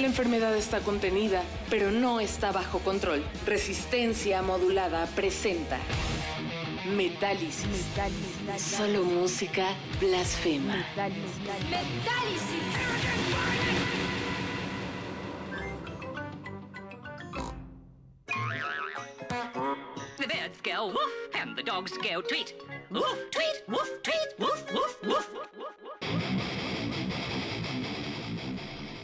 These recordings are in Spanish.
La enfermedad está contenida, pero no está bajo control. Resistencia modulada presenta Metálisis. Solo música blasfema. The birds go woof and the dogs go tweet. Woof, tweet, woof, tweet, woof, woof, woof.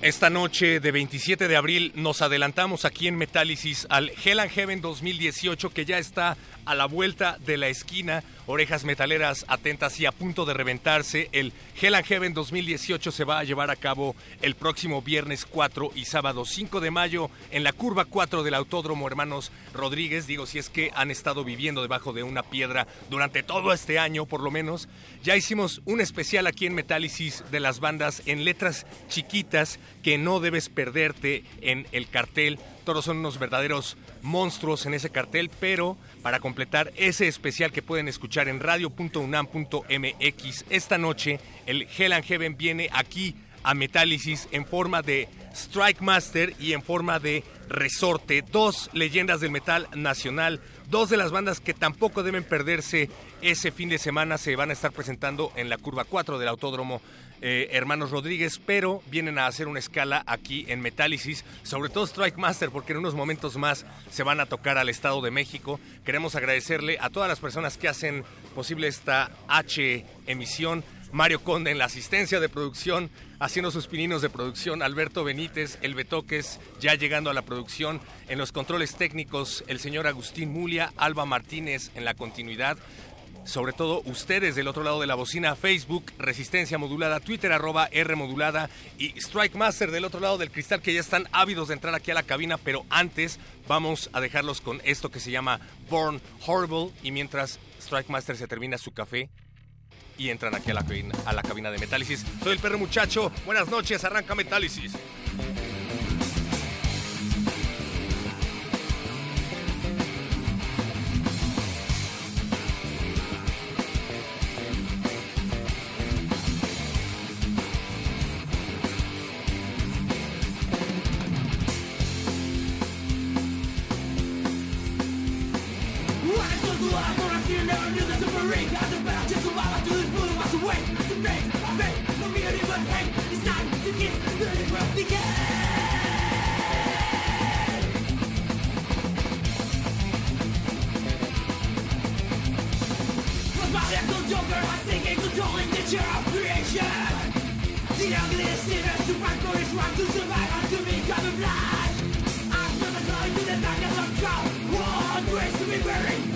Esta noche de 27 de abril nos adelantamos aquí en Metálisis al Hell and Heaven 2018 que ya está a la vuelta de la esquina. Orejas metaleras atentas y a punto de reventarse. El Hell and Heaven 2018 se va a llevar a cabo el próximo viernes 4 y sábado 5 de mayo en la curva 4 del Autódromo Hermanos Rodríguez. Digo, si es que han estado viviendo debajo de una piedra durante todo este año, por lo menos. Ya hicimos un especial aquí en Metálisis de las bandas en letras chiquitas que no debes perderte en el cartel. Todos son unos verdaderos monstruos en ese cartel, pero para completar ese especial que pueden escuchar en radio.unam.mx, esta noche el Hell and Heaven viene aquí a Metálisis en forma de Strike Master y en forma de Resorte, dos leyendas del metal nacional, dos de las bandas que tampoco deben perderse ese fin de semana se van a estar presentando en la curva 4 del Autódromo eh, Hermanos Rodríguez, pero vienen a hacer una escala aquí en Metálisis, sobre todo Strike Master, porque en unos momentos más se van a tocar al Estado de México. Queremos agradecerle a todas las personas que hacen posible esta H emisión. Mario Conde en la asistencia de producción, haciendo sus pininos de producción, Alberto Benítez, el Betoques, ya llegando a la producción, en los controles técnicos, el señor Agustín Mulia, Alba Martínez en la continuidad, sobre todo ustedes del otro lado de la bocina, Facebook, Resistencia Modulada, Twitter, arroba R Modulada y Strike Master del otro lado del cristal que ya están ávidos de entrar aquí a la cabina, pero antes vamos a dejarlos con esto que se llama Born Horrible y mientras Strike Master se termina su café y entran aquí a la cabina, a la cabina de Metálisis. Soy el perro muchacho, buenas noches, arranca Metálisis. don't admit your operation The ugliest sinner to fight for is rock to survive and to become a blind I'm gonna go into the darkness of God One grace to be buried.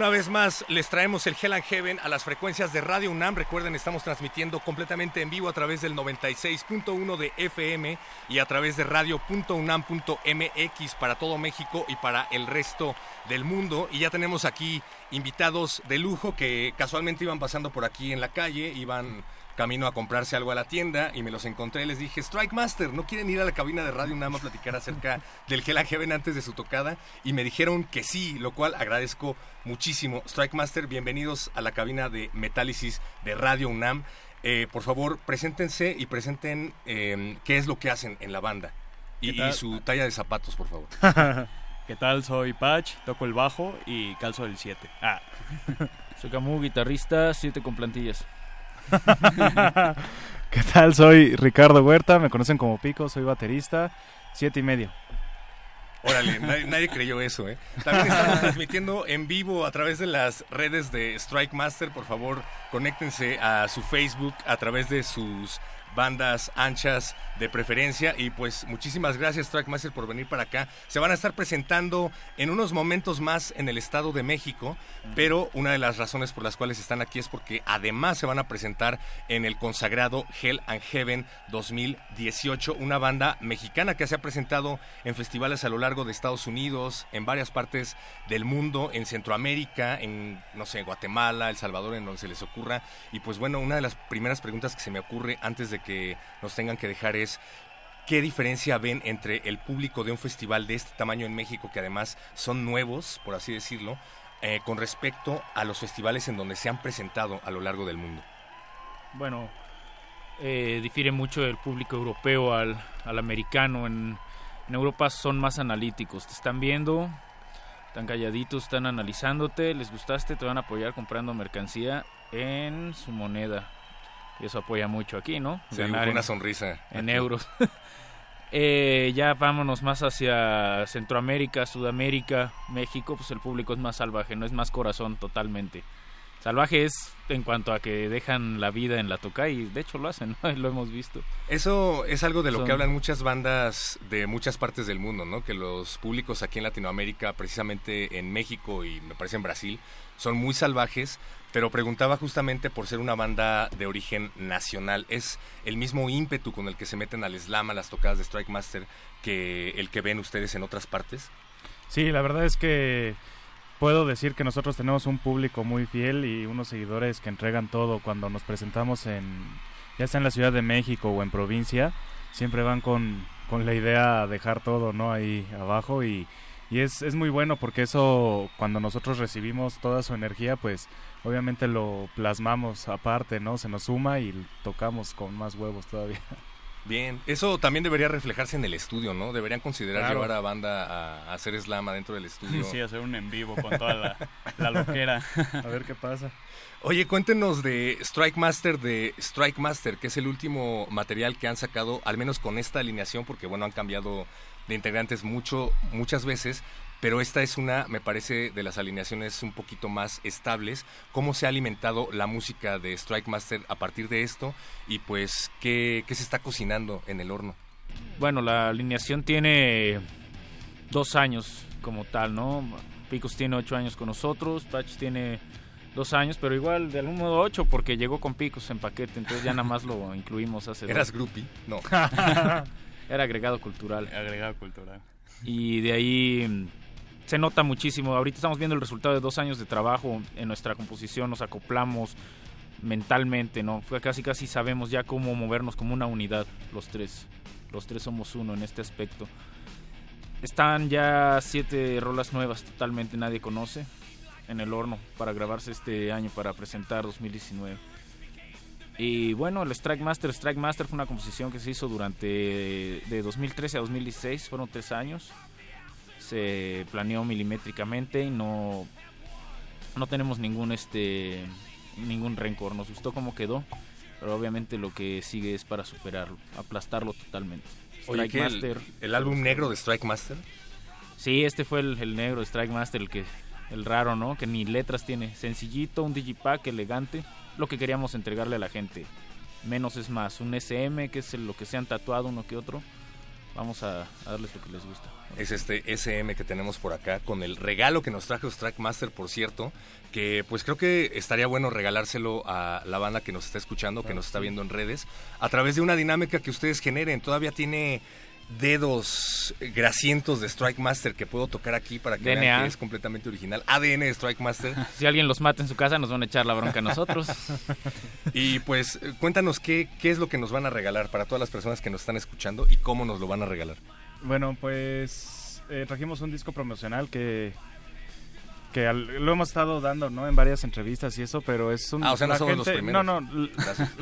Una vez más, les traemos el Hell and Heaven a las frecuencias de Radio UNAM. Recuerden, estamos transmitiendo completamente en vivo a través del 96.1 de FM y a través de radio.unam.mx para todo México y para el resto del mundo. Y ya tenemos aquí invitados de lujo que casualmente iban pasando por aquí en la calle, iban camino a comprarse algo a la tienda y me los encontré. Les dije, Strike Master, ¿no quieren ir a la cabina de radio nada más a platicar acerca del Hell Heaven antes de su tocada? Y me dijeron que sí, lo cual agradezco muchísimo. Strike Master, bienvenidos a la cabina de Metálisis de Radio UNAM. Eh, por favor, preséntense y presenten eh, qué es lo que hacen en la banda. Y, y su talla de zapatos, por favor. ¿Qué tal? Soy Patch, toco el bajo y calzo el 7. Ah. Soy Camus, guitarrista, 7 con plantillas. ¿Qué tal? Soy Ricardo Huerta, me conocen como Pico, soy baterista, siete y medio. Órale, nadie, creyó eso, ¿eh? También estamos transmitiendo en vivo a través de las redes de Strike Master. Por favor, conéctense a su Facebook a través de sus bandas anchas de preferencia y pues muchísimas gracias Trackmaster por venir para acá. Se van a estar presentando en unos momentos más en el Estado de México, pero una de las razones por las cuales están aquí es porque además se van a presentar en el consagrado Hell and Heaven 2018, una banda mexicana que se ha presentado en festivales a lo largo de Estados Unidos, en varias partes del mundo, en Centroamérica, en no sé, Guatemala, El Salvador, en donde se les ocurra. Y pues bueno, una de las primeras preguntas que se me ocurre antes de que nos tengan que dejar es ¿Qué diferencia ven entre el público de un festival de este tamaño en México, que además son nuevos, por así decirlo, eh, con respecto a los festivales en donde se han presentado a lo largo del mundo? Bueno, eh, difiere mucho el público europeo al, al americano. En, en, Europa son más analíticos, te están viendo, están calladitos, están analizándote, les gustaste, te van a apoyar comprando mercancía en su moneda. Y eso apoya mucho aquí, ¿no? Sí, Ganar una en, sonrisa. En euros. eh, ya vámonos más hacia Centroamérica, Sudamérica, México, pues el público es más salvaje, no es más corazón totalmente. Salvaje es en cuanto a que dejan la vida en la toca y de hecho lo hacen, ¿no? lo hemos visto. Eso es algo de lo Son... que hablan muchas bandas de muchas partes del mundo, ¿no? Que los públicos aquí en Latinoamérica, precisamente en México y me parece en Brasil, son muy salvajes, pero preguntaba justamente por ser una banda de origen nacional. ¿Es el mismo ímpetu con el que se meten al slam, a las tocadas de Strike Master, que el que ven ustedes en otras partes? Sí, la verdad es que puedo decir que nosotros tenemos un público muy fiel y unos seguidores que entregan todo cuando nos presentamos en, ya sea en la Ciudad de México o en provincia, siempre van con, con la idea de dejar todo, ¿no? Ahí abajo y, y es, es muy bueno porque eso, cuando nosotros recibimos toda su energía, pues obviamente lo plasmamos aparte, ¿no? Se nos suma y tocamos con más huevos todavía. Bien, eso también debería reflejarse en el estudio, ¿no? Deberían considerar Claro. llevar a banda a, a hacer slam adentro del estudio. Sí, hacer un en vivo con toda la, la loquera. A ver qué pasa. Oye, cuéntenos de Strike Master de Strike Master, que es el último material que han sacado, al menos con esta alineación, porque bueno, han cambiado de integrantes mucho, muchas veces, pero esta es una, me parece, de las alineaciones un poquito más estables. ¿Cómo se ha alimentado la música de Strike Master a partir de esto? Y pues, ¿qué, qué se está cocinando en el horno? Bueno, la alineación tiene dos años como tal, ¿no? Picos tiene ocho años con nosotros, Patch tiene dos años, pero igual de algún modo ocho porque llegó con Picos en paquete, entonces ya nada más lo incluimos hace dos. ¿Eras groupie? No. Era agregado cultural. Agregado cultural. Y de ahí mm, se nota muchísimo. Ahorita estamos viendo el resultado de dos años de trabajo en nuestra composición, nos acoplamos mentalmente, ¿no? Casi casi sabemos ya cómo movernos como una unidad, los tres. Los tres somos uno en este aspecto. Están ya siete rolas nuevas, totalmente nadie conoce, en el horno para grabarse este año, para presentar 2019. Y bueno, el Strike Master, Strike Master fue una composición que se hizo durante de 2013 a 2016, fueron tres años. Se planeó milimétricamente y no, no tenemos ningún este ningún rencor. Nos gustó cómo quedó, pero obviamente lo que sigue es para superarlo, aplastarlo totalmente. Oye, ¿qué, el, el álbum negro de Strike Master? Sí, este fue el, el negro de Strike Master, el que el raro, ¿no? Que ni letras tiene, sencillito, un digipack elegante, lo que queríamos entregarle a la gente. Menos es más, un SM, que es lo que se han tatuado uno que otro. Vamos a, a, darles lo que les gusta. Es este SM que tenemos por acá, con el regalo que nos trajo Strike Master, por cierto, que pues creo que estaría bueno regalárselo a la banda que nos está escuchando, que nos está viendo en redes, a través de una dinámica que ustedes generen. Todavía tiene dedos grasientos de Strike Master que puedo tocar aquí para que DNA. vean que es completamente original. ADN de Strike Master. Si alguien los mata en su casa, nos van a echar la bronca a nosotros. y pues cuéntanos qué, qué es lo que nos van a regalar para todas las personas que nos están escuchando y cómo nos lo van a regalar. Bueno, pues eh, trajimos un disco promocional que que al, lo hemos estado dando, ¿no? En varias entrevistas y eso, pero es un... Ah, o sea, no somos gente, los primeros. No, no,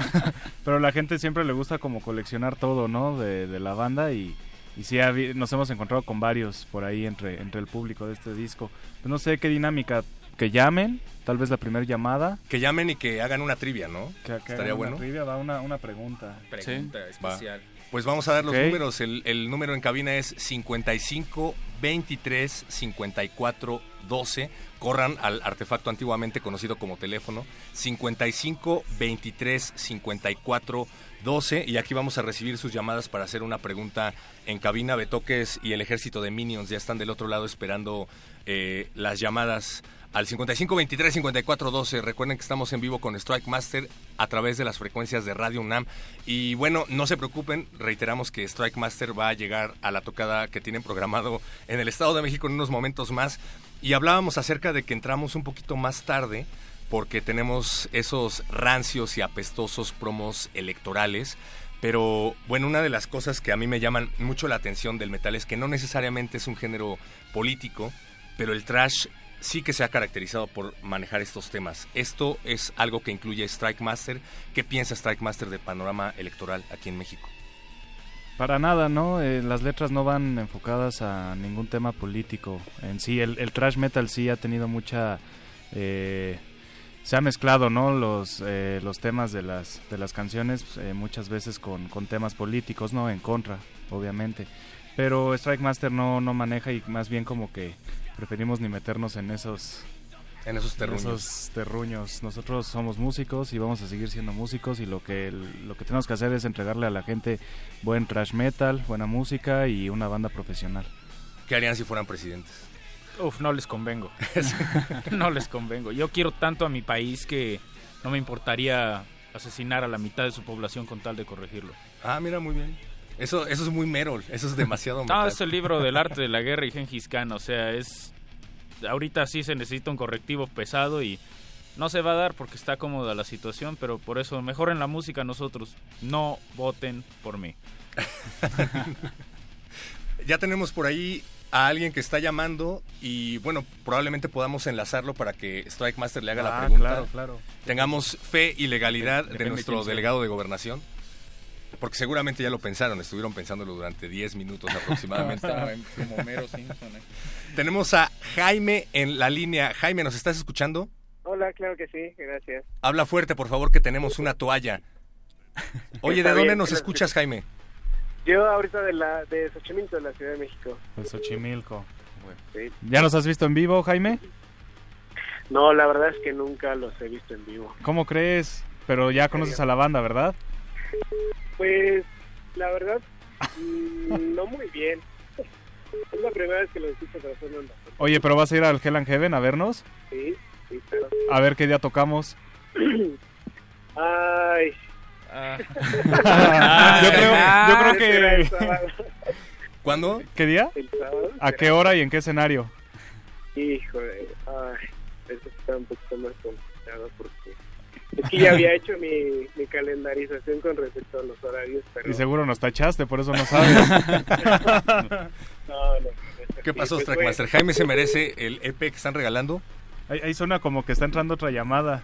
pero la gente siempre le gusta como coleccionar todo, ¿no? De, de la banda y, y sí nos hemos encontrado con varios por ahí entre, entre el público de este disco. Pues no sé qué dinámica, que llamen, tal vez la primera llamada. Que llamen y que hagan una trivia, ¿no? Que, que Estaría hagan bueno. Una trivia, va una, una pregunta. Pregunta especial. Pues vamos a dar los números. El, el número en cabina es 55 23 54 12. Corran al artefacto antiguamente conocido como teléfono. 55 23 54 12. Y aquí vamos a recibir sus llamadas para hacer una pregunta en cabina. Betoques y el ejército de Minions ya están del otro lado esperando eh, las llamadas al 55 23 54 12. Recuerden que estamos en vivo con Strike Master a través de las frecuencias de Radio UNAM. Y bueno, no se preocupen, reiteramos que Strike Master va a llegar a la tocada que tienen programado en el Estado de México en unos momentos más. Y hablábamos acerca de que entramos un poquito más tarde porque tenemos esos rancios y apestosos promos electorales. Pero bueno, una de las cosas que a mí me llaman mucho la atención del metal es que no necesariamente es un género político, pero el trash sí que se ha caracterizado por manejar estos temas. Esto es algo que incluye Strike Master. ¿Qué piensa Strike Master del panorama electoral aquí en México? Para nada, ¿no? Eh, las letras no van enfocadas a ningún tema político en sí. El, thrash metal sí ha tenido mucha... eh, se ha mezclado, ¿no? Los, eh, los temas de las, de las canciones eh, muchas veces con, con temas políticos, ¿no? En contra, obviamente. Pero Strike Master no, no maneja y más bien como que preferimos ni meternos en esos... En esos terruños. esos terruños. Nosotros somos músicos y vamos a seguir siendo músicos y lo que lo que tenemos que hacer es entregarle a la gente buen trash metal, buena música y una banda profesional. ¿Qué harían si fueran presidentes? Uf, no les convengo. no les convengo. Yo quiero tanto a mi país que no me importaría asesinar a la mitad de su población con tal de corregirlo. Ah, mira, muy bien. Eso, eso es muy Merol, eso es demasiado No, metal. es el libro del arte de la guerra y Gengis Khan, o sea, es... Ahorita sí se necesita un correctivo pesado y No se va a dar porque está cómoda la situación, pero por eso mejoren la música nosotros. No voten por mí. ya tenemos por ahí a alguien que está llamando y bueno, probablemente podamos enlazarlo para que Strike Master le haga la Ah, pregunta. claro, claro. Tengamos fe y legalidad Depende de nuestro delegado de gobernación. Porque seguramente ya lo pensaron, estuvieron pensándolo durante 10 minutos aproximadamente. Como Homero Simpson, eh. Tenemos a Jaime en la línea. Jaime, ¿nos estás escuchando? Hola, claro que sí, gracias. Habla fuerte, por favor, que tenemos una toalla. Oye, ¿de dónde nos escuchas, Jaime? Yo ahorita de la de Xochimilco, de la Ciudad de México. De Xochimilco. Sí. ¿Ya nos has visto en vivo, Jaime? No, la verdad es que nunca los he visto en vivo. ¿Cómo crees? Pero ya conoces a la banda, ¿verdad? Pues, la verdad, mm, no muy bien. Es la primera vez que los escucho pero son onda. Oye, pero vas a ir al Hell and Heaven a vernos. Sí, sí, pero... A ver qué día tocamos. Ay. yo creo, yo creo el que... ¿Cuándo? ¿Qué día? El sábado. ¿A qué hora y en qué escenario? Híjole, ay, eso está un poquito más complicado porque es que ya había hecho mi, mi calendarización con respecto a los horarios, pero Y seguro nos tachaste, por eso no sabes. no, no. ¿Qué pasó, pues, Strike Master? ¿Jaime se merece el EP que están regalando? Ahí, ahí suena como que está entrando otra llamada.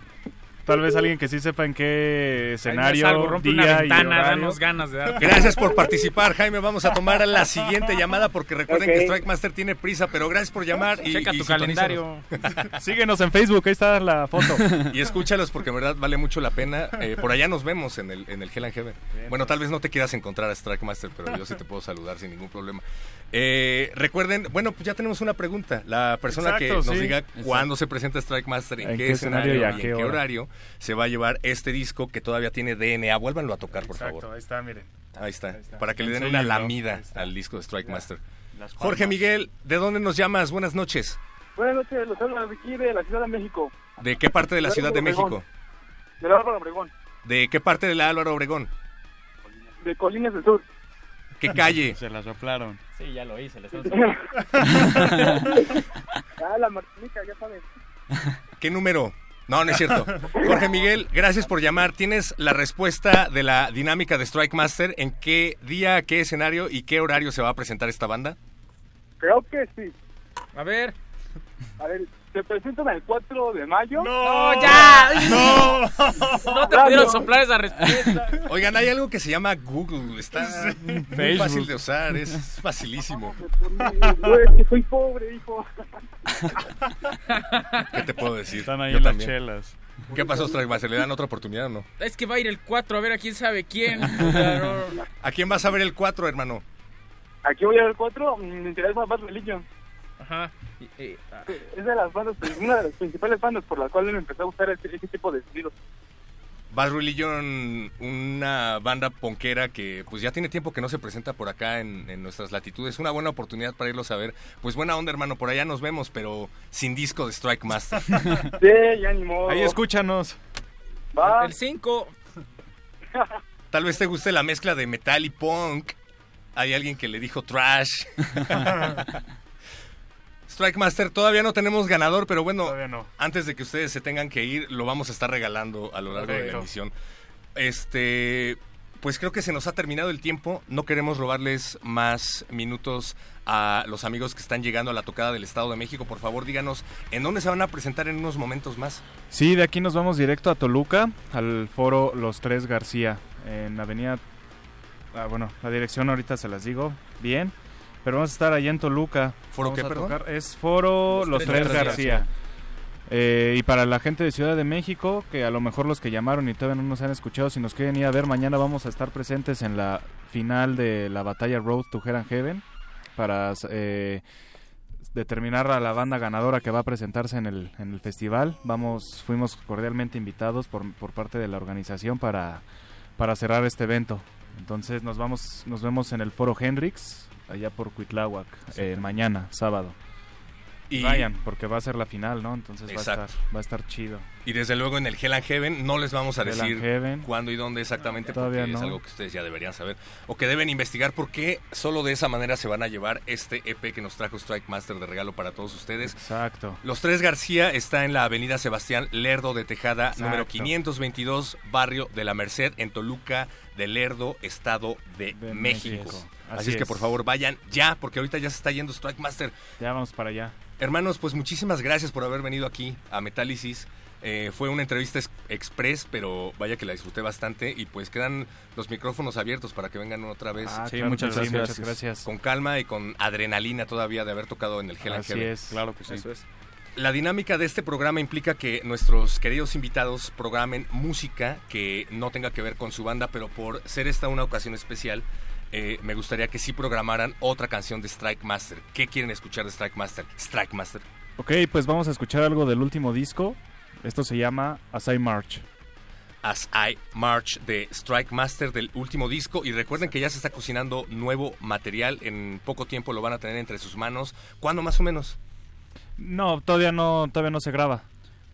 Tal vez alguien que sí sepa en qué escenario, algo, rompe una día y ventana, horario. danos ganas de dar. Gracias por participar, Jaime. Vamos a tomar la siguiente llamada porque recuerden que Strike Master tiene prisa, pero gracias por llamar y Checa y tu calendario. Síguenos en Facebook, ahí está la foto. Y escúchalos porque en verdad vale mucho la pena. Eh, por allá nos vemos en el, en el Hell and Heaven. Bueno, tal vez no te quieras encontrar a Strike Master, pero yo sí te puedo saludar sin ningún problema. Eh, recuerden, bueno, pues ya tenemos una pregunta. La persona que nos sí. diga Exacto. cuándo se presenta Strike Master, en, ¿En qué, qué escenario, y a y en qué qué hora? horario se va a llevar este disco que todavía tiene DNA. Vuélvanlo a tocar, por Exacto, favor. ahí está, miren. Ahí está. Ahí está. Para que le den una lamida al disco de Strike Master. Jorge. Miguel, ¿de dónde nos llamas? Buenas noches. Buenas noches, los saludos aquí de la Ciudad de México, ¿De qué parte de la Ciudad de México? del Álvaro Obregón, ¿De qué parte de la Álvaro Obregón? de Colinas del Sur. ¿Qué calle? Se la soplaron. Sí, ya lo hice. ah, la Martinica, ya sabes. ¿Qué número? No, no es cierto. Jorge Miguel, gracias por llamar. ¿Tienes la respuesta de la dinámica de Strike Master? ¿En qué día, qué escenario y qué horario se va a presentar esta banda? Creo que sí. A ver. A ver, se presentan el 4 de mayo. ¡No, ya! ¡No! No te pudieron soplar esa respuesta. Oigan, hay algo que se llama Google. Está muy fácil de usar, es facilísimo. Güey, que soy pobre, hijo. ¿Qué te puedo decir? Están ahí Yo las también. chelas. ¿Qué pasó, Strike Master? ¿Le dan otra oportunidad o no? Es que va a ir el 4, a ver a quién sabe quién. O sea, no- ¿A quién vas a ver el 4, hermano? Aquí voy a ver el 4, me interesa Religion. Ajá. Y- y- ah, Es de las bandas, pues, una de las principales bandas por las cuales me empezó a gustar ese, ese tipo de estilos. Bad Religion, una banda ponquera que pues ya tiene tiempo que no se presenta por acá en, en nuestras latitudes. Una buena oportunidad para irlos a ver. Pues buena onda, hermano, por allá nos vemos, pero sin disco de Strike Master. Sí, ya ni modo. Ahí escúchanos. Va. El 5. Tal vez te guste la mezcla de metal y punk. Hay alguien que le dijo trash. Strike Master, todavía no tenemos ganador, pero bueno, no. antes de que ustedes se tengan que ir, lo vamos a estar regalando a lo largo de la emisión. Este, pues creo que se nos ha terminado el tiempo. No queremos robarles más minutos a los amigos que están llegando a la tocada del Estado de México. Por favor, díganos en dónde se van a presentar en unos momentos más. Sí, de aquí nos vamos directo a Toluca, al foro Los Tres García, en Avenida... Ah, bueno, la dirección ahorita se las digo bien, pero vamos a estar allá en Toluca. ¿Foro Vamos qué, a perdón? tocar- Es foro Los, Los Tres, Tres García. García. Eh, y para la gente de Ciudad de México, que a lo mejor los que llamaron y todavía no nos han escuchado, si nos quieren ir a ver, mañana vamos a estar presentes en la final de la batalla Road to Hell and Heaven para eh, determinar a la banda ganadora que va a presentarse en el, en el festival. Vamos, fuimos cordialmente invitados por, por parte de la organización para, para cerrar este evento. Entonces nos vamos, nos vemos en el Foro Hendrix, allá por Cuitláhuac, eh, mañana, sábado. Y- vayan, porque va a ser la final, ¿no? Entonces va a, estar, va a estar chido. Y desde luego en el Hell and Heaven no les vamos a Hell decir cuándo y dónde exactamente porque es algo que ustedes ya deberían saber o que deben investigar porque solo de esa manera se van a llevar este EP que nos trajo Strike Master de regalo para todos ustedes. Exacto. Los Tres García está en la avenida Sebastián Lerdo de Tejada, Exacto. número 522, barrio de la Merced, en Toluca de Lerdo, Estado de, De México. México. Así, Así es que por favor vayan ya, porque ahorita ya se está yendo Strike Master. Ya vamos para allá. Hermanos, pues muchísimas gracias por haber venido aquí a Metálisis. Eh, fue una entrevista ex- express, pero vaya que la disfruté bastante y pues quedan los micrófonos abiertos para que vengan otra vez. Ah, Sí, claro muchas gracias. muchas gracias. Con calma y con adrenalina todavía de haber tocado en el Hell and Así Heaven. es. Claro que sí. Eso es. La dinámica de este programa implica que nuestros queridos invitados programen música que no tenga que ver con su banda, pero por ser esta una ocasión especial, eh, me gustaría que sí programaran otra canción de Strike Master. ¿Qué quieren escuchar de Strike Master? Strike Master. Ok, pues vamos a escuchar algo del último disco. Esto se llama As I March. As I March de Strike Master del último disco. Y recuerden que ya se está cocinando nuevo material. En poco tiempo lo van a tener entre sus manos. ¿Cuándo más o menos? No, todavía no, todavía no se graba.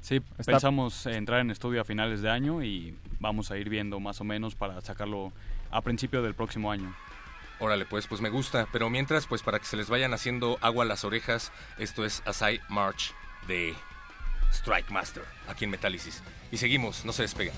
Sí, Está- pensamos entrar en estudio a finales de año y vamos a ir viendo más o menos para sacarlo a principio del próximo año. Órale, pues, pues me gusta. Pero mientras, pues para que se les vayan haciendo agua a las orejas, esto es As I March de Strike Master, aquí en Metálisis. Y seguimos, no se despeguen.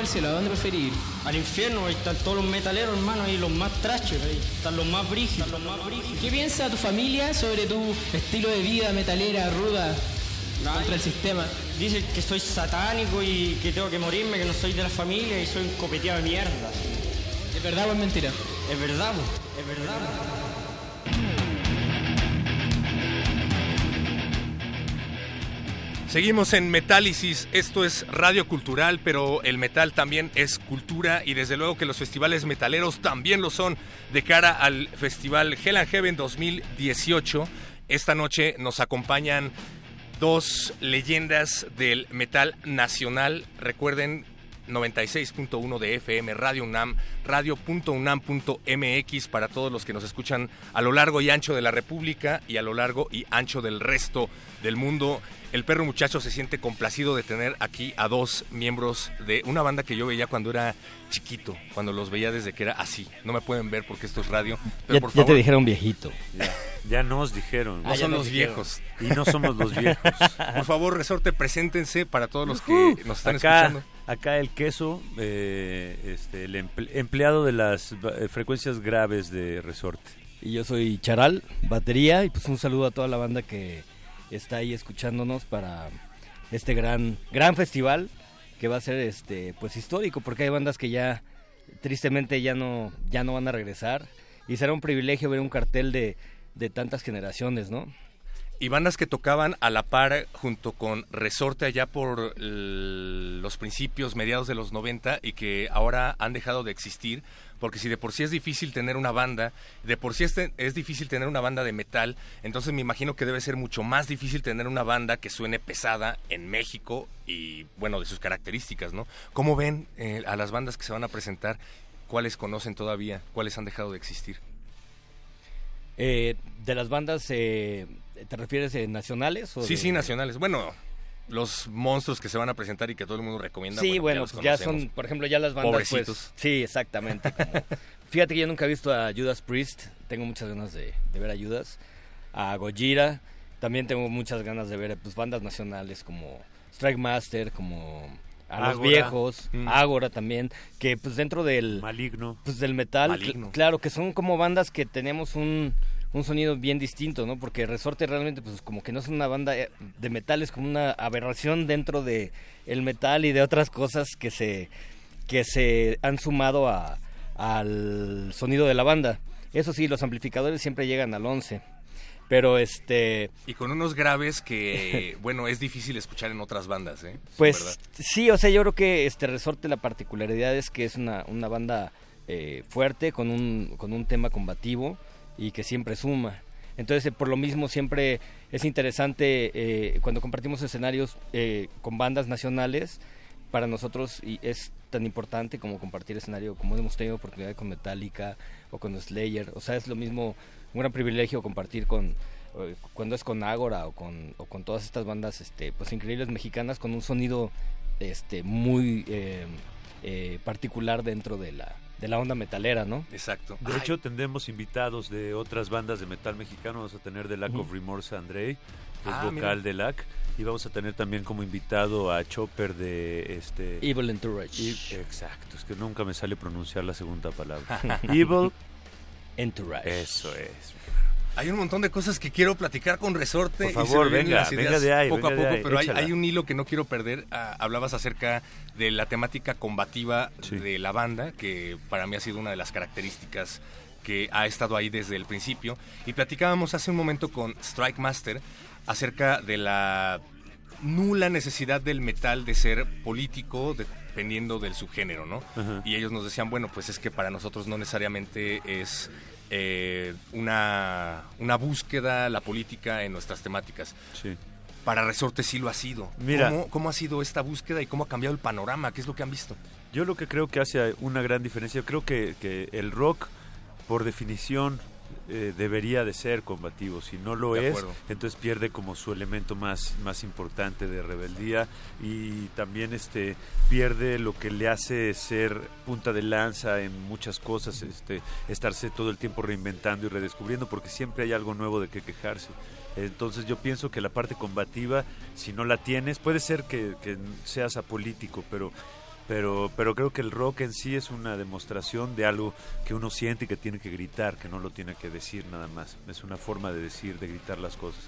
O al cielo? ¿A dónde preferís ir? Al infierno, ahí están todos los metaleros, hermano, ahí los más trashes, ahí están los más brígidos. ¿Qué piensa tu familia sobre tu estilo de vida metalera, ruda, contra el sistema? Dicen que soy satánico y que tengo que morirme, que no soy de la familia y soy un copeteado de mierda. ¿Es verdad o es mentira? Es verdad, po, Seguimos en Metálisis, esto es radio cultural, pero el metal también es cultura y desde luego que los festivales metaleros también lo son de cara al festival Hell and Heaven 2018. Esta noche nos acompañan dos leyendas del metal nacional. Recuerden 96.1 de FM, Radio UNAM, radio.unam.mx para todos los que nos escuchan a lo largo y ancho de la República y a lo largo y ancho del resto del mundo. El perro muchacho se siente complacido de tener aquí a dos miembros de una banda que yo veía cuando era chiquito, cuando los veía desde que era así. No me pueden ver porque esto es radio, pero Ya, por ya favor. te dijeron viejito. Ya, ya nos dijeron. No son los viejos. Y no somos los viejos. Por favor, resorte, preséntense para todos los que Uh, nos están acá, escuchando. Acá el queso, eh, este, el emple- empleado de las eh, frecuencias graves de resorte. Y yo soy Charal, batería, y pues un saludo a toda la banda que está ahí escuchándonos para este gran gran festival que va a ser este pues histórico porque hay bandas que ya tristemente ya no ya no van a regresar y será un privilegio ver un cartel de, de tantas generaciones, ¿no? Y bandas que tocaban a la par junto con Resorte allá por los principios, mediados de los 90 y que ahora han dejado de existir, porque si de por sí es difícil tener una banda, de por sí es, te- es difícil tener una banda de metal, entonces me imagino que debe ser mucho más difícil tener una banda que suene pesada en México y bueno, de sus características, ¿no? ¿Cómo ven eh, a las bandas que se van a presentar? ¿Cuáles conocen todavía? ¿Cuáles han dejado de existir? Eh, de las bandas eh, ¿te refieres eh, nacionales o Sí, de- sí, nacionales. Bueno, los monstruos que se van a presentar y que todo el mundo recomienda. Sí, bueno, los pues ya son, por ejemplo, ya las bandas, Pobrecitos. pues, sí, exactamente. como- fíjate que yo nunca he visto a Judas Priest, tengo muchas ganas de, de ver a Judas, a Gojira, también tengo muchas ganas de ver pues bandas nacionales como Strike Master, como a los Ágora. viejos, Mm. Ágora también, que pues dentro del Maligno. pues del metal, Maligno. cl- claro que son como bandas que tenemos un un sonido bien distinto, ¿no? Porque Resorte realmente pues como que no es una banda eh, de metal, es como una aberración dentro de el metal y de otras cosas que se que se han sumado a, al sonido de la banda. Eso sí, los amplificadores siempre llegan al 11. Pero este Y con unos graves que, bueno, es difícil escuchar en otras bandas, ¿eh? Pues ¿verdad? sí, o sea, yo creo que este Resorte la particularidad es que es una, una banda eh, fuerte, con un, con un tema combativo y que siempre suma. Entonces, eh, por lo mismo, siempre es interesante eh, cuando compartimos escenarios eh, con bandas nacionales, para nosotros y es tan importante como compartir escenario, como hemos tenido oportunidad con Metallica o con Slayer. O sea, es lo mismo, un gran privilegio compartir con eh, cuando es con Ágora o con, todas estas bandas este pues increíbles mexicanas con un sonido este muy particular dentro de la de la onda metalera, ¿no? Exacto. De hecho, tendremos invitados de otras bandas de metal mexicano. Vamos a tener de Lack of. Remorse a Andrei, que es Ah, vocal mira. de Lack. Y vamos a tener también como invitado a Chopper de este... Evil Entourage. Exacto, es que nunca me sale pronunciar la segunda palabra. Evil Entourage. Eso es. Hay un montón de cosas que quiero platicar con Resorte. Por y se favor, venga, las ideas venga de ahí, Poco a de poco, ahí, pero hay, un hilo que no quiero perder. Ah, hablabas acerca de la temática combativa de la banda, que para mí ha sido una de las características que ha estado ahí desde el principio. Y platicábamos hace un momento con Strike Master acerca de la nula necesidad del metal de ser político dependiendo del subgénero, ¿no? Ajá. Y ellos nos decían, bueno, pues es que para nosotros no necesariamente es eh, una, una búsqueda la política en nuestras temáticas. Sí. Para Resorte sí lo ha sido. Mira. ¿Cómo, cómo ha sido esta búsqueda y cómo ha cambiado el panorama? ¿Qué es lo que han visto? Yo lo que creo que hace una gran diferencia, creo que, que el rock, por definición, eh, debería de ser combativo. Si no lo De es, acuerdo. entonces pierde como su elemento más, más importante de rebeldía y también este pierde lo que le hace ser punta de lanza en muchas cosas, este estarse todo el tiempo reinventando y redescubriendo, porque siempre hay algo nuevo de qué quejarse. Entonces yo pienso que la parte combativa, si no la tienes, puede ser que, que seas apolítico, pero pero, pero creo que el rock en sí es una demostración de algo que uno siente y que tiene que gritar, que no lo tiene que decir nada más. Es una forma de decir, de gritar las cosas.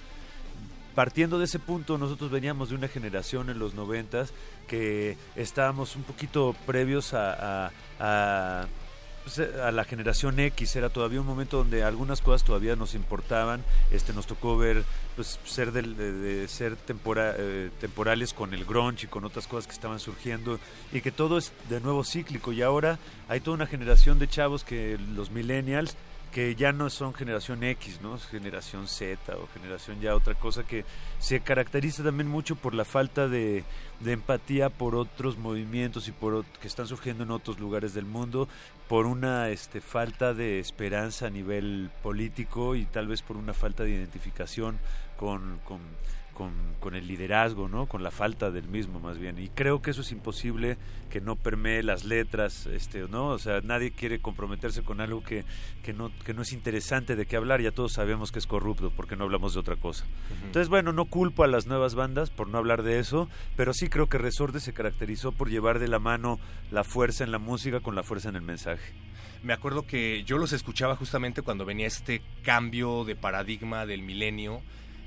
Partiendo de ese punto, nosotros veníamos de una generación en los noventas que estábamos un poquito previos a, a- a, pues, a la generación X. Era todavía un momento donde algunas cosas todavía nos importaban. Este, nos tocó ver pues ser del- de, de ser tempora- eh, temporales con el grunge y con otras cosas que estaban surgiendo y que todo es de nuevo cíclico y ahora hay toda una generación de chavos que los millennials que ya no son generación X, ¿no? Es generación Z o generación ya otra cosa que se caracteriza también mucho por la falta de, empatía por otros movimientos y por que están surgiendo en otros lugares del mundo, por una este, falta de esperanza a nivel político y tal vez por una falta de identificación con, con, con el liderazgo, ¿no? Con la falta del mismo, más bien. Y creo que eso es imposible que no permee las letras, este, ¿no? O sea, nadie quiere comprometerse con algo que, que, no, que no es interesante de qué hablar. Ya todos sabemos que es corrupto porque no hablamos de otra cosa. Entonces, bueno, no culpo a las nuevas bandas por no hablar de eso, pero sí creo que Resorte se caracterizó por llevar de la mano la fuerza en la música con la fuerza en el mensaje. Me acuerdo que yo los escuchaba justamente cuando venía este cambio de paradigma del milenio,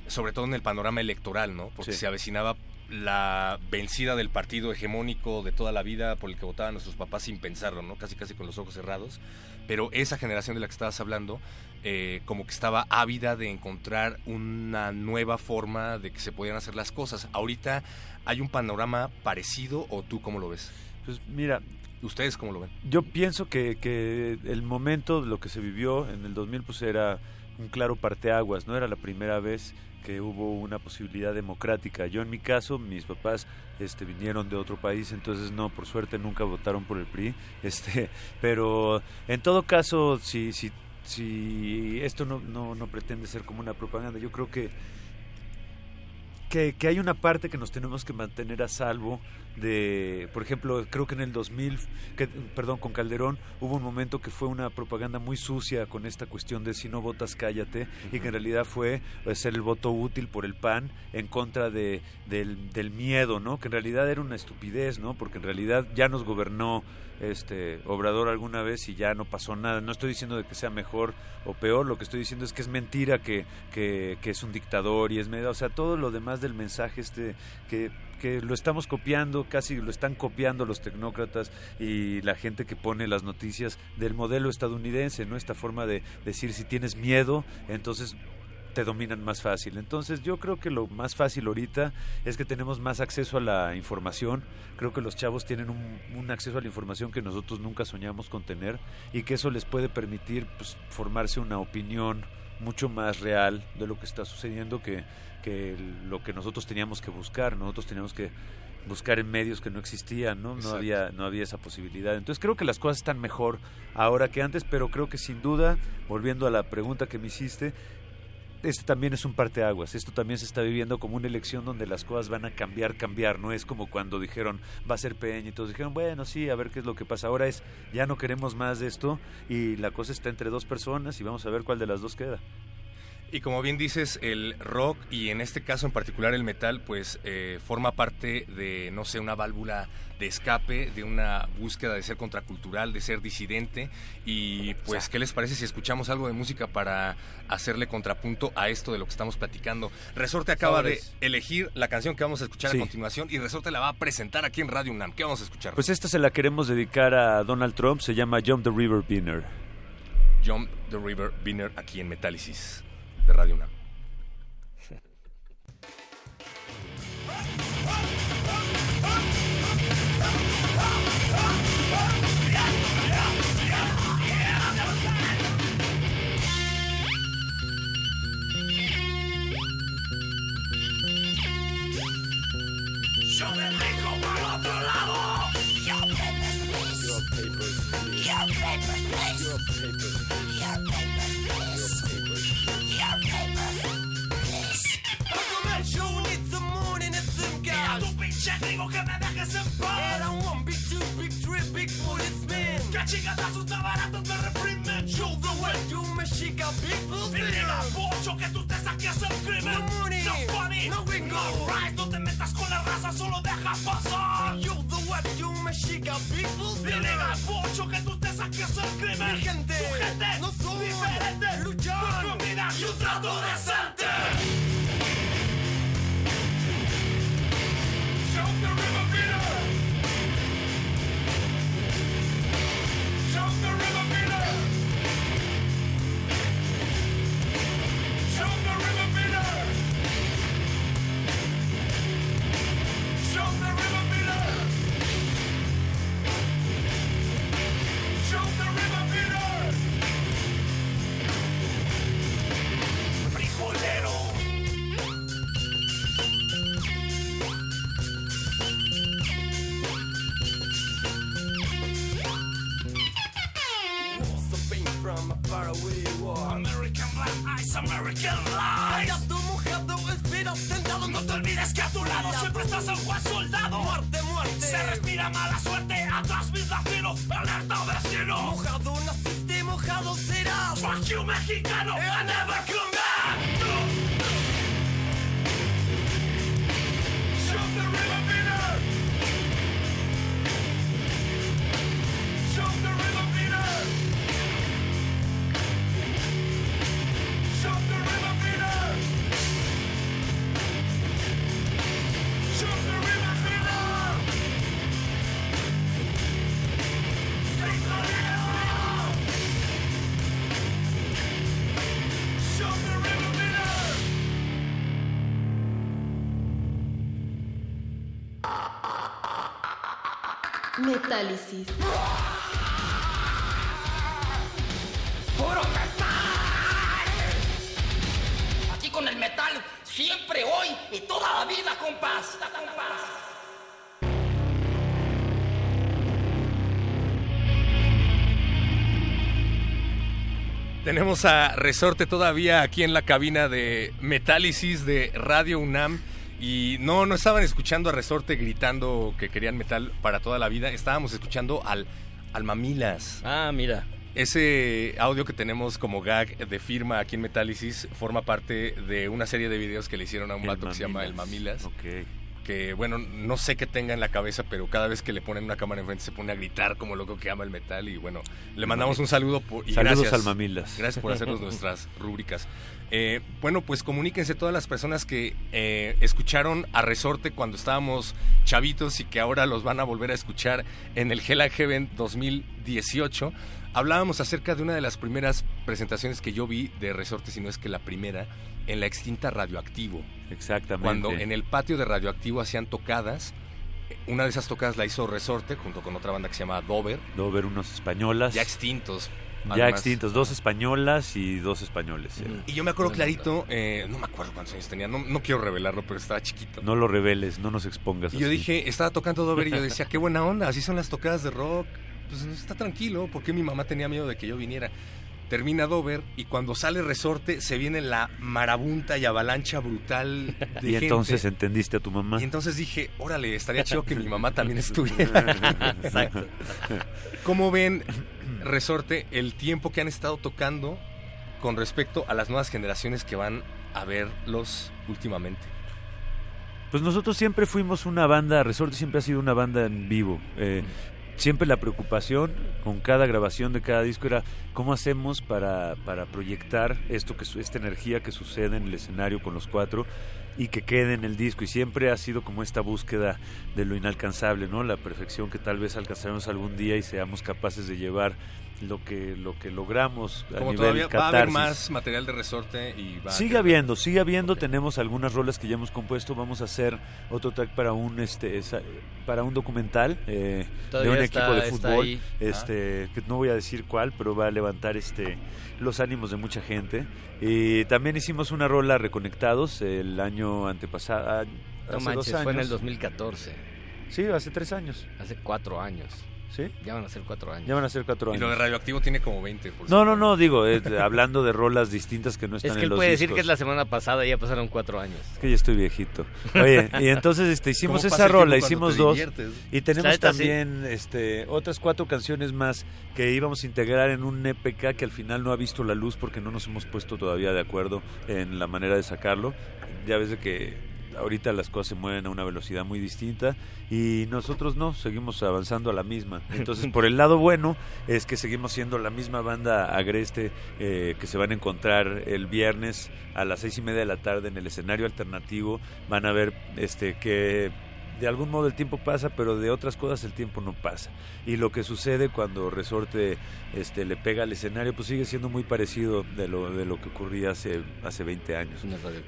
sobre todo en el panorama electoral, ¿no? Porque Sí. se avecinaba la vencida del partido hegemónico de toda la vida por el que votaban nuestros papás sin pensarlo, ¿no? Casi casi con los ojos cerrados. Pero esa generación de la que estabas hablando, eh, como que estaba ávida de encontrar una nueva forma de que se podían hacer las cosas. Ahorita hay un panorama parecido o tú cómo lo ves? Pues mira, ¿Ustedes cómo lo ven? Yo pienso que, que el momento de lo que se vivió en el 2000 pues era un claro parteaguas, no era la primera vez que hubo una posibilidad democrática. Yo en mi caso, mis papás este vinieron de otro país, entonces no, por suerte nunca votaron por el PRI, este, pero en todo caso si si si esto no no no pretende ser como una propaganda, yo creo que que, que hay una parte que nos tenemos que mantener a salvo de, por ejemplo, creo que en el 2000, que, perdón, con Calderón hubo un momento que fue una propaganda muy sucia con esta cuestión de si no votas cállate y que en realidad fue eh, ser el voto útil por el PAN en contra de, del, del miedo, ¿no? Que en realidad era una estupidez, ¿no? Porque en realidad ya nos gobernó este Obrador alguna vez y ya no pasó nada. No estoy diciendo de que sea mejor o peor, lo que estoy diciendo es que es mentira que, que, es un dictador y es medio, o sea, todo lo demás del mensaje este que, que lo estamos copiando, casi lo están copiando los tecnócratas y la gente que pone las noticias del modelo estadounidense, ¿no? Esta forma de decir si tienes miedo, entonces te dominan más fácil. Entonces yo creo que lo más fácil ahorita es que tenemos más acceso a la información. Creo que los chavos tienen un, un acceso a la información que nosotros nunca soñamos con tener y que eso les puede permitir pues, formarse una opinión mucho más real de lo que está sucediendo que, que lo que nosotros teníamos que buscar. Nosotros teníamos que buscar en medios que no existían, ¿no? No había, no había esa posibilidad. Entonces creo que las cosas están mejor ahora que antes, pero creo que sin duda, volviendo a la pregunta que me hiciste, este también es un parteaguas. Esto también se está viviendo como una elección donde las cosas van a cambiar, cambiar. No es como cuando dijeron va a ser Peña y todos dijeron, bueno, sí, a ver qué es lo que pasa. Ahora es, ya no queremos más de esto y la cosa está entre dos personas y vamos a ver cuál de las dos queda. Y como bien dices, el rock y en este caso en particular el metal, pues eh, forma parte de, no sé, una válvula de escape, de una búsqueda de ser contracultural, de ser disidente. Y pues, ¿qué les parece si escuchamos algo de música para hacerle contrapunto a esto de lo que estamos platicando? Resorte acaba de elegir la canción que vamos a escuchar Sí. a continuación y Resorte la va a presentar aquí en Radio UNAM. ¿Qué vamos a escuchar? Pues esta se la queremos dedicar a Donald Trump, se llama Jump the River Winner. Jump the River Winner aquí en Metálisis de Radio UNAM. Pinche gringo que me dejes en paz. Era un one, big two, big three, big policeman. Que chingadazos tan baratos me reprimen. Show the way, you me chica, big bullpen. Y diga, pocho, que tú te saques el crimen. No money, no funny, no bingo. Right, no te metas con la raza, solo deja pasar. You the way, you me chica, big bullpen. Y diga, pocho, que tú te saques el crimen. Mi gente, tu gente, no somos diferentes. Luchar por y un trato decente. Lies. Callado, mojado, esperas sentado. No te olvides que a tu lado siempre estás el Juan Soldado. Muerte, muerte. Se respira mala suerte. Atrás mis latinos. Alerta vecino. Mojado naciste, mojado serás. Fuck you, mexicano. I never come Metálisis. ¡Puro metal! Aquí con el metal, siempre, hoy y toda la vida, compás. compás. Tenemos a Resorte todavía aquí en la cabina de Metálisis de Radio UNAM. Y no, no estaban escuchando a Resorte gritando que querían metal para toda la vida. Estábamos escuchando al, al Mamilas. Ah, mira. Ese audio que tenemos como gag de firma aquí en Metálisis forma parte de una serie de videos que le hicieron a un El vato que se llama El Mamilas. Mamilas. Que bueno, no sé qué tenga en la cabeza, pero cada vez que le ponen una cámara enfrente se pone a gritar como loco que ama el metal. Y bueno, le mandamos un saludo por, y Saludos gracias. al Mamilas. Gracias por hacernos nuestras rúbricas. Eh, bueno, pues comuníquense todas las personas que eh, escucharon a Resorte cuando estábamos chavitos y que ahora los van a volver a escuchar en el Hell and Heaven 2018. Hablábamos acerca de una de las primeras presentaciones que yo vi de Resorte, si no es que la primera, en la extinta Radioactivo. Exactamente. Cuando en el patio de Radioactivo hacían tocadas. Una de esas tocadas la hizo Resorte junto con otra banda que se llama Dover. Dover, unos españolas. Ya extintos. Ya dos españolas y dos españoles. Y yo me acuerdo clarito, eh, no me acuerdo cuántos años tenía, no, no quiero revelarlo, pero estaba chiquito. No lo reveles, no nos expongas. Y yo dije, estaba tocando Dover y yo decía, qué buena onda, así son las tocadas de rock. Pues está tranquilo, porque mi mamá tenía miedo de que yo viniera. Termina Dover y cuando sale Resorte se viene la marabunta y avalancha brutal de Y gente. entonces entendiste a tu mamá. Y entonces dije, órale, estaría chido que mi mamá también estuviera. Exacto. ¿Cómo ven, Resorte, el tiempo que han estado tocando con respecto a las nuevas generaciones que van a verlos últimamente? Pues nosotros siempre fuimos una banda, Resorte siempre ha sido una banda en vivo. Eh, siempre la preocupación con cada grabación de cada disco era cómo hacemos para, para proyectar esto que esta energía que sucede en el escenario con los cuatro y que quede en el disco y siempre ha sido como esta búsqueda de lo inalcanzable, ¿no? La perfección que tal vez alcanzaremos algún día y seamos capaces de llevar lo que lo que logramos a Como nivel todavía va a haber más material de Resorte y va Sigue habiendo, sigue habiendo, tenemos algunas rolas que ya hemos compuesto, vamos a hacer otro track para un este esa- para un documental eh, de un está- equipo de fútbol, este que no voy a decir cuál, pero va a levantar este los ánimos de mucha gente. Y también hicimos una rola reconectados el año antepasado, hace No manches, dos fue en el años. 2014. Sí, hace tres años. Hace cuatro años. ¿Sí? Ya van a ser cuatro años. Ya van a ser cuatro Y años. lo de radioactivo tiene como 20. Por No, no, no, digo, eh, hablando de rolas distintas que no están Es que en él los puede decir que es la semana pasada y ya pasaron cuatro años. Es que ya estoy viejito. Oye, y entonces este, hicimos ¿Cómo esa rola, hicimos dos. diviertes? Y tenemos sí. también este, otras cuatro canciones más que íbamos a integrar en un EPK que al final no ha visto la luz porque no nos hemos puesto todavía de acuerdo en la manera de sacarlo. Ya ves de que ahorita las cosas se mueven a una velocidad muy distinta y nosotros no, seguimos avanzando a la misma. Entonces, por el lado bueno es que seguimos siendo la misma banda agreste eh, que se van a encontrar el viernes a las seis y media de la tarde en el escenario alternativo. Van a ver este que de algún modo el tiempo pasa, pero de otras cosas el tiempo no pasa. Y lo que sucede cuando Resorte este, le pega al escenario, pues sigue siendo muy parecido de lo, de lo que ocurría hace, hace 20 años.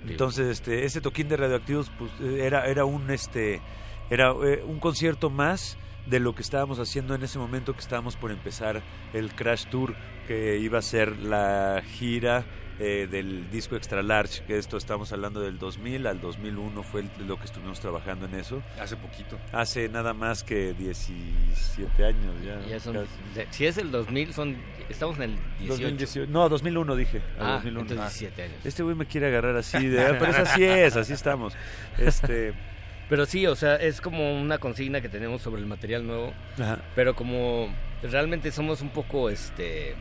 Entonces, este, ese toquín de radioactivos pues, era, era un este era eh, un concierto más de lo que estábamos haciendo en ese momento que estábamos por empezar el Crash Tour, que iba a ser la gira eh, del disco Extra Large, que esto estamos hablando del 2000 al 2001 fue el- lo que estuvimos trabajando en eso. Hace poquito. Hace nada más que 17 años ya. Son- si es el 2000, son, estamos en el 18. 2018. No, 2001 dije. Ah, 2001. entonces 17 años. Este güey me quiere agarrar así, de, "Ah, pero es así es, así estamos. Este, Pero sí, o sea, es como una consigna que tenemos sobre el material nuevo. Ajá. Pero como realmente somos un poco este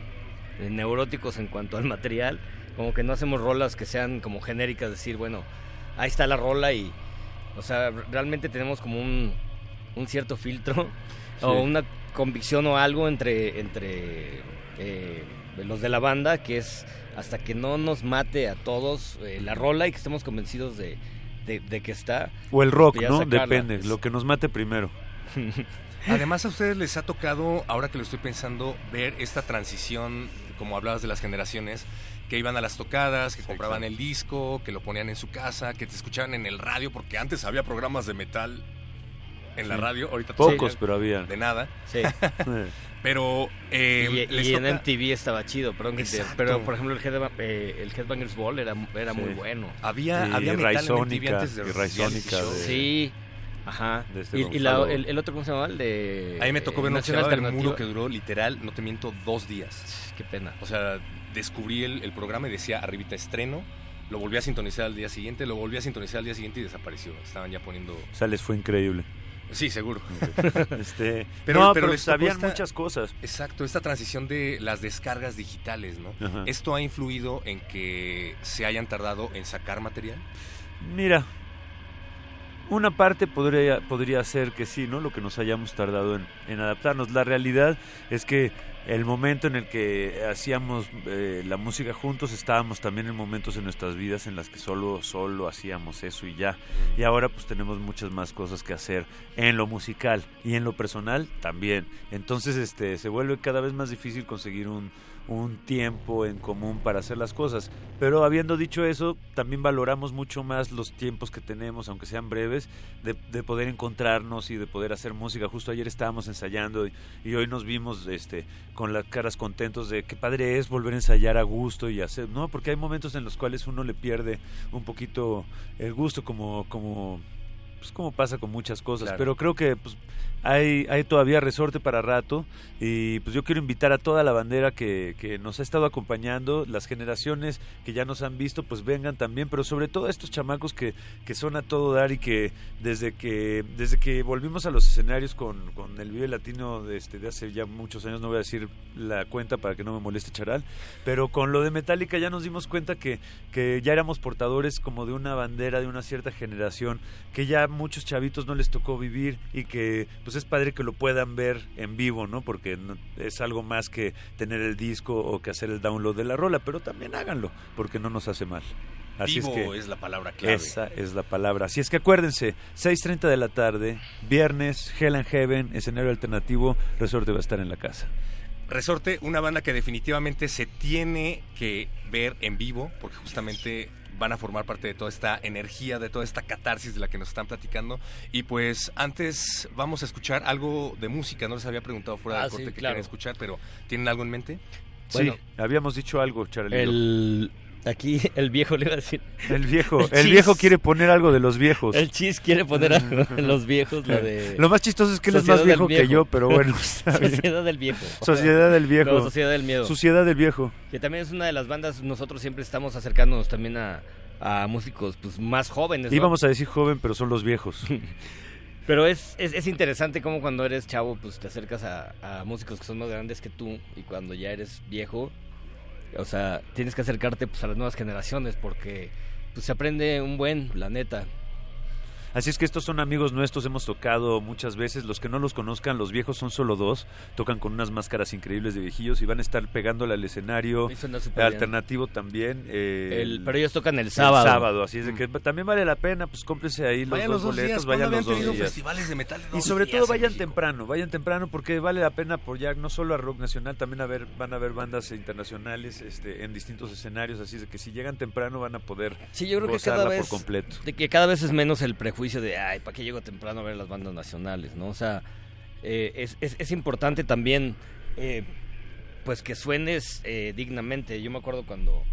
neuróticos en cuanto al material, como que no hacemos rolas que sean como genéricas, decir, bueno, ahí está la rola y, o sea, realmente tenemos como un, un cierto filtro o una convicción o algo entre, entre eh, los de la banda, que es hasta que no nos mate a todos eh, la rola y que estemos convencidos de, de- de que está. o el rock, ¿no? sacarla, Depende, lo que nos mate primero. Además a ustedes les ha tocado, ahora que lo estoy pensando, ver esta transición, como hablabas de las generaciones, que iban a las tocadas, que compraban el disco, que lo ponían en su casa, que te escuchaban en el radio, porque antes había programas de metal en la radio, ahorita Pocos, pero había. De nada. Sí. pero eh, y, en MTV estaba chido, perdón que te- Exacto. pero por ejemplo el, Headba- eh, el Headbangers Ball era, era Sí. muy bueno. Había- Y había metal en MTV antes de y de- Sí, ajá. de este y y la- el, el otro, ¿cómo se llamaba? El de... A mí me tocó ver eh, uno que se Nación llamaba El Alternativa. Muro que duró literal, no te miento, dos días. Qué pena. O sea, descubrí el, el programa y decía arribita estreno, lo volví a sintonizar al día siguiente, lo volví a sintonizar al día siguiente y desapareció. Estaban ya poniendo... O sea, les fue increíble. Sí, seguro. Este, Pero, no, pero sabían esta- muchas cosas. Exacto, esta transición de las descargas digitales, ¿no? Ajá. ¿Esto ha influido en que se hayan tardado en sacar material? Mira, una parte podría, podría ser que sí, ¿no? Lo que nos hayamos tardado en, adaptarnos. La realidad es que el momento en el que hacíamos eh, la música juntos, estábamos también en momentos en nuestras vidas en las que solo, solo hacíamos eso y ya. Y ahora pues tenemos muchas más cosas que hacer en lo musical y en lo personal también. Entonces este se vuelve cada vez más difícil conseguir un, un tiempo en común para hacer las cosas. Pero habiendo dicho eso, también valoramos mucho más los tiempos que tenemos, aunque sean breves, de, de poder encontrarnos y de poder hacer música. Justo ayer estábamos ensayando y, y hoy nos vimos este con las caras contentos de qué padre es volver a ensayar a gusto y hacer, ¿no? Porque hay momentos en los cuales uno le pierde un poquito el gusto como como pues como pasa con muchas cosas, Claro. pero creo que pues hay, hay todavía resorte para rato y pues yo quiero invitar a toda la bandera que, que nos ha estado acompañando, las generaciones que ya nos han visto pues vengan también, pero sobre todo a estos chamacos que, que son a todo dar y que desde que desde que volvimos a los escenarios con, con el Vive Latino de, este, de hace ya muchos años, no voy a decir la cuenta para que no me moleste Charal, pero con lo de Metallica ya nos dimos cuenta que, que ya éramos portadores como de una bandera de una cierta generación que ya muchos chavitos no les tocó vivir y que pues es padre que lo puedan ver en vivo, ¿no? Porque no- es algo más que tener el disco o que hacer el download de la rola, pero también háganlo porque no nos hace mal. Así Vivo es que es la palabra clave. esa es la palabra. Así es que acuérdense, 6.30 de la tarde, viernes, Hell and Heaven, escenario alternativo, Resorte va a estar en la casa. Resorte, una banda que definitivamente se tiene que ver en vivo, porque justamente van a formar parte de toda esta energía, de toda esta catarsis de la que nos están platicando. Y pues antes vamos a escuchar algo de música, no les había preguntado fuera Ah, del corte sí, que claro. querían escuchar, pero ¿tienen algo en mente? sí, habíamos dicho algo, Charlie. El, Aquí el viejo le iba a decir. El viejo, el, viejo quiere poner algo de los viejos. El chis quiere poner algo de los viejos, la de... Lo más chistoso es que él es más viejo que yo, pero bueno. Sociedad del viejo. Sociedad del viejo. No, Sociedad del miedo. Sociedad del viejo. Que también es una de las bandas, nosotros siempre estamos acercándonos también a, a músicos pues más jóvenes. ¿no? Íbamos a decir joven, pero son los viejos. Pero es, es, es interesante como cuando eres chavo, pues te acercas a, a músicos que son más grandes que tú y cuando ya eres viejo, o sea, tienes que acercarte pues a las nuevas generaciones porque pues se aprende un buen, la neta. Así es que estos son amigos nuestros, hemos tocado muchas veces. Los que no los conozcan, los viejos son solo dos. Tocan con unas máscaras increíbles de viejillos y van a estar pegándole al escenario. Bien. Alternativo también. eh, El- pero ellos tocan el sábado. así es de que también vale la pena, pues cómprense ahí los Vayan dos los dos boletos, días, ¿cuándo vayan los dos días. festivales de metal de Y sobre días todo vayan temprano, vayan temprano porque vale la pena apoyar no solo a rock nacional, también a ver, van a ver bandas internacionales este, en distintos escenarios, así es de que si llegan temprano van a poder Sí, yo creo que gozarla cada vez por completo. de que cada vez es menos el prejuicio de, ay, ¿para qué llego temprano a ver las bandas nacionales? ¿no? O sea, eh, es, es, es importante también, eh, pues que suenes eh, dignamente. Yo me acuerdo cuando,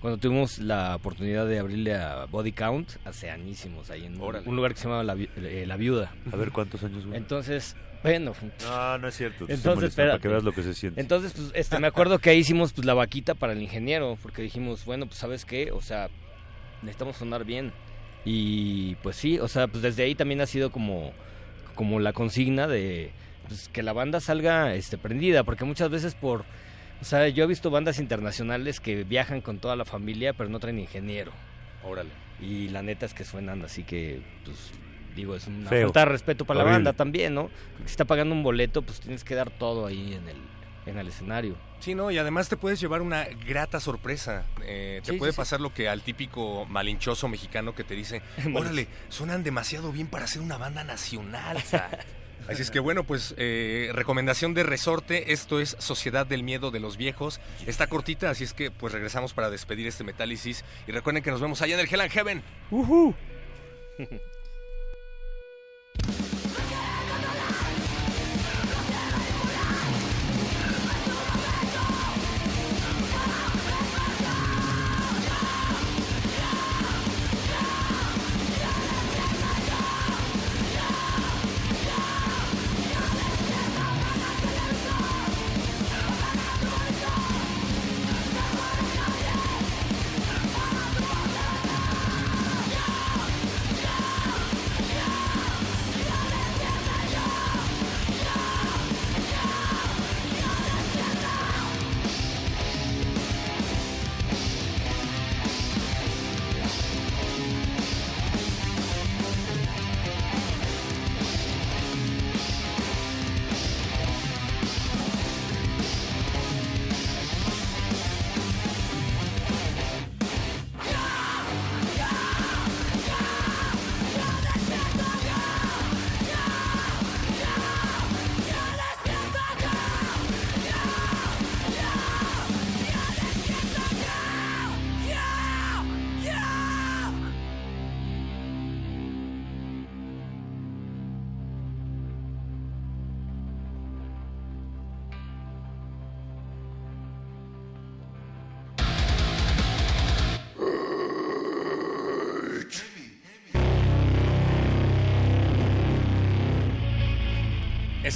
cuando tuvimos la oportunidad de abrirle a Body Count hace añísimos ahí en un- Órale. un lugar que se llamaba La, Vi- eh, La Viuda. A ver cuántos años, güey. Entonces, bueno. No, no es cierto. Entonces, molestando, para que veas lo que se siente. Entonces, pues, este, me acuerdo que ahí hicimos pues la vaquita para el ingeniero, porque dijimos, bueno, pues sabes qué, o sea, necesitamos sonar bien. Y pues sí, o sea, pues desde ahí también ha sido como, como la consigna de pues, que la banda salga este, prendida, porque muchas veces por, o sea, yo he visto bandas internacionales que viajan con toda la familia, pero no traen ingeniero. Órale. Y la neta es que suenan así que, pues, digo, es una Feo. falta de respeto para Horrible. la banda también, ¿no? Porque si está pagando un boleto, pues tienes que dar todo ahí en el, en el escenario. Sí, no, y además te puedes llevar una grata sorpresa. Eh, te Sí, puede sí, sí. pasar lo que al típico malinchoso mexicano que te dice, órale, suenan demasiado bien para ser una banda nacional. sa". Así es que bueno, pues eh, recomendación de resorte, esto es Sociedad del Miedo de los Viejos. Está cortita, así es que pues regresamos para despedir este Metálisis. Y recuerden que nos vemos allá en el Hell and Heaven. Ujú.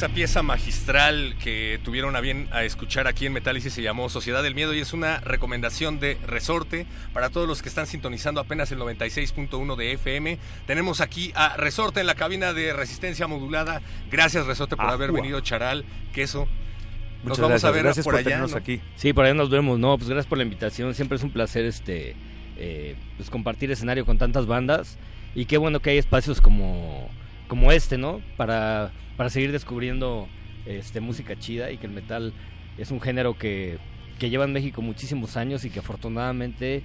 Esa pieza magistral que tuvieron a bien a escuchar aquí en Metálisis se llamó Sociedad del Miedo y es una recomendación de resorte para todos los que están sintonizando apenas el 96.1 de FM. Tenemos aquí a Resorte en la cabina de resistencia modulada. Gracias Resorte por haber Ajua. venido, Charal, queso. Nos vamos gracias, a ver gracias por, por allá. aquí. Sí, por allá nos vemos. No, pues gracias por la invitación. Siempre es un placer este eh, pues compartir escenario con tantas bandas. Y qué bueno que hay espacios como, como este, ¿no? Para, para seguir descubriendo este, música chida y que el metal es un género que, que lleva en México muchísimos años y que afortunadamente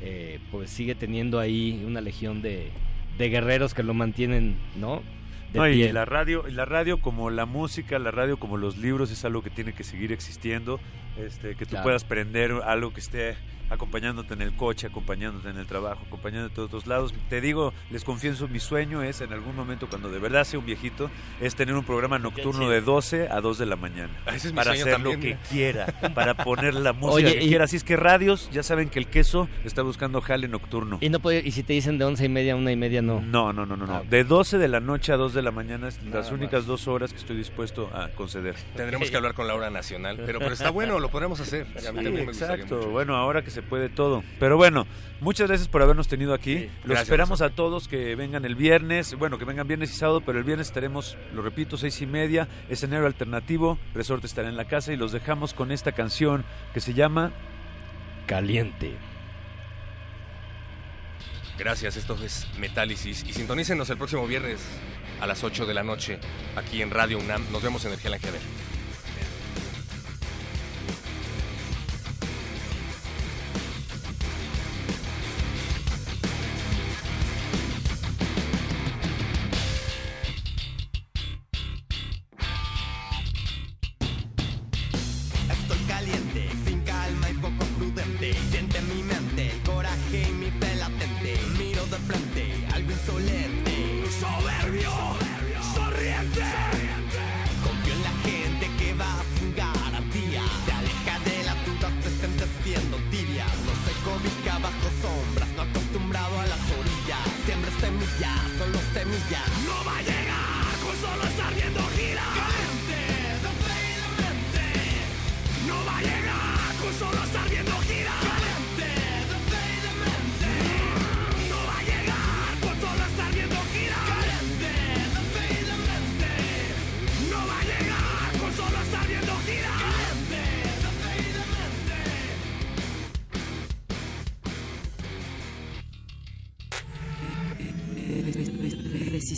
eh, pues sigue teniendo ahí una legión de, de guerreros que lo mantienen, ¿no? de No, y la radio, la radio como la música, la radio como los libros es algo que tiene que seguir existiendo, este, que tú Claro. puedas prender algo que esté acompañándote en el coche, acompañándote en el trabajo, acompañándote a otros lados. Te digo, les confieso, mi sueño es en algún momento cuando de verdad sea un viejito, es tener un programa nocturno de 12 a 2 de la mañana. Ah, ese es mi para sueño hacer también, lo que quiera, para poner la música Oye, que y- quiera. Así es que radios, ya saben que el queso está buscando jale nocturno. Y no puede, y si te dicen de once y media a una y media, no. No, no, no, no, no. Ah, De 12 de la noche a 2 de la mañana es las únicas dos horas que estoy dispuesto a conceder. Tendremos que hablar con la hora nacional, pero, pero está bueno, lo podremos hacer. Sí, exacto. Bueno, ahora que se puede todo. Pero bueno, muchas gracias por habernos tenido aquí. Los gracias, esperamos a todos que vengan el viernes. Bueno, que vengan viernes y sábado, pero el viernes estaremos, lo repito, seis y media. Escenario alternativo. Resorte estará en la casa y los dejamos con esta canción que se llama Caliente. Gracias, esto es Metálisis. Y sintonícenos el próximo viernes a las 8 de la noche aquí en Radio UNAM. Nos vemos en el Hell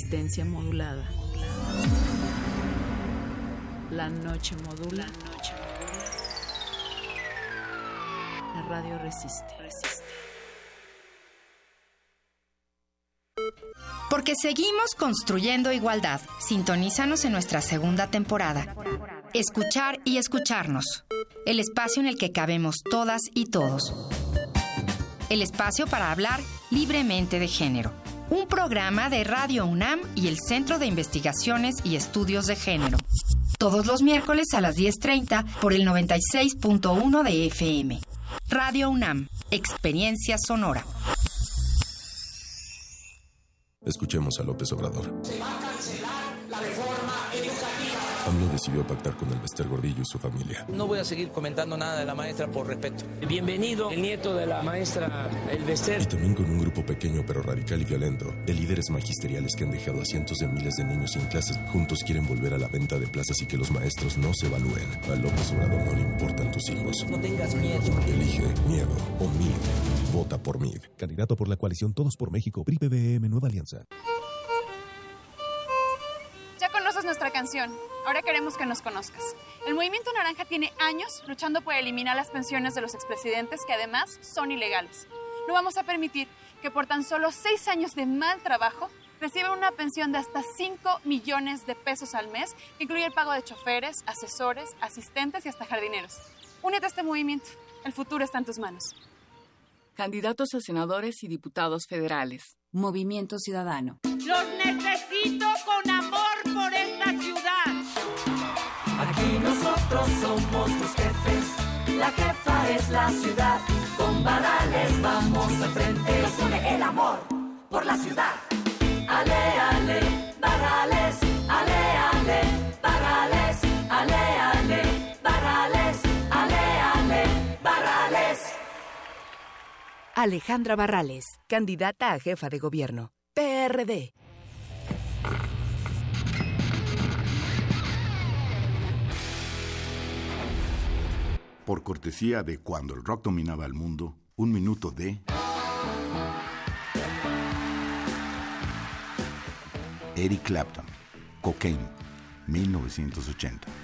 Resistencia modulada. La noche modula. La radio resiste. Porque seguimos construyendo igualdad. Sintonízanos en nuestra segunda temporada. Escuchar y escucharnos. El espacio en el que cabemos todas y todos. El espacio para hablar libremente de género. Un programa de Radio UNAM y el Centro de Investigaciones y Estudios de Género. Todos los miércoles a las 10.30 por el 96.1 de FM. Radio UNAM. Experiencia sonora. Escuchemos a López Obrador. Se va a cancelar la reforma. AMLO decidió pactar con el Bester Gordillo y su familia. No voy a seguir comentando nada de la maestra por respeto. Bienvenido, el nieto de la maestra Y Elvester. también con un grupo pequeño pero radical y violento de líderes magisteriales que han dejado a cientos de miles de niños sin clases. Juntos quieren volver a la venta de plazas y que los maestros no se evalúen. A López Obrador no le importan tus hijos. No tengas miedo. Elige miedo o MID. Vota por MID. Candidato por la coalición Todos por México, PRI PBM Nueva Alianza. Ya conoces nuestra canción, ahora queremos que nos conozcas. El Movimiento Naranja tiene años luchando por eliminar las pensiones de los expresidentes que además son ilegales. No vamos a permitir que por tan solo seis años de mal trabajo reciban una pensión de hasta 5 millones de pesos al mes, que incluye el pago de choferes, asesores, asistentes y hasta jardineros. Únete a este movimiento, el futuro está en tus manos. Candidatos a senadores y diputados federales. Movimiento Ciudadano. Los necesito con amor nosotros somos los jefes, la jefa es la ciudad. Con Barrales vamos al frente, nos une el amor por la ciudad. Ale, ale, Barrales, ale, ale, Barrales, ale, ale, Barrales, ale, ale, Barrales. Alejandra Barrales, candidata a jefa de gobierno. PRD. Por cortesía de Cuando el rock dominaba el mundo, un minuto de... Eric Clapton, Cocaine, 1980.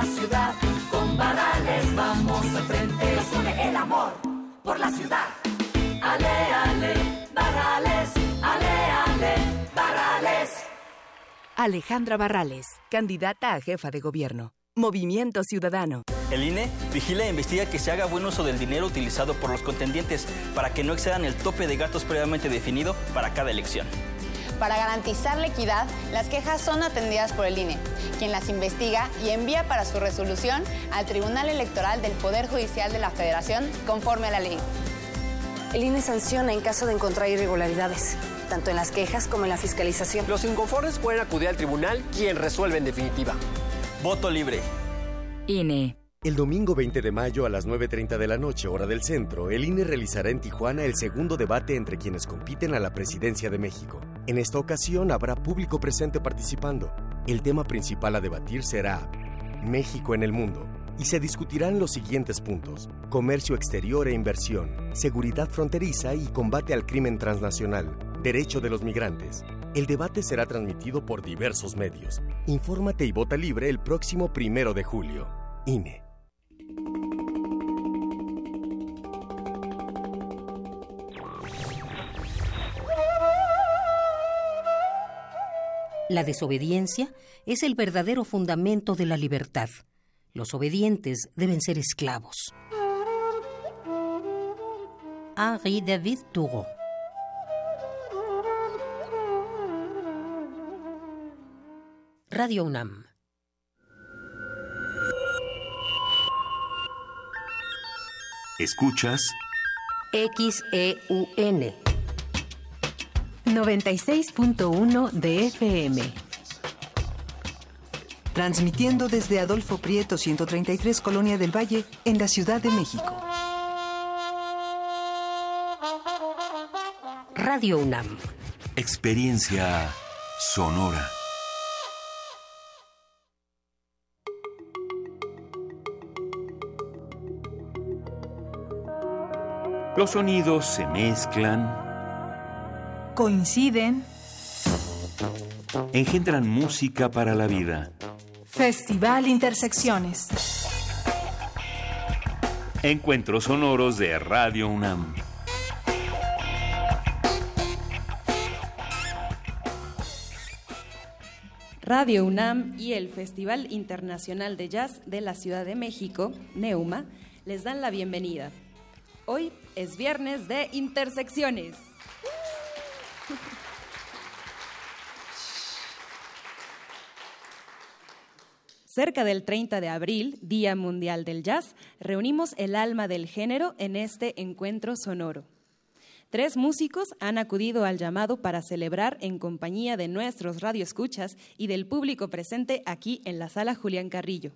La ciudad. Con barrales vamos al frente, nos une el amor por la ciudad. Ale, ale, barrales, ale, ale, barrales. Alejandra Barrales, candidata a jefa de gobierno. Movimiento Ciudadano. El INE vigila e investiga que se haga buen uso del dinero utilizado por los contendientes para que no excedan el tope de gastos previamente definido para cada elección. Para garantizar la equidad, las quejas son atendidas por el INE, quien las investiga y envía para su resolución al Tribunal Electoral del Poder Judicial de la Federación conforme a la ley. El INE sanciona en caso de encontrar irregularidades, tanto en las quejas como en la fiscalización. Los inconformes pueden acudir al tribunal, quien resuelve en definitiva. Voto libre. INE. El domingo 20 de mayo a las 9.30 de la noche, hora del centro, el INE realizará en Tijuana el segundo debate entre quienes compiten a la presidencia de México. En esta ocasión habrá público presente participando. El tema principal a debatir será México en el mundo y se discutirán los siguientes puntos. Comercio exterior e inversión, seguridad fronteriza y combate al crimen transnacional, derecho de los migrantes. El debate será transmitido por diversos medios. Infórmate y vota libre el próximo primero de julio. INE. La desobediencia es el verdadero fundamento de la libertad. Los obedientes deben ser esclavos. Henri David Thoreau Radio UNAM Escuchas XEUN 96.1 de FM. Transmitiendo desde Adolfo Prieto 133 Colonia del Valle en la Ciudad de México. Radio UNAM. Experiencia sonora. Los sonidos se mezclan, Coinciden. engendran música para la vida. Festival Intersecciones. Encuentros sonoros de Radio UNAM. Radio UNAM y el Festival Internacional de Jazz de la Ciudad de México, Neuma, les dan la bienvenida. Hoy es viernes de Intersecciones. Cerca del 30 de abril, Día Mundial del Jazz, reunimos el alma del género en este encuentro sonoro. Tres músicos han acudido al llamado para celebrar en compañía de nuestros radioescuchas y del público presente aquí en la sala Julián Carrillo.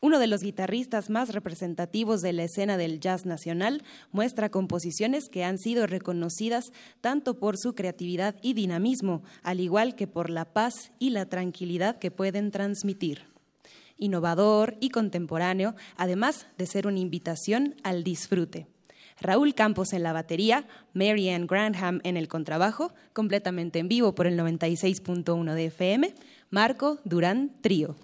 Uno de los guitarristas más representativos de la escena del jazz nacional muestra composiciones que han sido reconocidas tanto por su creatividad y dinamismo, al igual que por la paz y la tranquilidad que pueden transmitir. Innovador y contemporáneo, además de ser una invitación al disfrute. Raúl Campos en la batería, Mary Ann Granham en el contrabajo, completamente en vivo por el 96.1 de FM, Marco Durán Trío.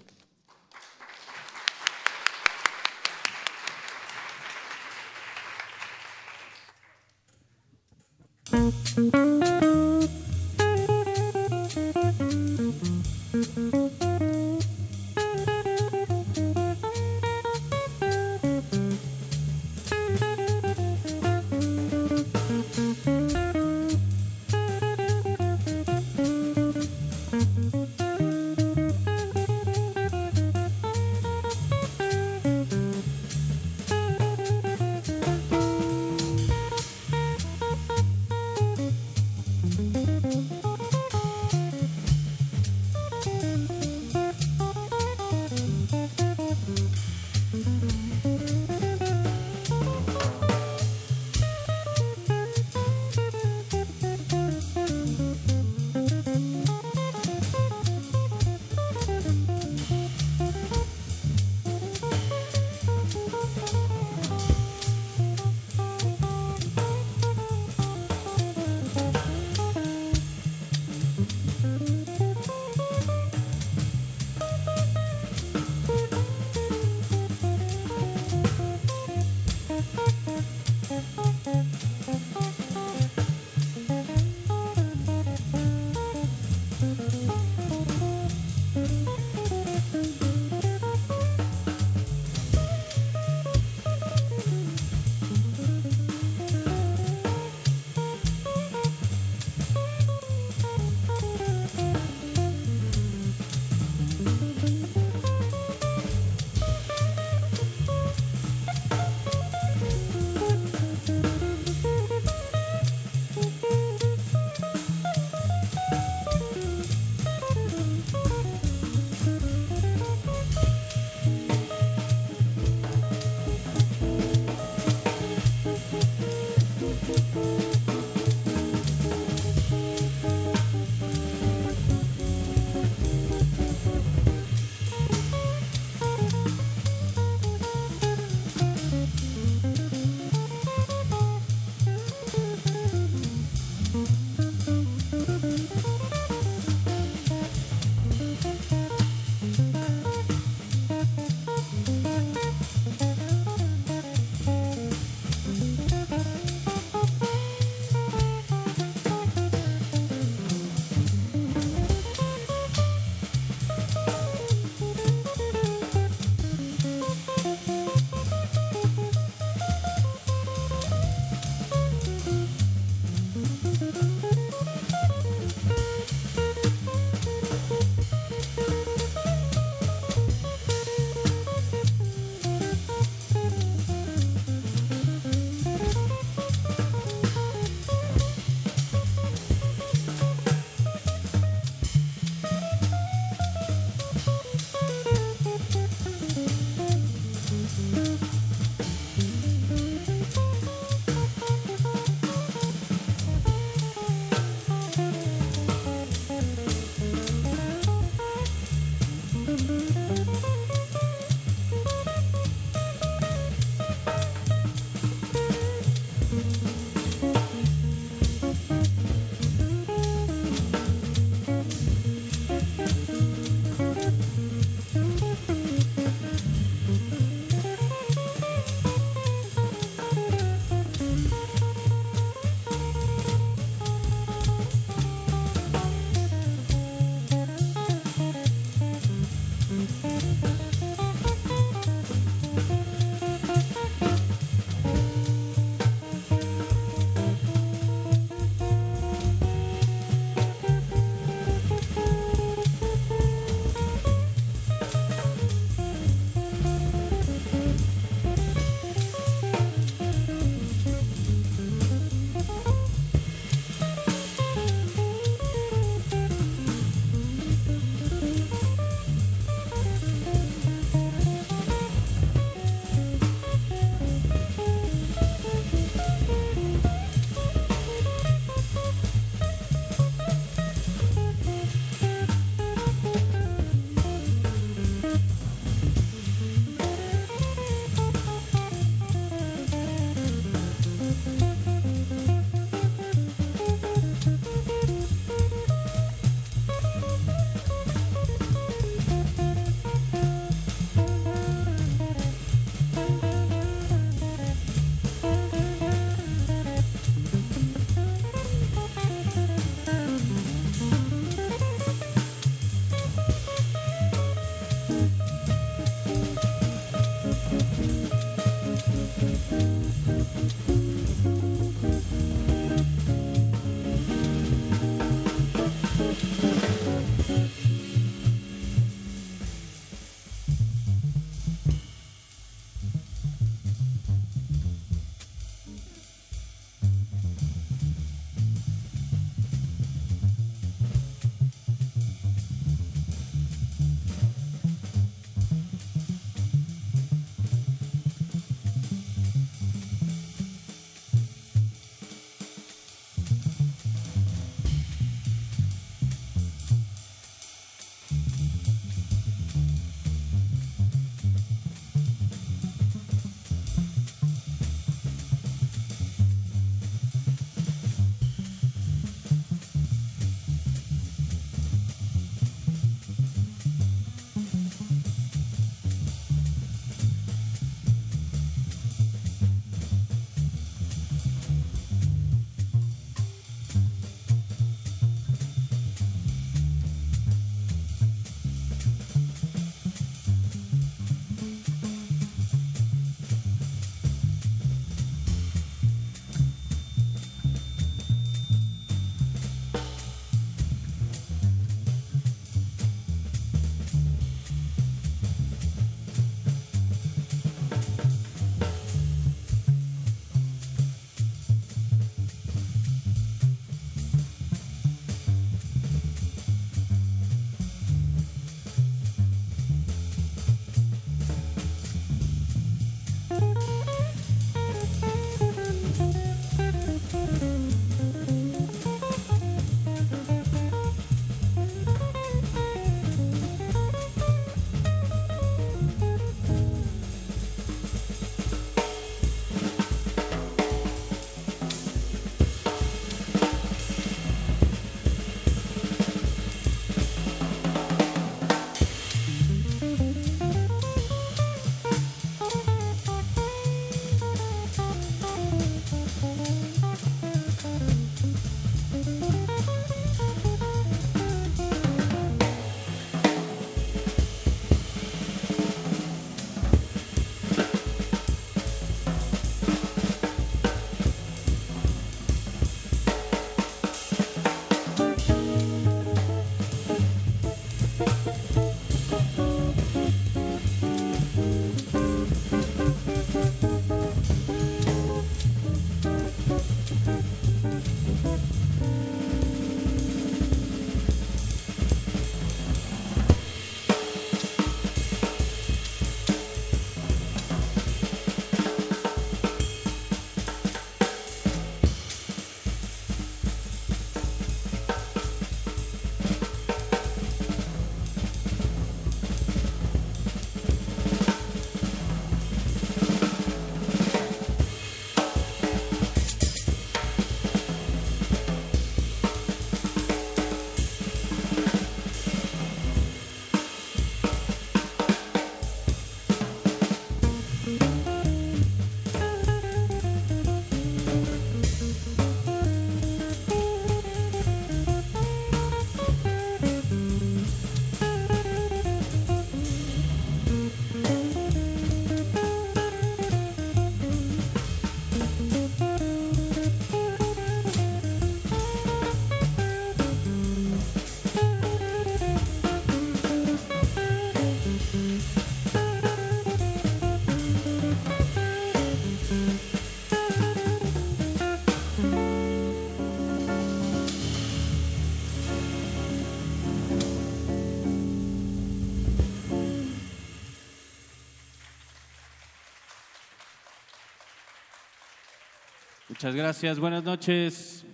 Muchas gracias. Buenas noches.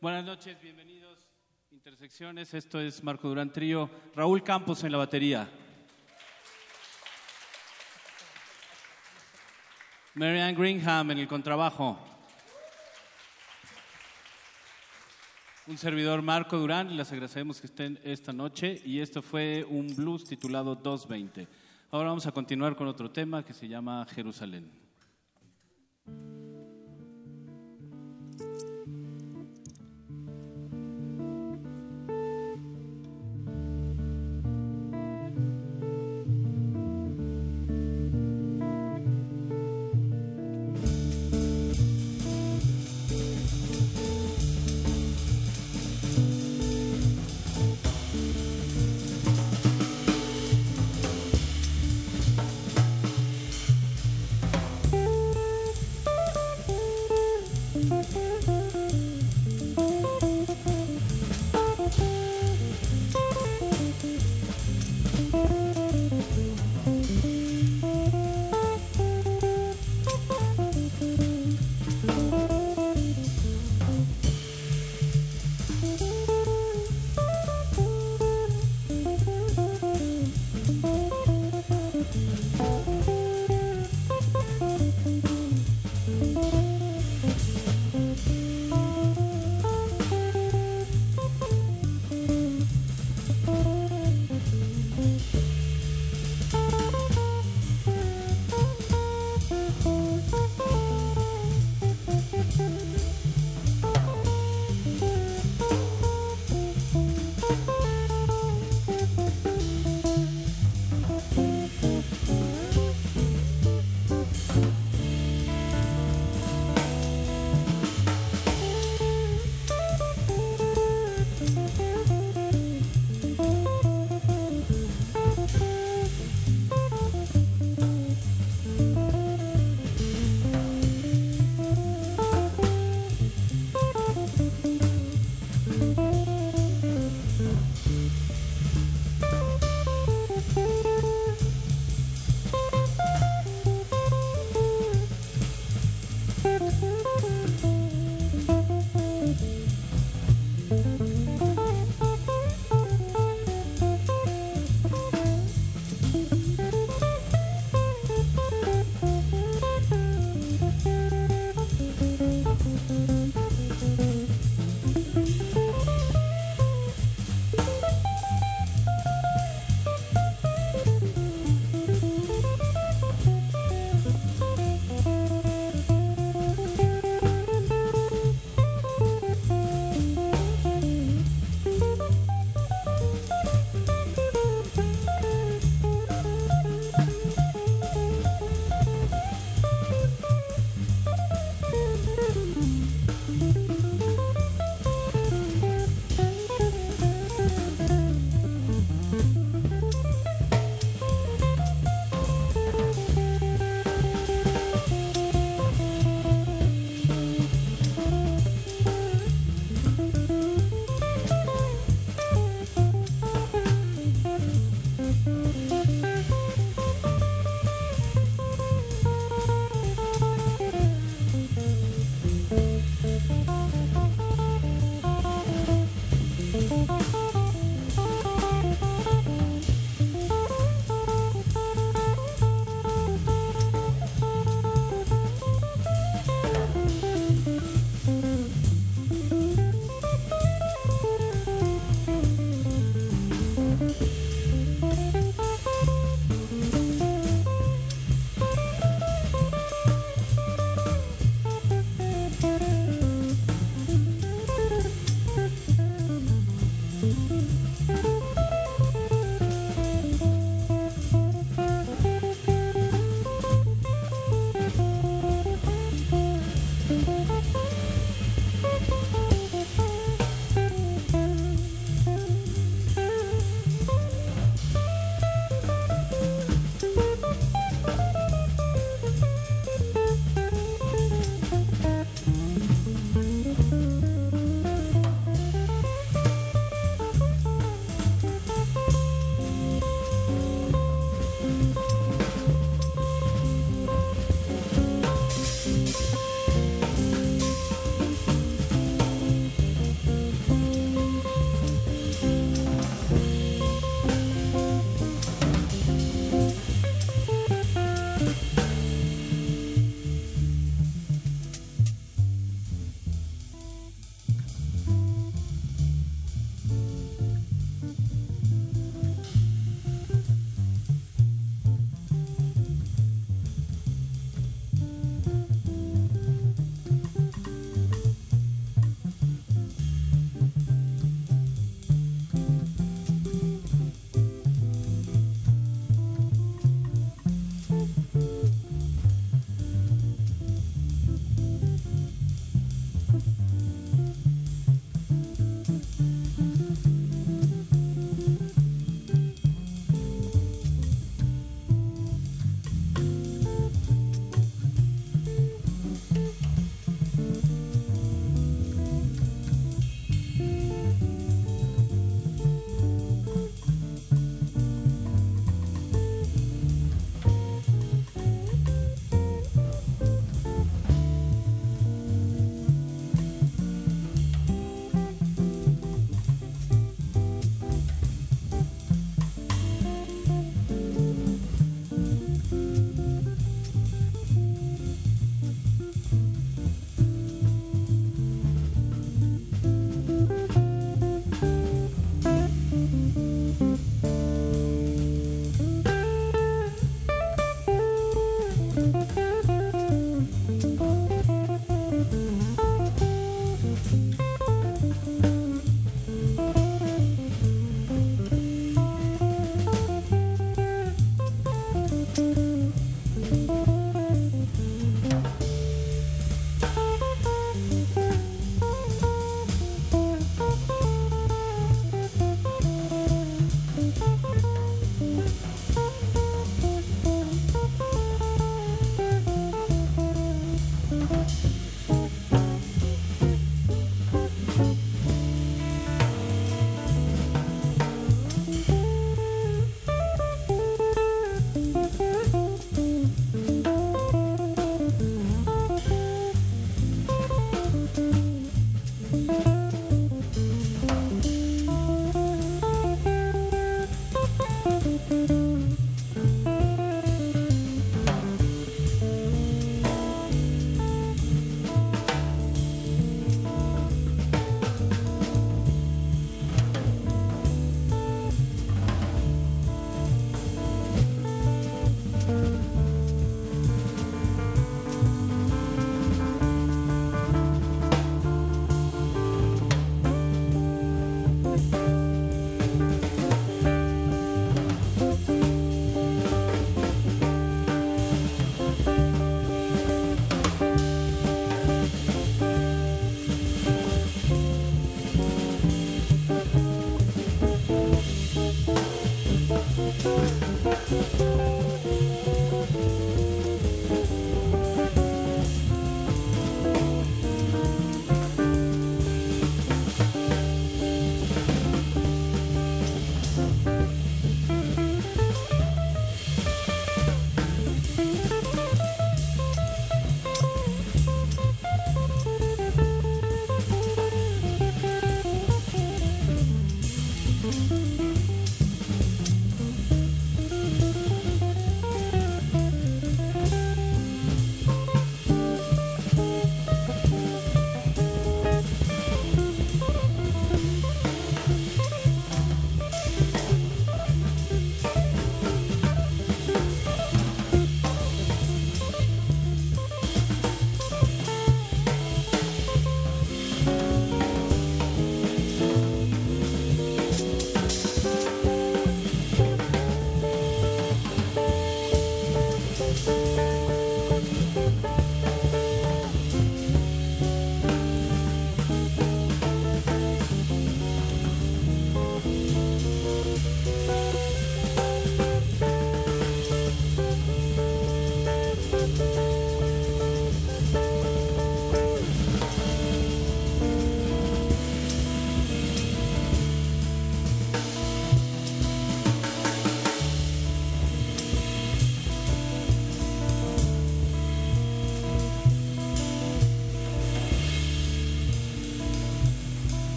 Buenas noches, bienvenidos. Intersecciones, esto es Marco Durán Trío. Raúl Campos en la batería. Marianne Greenham en el contrabajo. Un servidor Marco Durán, les agradecemos que estén esta noche. Y esto fue un blues titulado 220. Ahora vamos a continuar con otro tema que se llama Jerusalén.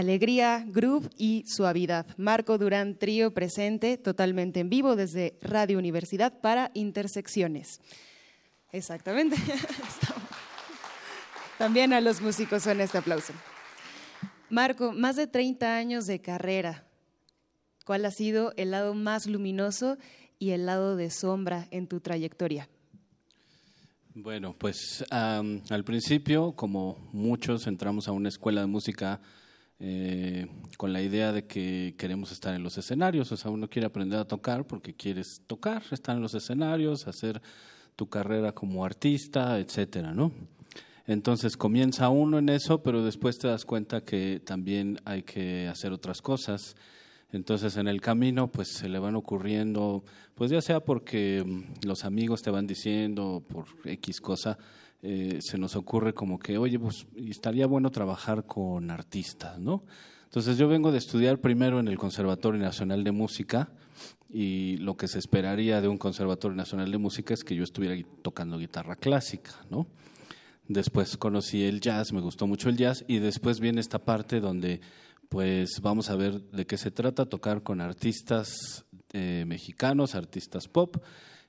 Alegría, groove y suavidad. Marco Durán Trío presente totalmente en vivo desde Radio Universidad para Intersecciones. Exactamente. También a los músicos son este aplauso. Marco, más de 30 años de carrera. ¿Cuál ha sido el lado más luminoso y el lado de sombra en tu trayectoria? Bueno, pues al principio, como muchos, entramos a una escuela de música eh, con la idea de que queremos estar en los escenarios, o sea, uno quiere aprender a tocar porque quieres tocar, estar en los escenarios, hacer tu carrera como artista, etcétera, ¿no? Entonces comienza uno en eso, pero después te das cuenta que también hay que hacer otras cosas. Entonces en el camino pues se le van ocurriendo, pues ya sea porque mm, los amigos te van diciendo por X cosa, eh, se nos ocurre como que, oye, pues estaría bueno trabajar con artistas, ¿no? Entonces yo vengo de estudiar primero en el Conservatorio Nacional de Música y lo que se esperaría de un Conservatorio Nacional de Música es que yo estuviera tocando guitarra clásica, ¿no? Después conocí el jazz, me gustó mucho el jazz y después viene esta parte donde pues vamos a ver de qué se trata, tocar con artistas eh, mexicanos, artistas pop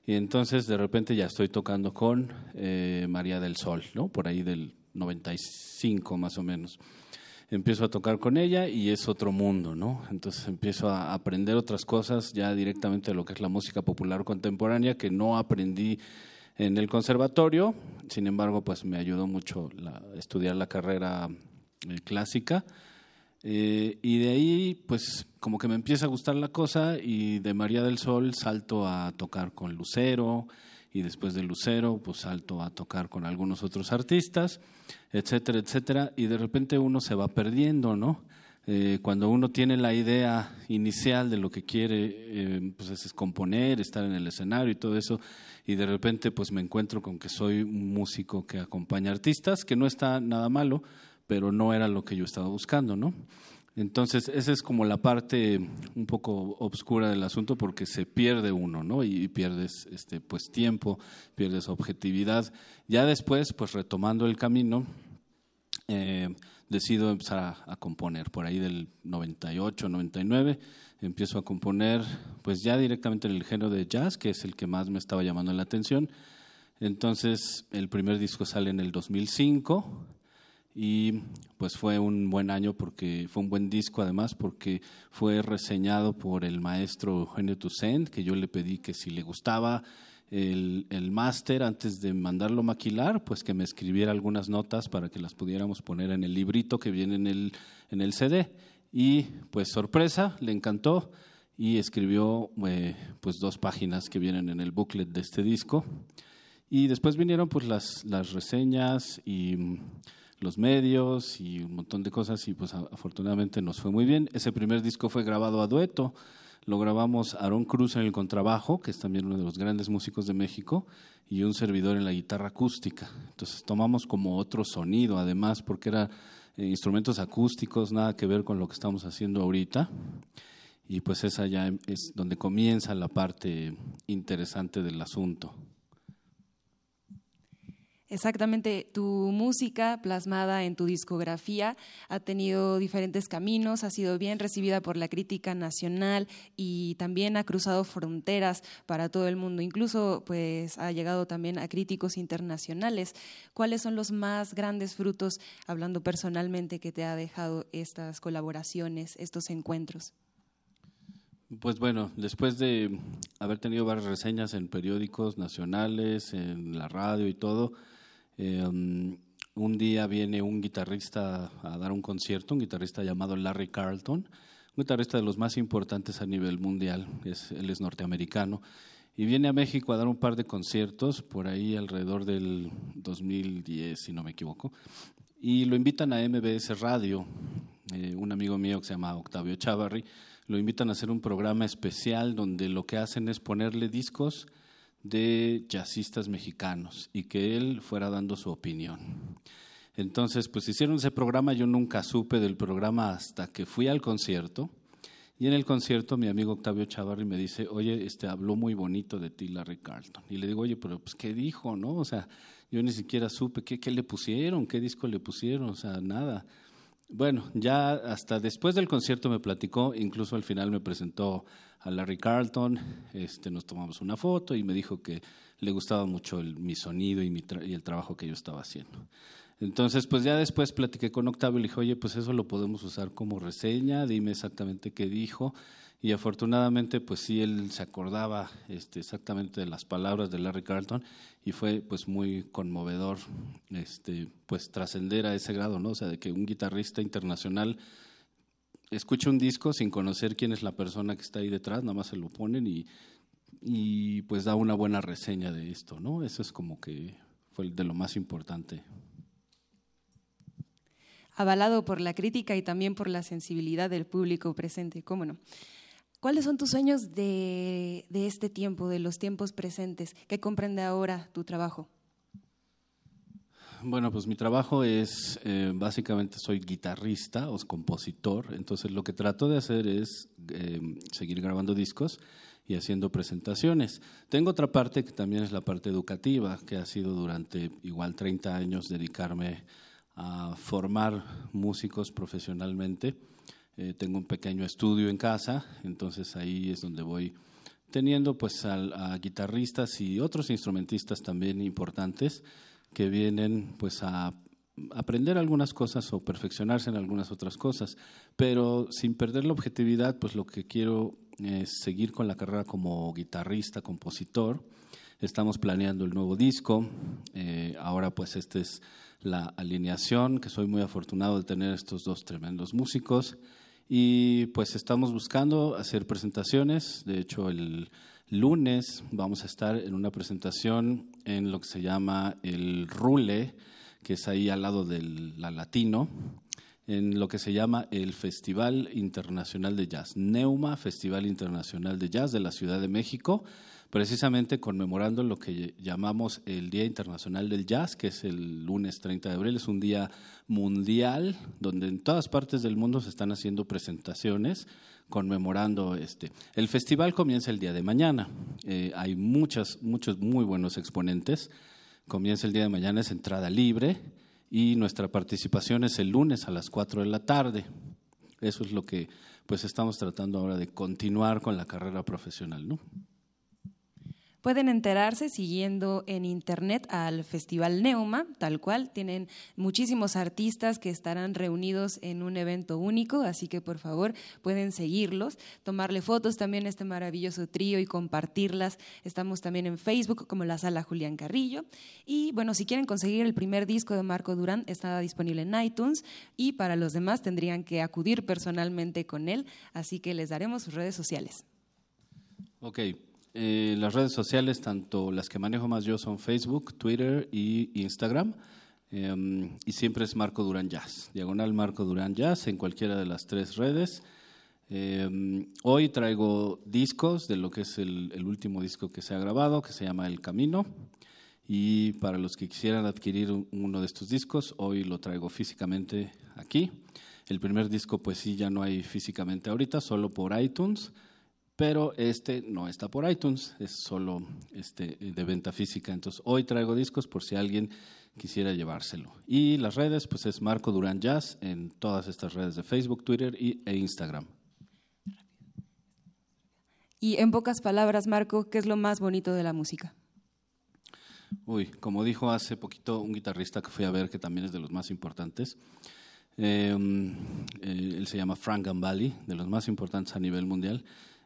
y entonces de repente ya estoy tocando con eh, María del Sol, ¿no? Por ahí del 95 más o menos. Empiezo a tocar con ella y es otro mundo, ¿no? Entonces empiezo a aprender otras cosas ya directamente de lo que es la música popular contemporánea que no aprendí en el conservatorio, sin embargo, pues me ayudó mucho la- estudiar la carrera eh, clásica. Eh, y de ahí, pues como que me empieza a gustar la cosa y de María del Sol salto a tocar con Lucero y después de Lucero, pues salto a tocar con algunos otros artistas, etcétera, etcétera. Y de repente uno se va perdiendo, ¿no? Eh, cuando uno tiene la idea inicial de lo que quiere, eh, pues es componer, estar en el escenario y todo eso, y de repente pues me encuentro con que soy un músico que acompaña artistas, que no está nada malo, pero no era lo que yo estaba buscando, ¿no? Entonces, esa es como la parte un poco obscura del asunto porque se pierde uno, ¿no? Y pierdes este pues tiempo, pierdes objetividad. Ya después, pues retomando el camino, eh, decido empezar a, a componer por ahí del 98, 99, empiezo a componer pues ya directamente en el género de jazz, que es el que más me estaba llamando la atención. Entonces, el primer disco sale en el 2005 y pues fue un buen año porque fue un buen disco además porque fue reseñado por el maestro Eugenio Toussaint que yo le pedí que si le gustaba el, el máster antes de mandarlo maquilar pues que me escribiera algunas notas para que las pudiéramos poner en el librito que viene en el, en el CD y pues sorpresa le encantó y escribió eh, pues dos páginas que vienen en el booklet de este disco. Y después vinieron pues las, las reseñas y los medios y un montón de cosas y pues afortunadamente nos fue muy bien. Ese primer disco fue grabado a dueto, lo grabamos Aarón Cruz en el contrabajo, que es también uno de los grandes músicos de México, y un servidor en la guitarra acústica. Entonces tomamos como otro sonido además porque eran instrumentos acústicos, nada que ver con lo que estamos haciendo ahorita. Y pues esa ya es donde comienza la parte interesante del asunto. Exactamente, tu música plasmada en tu discografía ha tenido diferentes caminos, ha sido bien recibida por la crítica nacional y también ha cruzado fronteras para todo el mundo, incluso pues ha llegado también a críticos internacionales. ¿Cuáles son los más grandes frutos, hablando personalmente, que te ha dejado estas colaboraciones, estos encuentros? Pues bueno, después de haber tenido varias reseñas en periódicos nacionales, en la radio y todo, um, un día viene un guitarrista a dar un concierto, un guitarrista llamado Larry Carlton, un guitarrista de los más importantes a nivel mundial, es, él es norteamericano, y viene a México a dar un par de conciertos por ahí alrededor del 2010, si no me equivoco, y lo invitan a MBS Radio, eh, un amigo mío que se llama Octavio Chavarri, lo invitan a hacer un programa especial donde lo que hacen es ponerle discos de jazzistas mexicanos y que él fuera dando su opinión. Entonces, pues hicieron ese programa, yo nunca supe del programa hasta que fui al concierto. Y en el concierto mi amigo Octavio Chavarri me dice, oye, este habló muy bonito de ti Larry Carlton. Y le digo, oye, pero pues qué dijo, ¿no? O sea, yo ni siquiera supe qué, qué le pusieron, qué disco le pusieron, o sea, nada. Bueno, ya hasta después del concierto me platicó, incluso al final me presentó a Larry Carlton, este, nos tomamos una foto y me dijo que le gustaba mucho el- mi sonido y, mi tra- y el trabajo que yo estaba haciendo. Entonces, pues ya después platiqué con Octavio y le dije, oye, pues eso lo podemos usar como reseña, dime exactamente qué dijo. Y afortunadamente, pues sí, él se acordaba este, exactamente de las palabras de Larry Carlton y fue pues muy conmovedor este, pues trascender a ese grado, ¿no? O sea, de que un guitarrista internacional escucha un disco sin conocer quién es la persona que está ahí detrás, nada más se lo ponen y, y pues da una buena reseña de esto, ¿no? Eso es como que fue de lo más importante. Avalado por la crítica y también por la sensibilidad del público presente, ¿cómo no? ¿Cuáles son tus sueños de, este tiempo, de los tiempos presentes? ¿Qué comprende ahora tu trabajo? Bueno, pues mi trabajo es, eh, básicamente soy guitarrista o compositor, entonces lo que trato de hacer es eh, seguir grabando discos y haciendo presentaciones. Tengo otra parte que también es la parte educativa, que ha sido durante igual 30 años dedicarme a formar músicos profesionalmente. Eh, tengo un pequeño estudio en casa, entonces ahí es donde voy teniendo pues al- a, guitarristas y otros instrumentistas también importantes que vienen pues a aprender algunas cosas o perfeccionarse en algunas otras cosas, pero sin perder la objetividad, pues lo que quiero es seguir con la carrera como guitarrista, compositor. Estamos planeando el nuevo disco. eh, ahora pues esta es la alineación, que soy muy afortunado de tener estos dos tremendos músicos. Y pues estamos buscando hacer presentaciones. De hecho, el lunes vamos a estar en una presentación en lo que se llama el Rule, que es ahí al lado del la Latino, en lo que se llama el Festival Internacional de Jazz, Neuma Festival Internacional de Jazz de la Ciudad de México, precisamente conmemorando lo que llamamos el Día Internacional del Jazz, que es el lunes 30 de abril, es un día mundial donde en todas partes del mundo se están haciendo presentaciones conmemorando este. El festival comienza el día de mañana. Eh, hay muchas, muchos muy buenos exponentes. Comienza el día de mañana, es entrada libre y nuestra participación es el lunes a las 4 de la tarde. Eso es lo que pues estamos tratando ahora de continuar con la carrera profesional, ¿no? Pueden enterarse siguiendo en internet al Festival Neuma, tal cual. Tienen muchísimos artistas que estarán reunidos en un evento único, así que por favor pueden seguirlos, tomarle fotos también a este maravilloso trío y compartirlas. Estamos también en Facebook como la Sala Julián Carrillo. Y bueno, si quieren conseguir el primer disco de Marco Durán, está disponible en iTunes y para los demás tendrían que acudir personalmente con él, así que les daremos sus redes sociales. Ok, eh, las redes sociales, tanto las que manejo más yo, son Facebook, Twitter y Instagram. Eh, y siempre es Marco Durán Jazz, diagonal Marco Durán Jazz en cualquiera de las tres redes. Eh, hoy traigo discos de lo que es el, el último disco que se ha grabado, que se llama El Camino. Y para los que quisieran adquirir un- uno de estos discos, hoy lo traigo físicamente aquí. El primer disco, pues sí, ya no hay físicamente ahorita, solo por iTunes pero este no está por iTunes, es solo este, de venta física. Entonces, hoy traigo discos por si alguien quisiera llevárselo. Y las redes, pues es Marco Durán Jazz en todas estas redes de Facebook, Twitter y, e Instagram. Y en pocas palabras, Marco, ¿qué es lo más bonito de la música? Uy, como dijo hace poquito un guitarrista que fui a ver, que también es de los más importantes, eh, eh, él se llama Frank Gambale, de los más importantes a nivel mundial,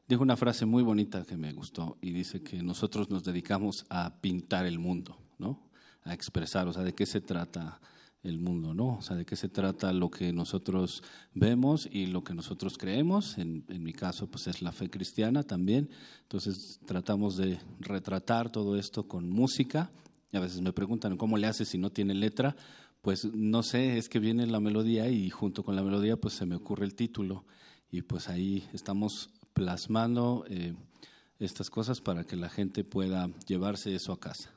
dijo una frase muy bonita que me gustó y dice que nosotros nos dedicamos a pintar el mundo, ¿no? A expresar, o sea, de qué se trata el mundo, ¿no? O sea, de qué se trata lo que nosotros vemos y lo que nosotros creemos. En, en mi caso, pues es la fe cristiana también. Entonces, tratamos de retratar todo esto con música. Y a veces me preguntan, ¿cómo le haces si no tiene letra? Pues no sé, es que viene la melodía y junto con la melodía, pues se me ocurre el título. Y pues ahí estamos plasmando eh, estas cosas para que la gente pueda llevarse eso a casa.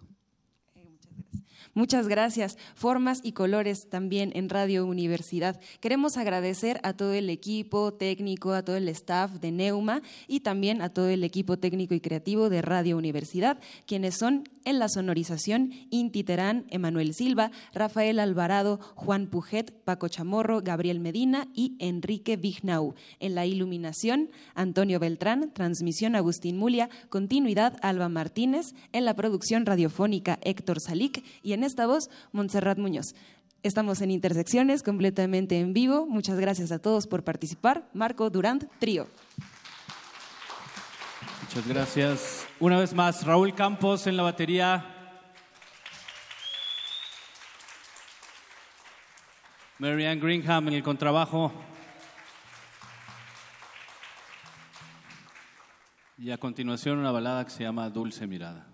Muchas gracias. Formas y colores también en Radio Universidad. Queremos agradecer a todo el equipo técnico, a todo el staff de Neuma y también a todo el equipo técnico y creativo de Radio Universidad, quienes son en la sonorización Inti Terán, Emanuel Silva, Rafael Alvarado, Juan Pujet, Paco Chamorro, Gabriel Medina y Enrique Vignau. En la iluminación, Antonio Beltrán, transmisión Agustín Mulia, continuidad Alba Martínez, en la producción radiofónica Héctor Salic en esta voz Montserrat Muñoz. Estamos en Intersecciones completamente en vivo. Muchas gracias a todos por participar. Marco Durant, trío. Muchas gracias. Una vez más, Raúl Campos en la batería. Marianne Greenham en el contrabajo. Y a continuación una balada que se llama Dulce Mirada.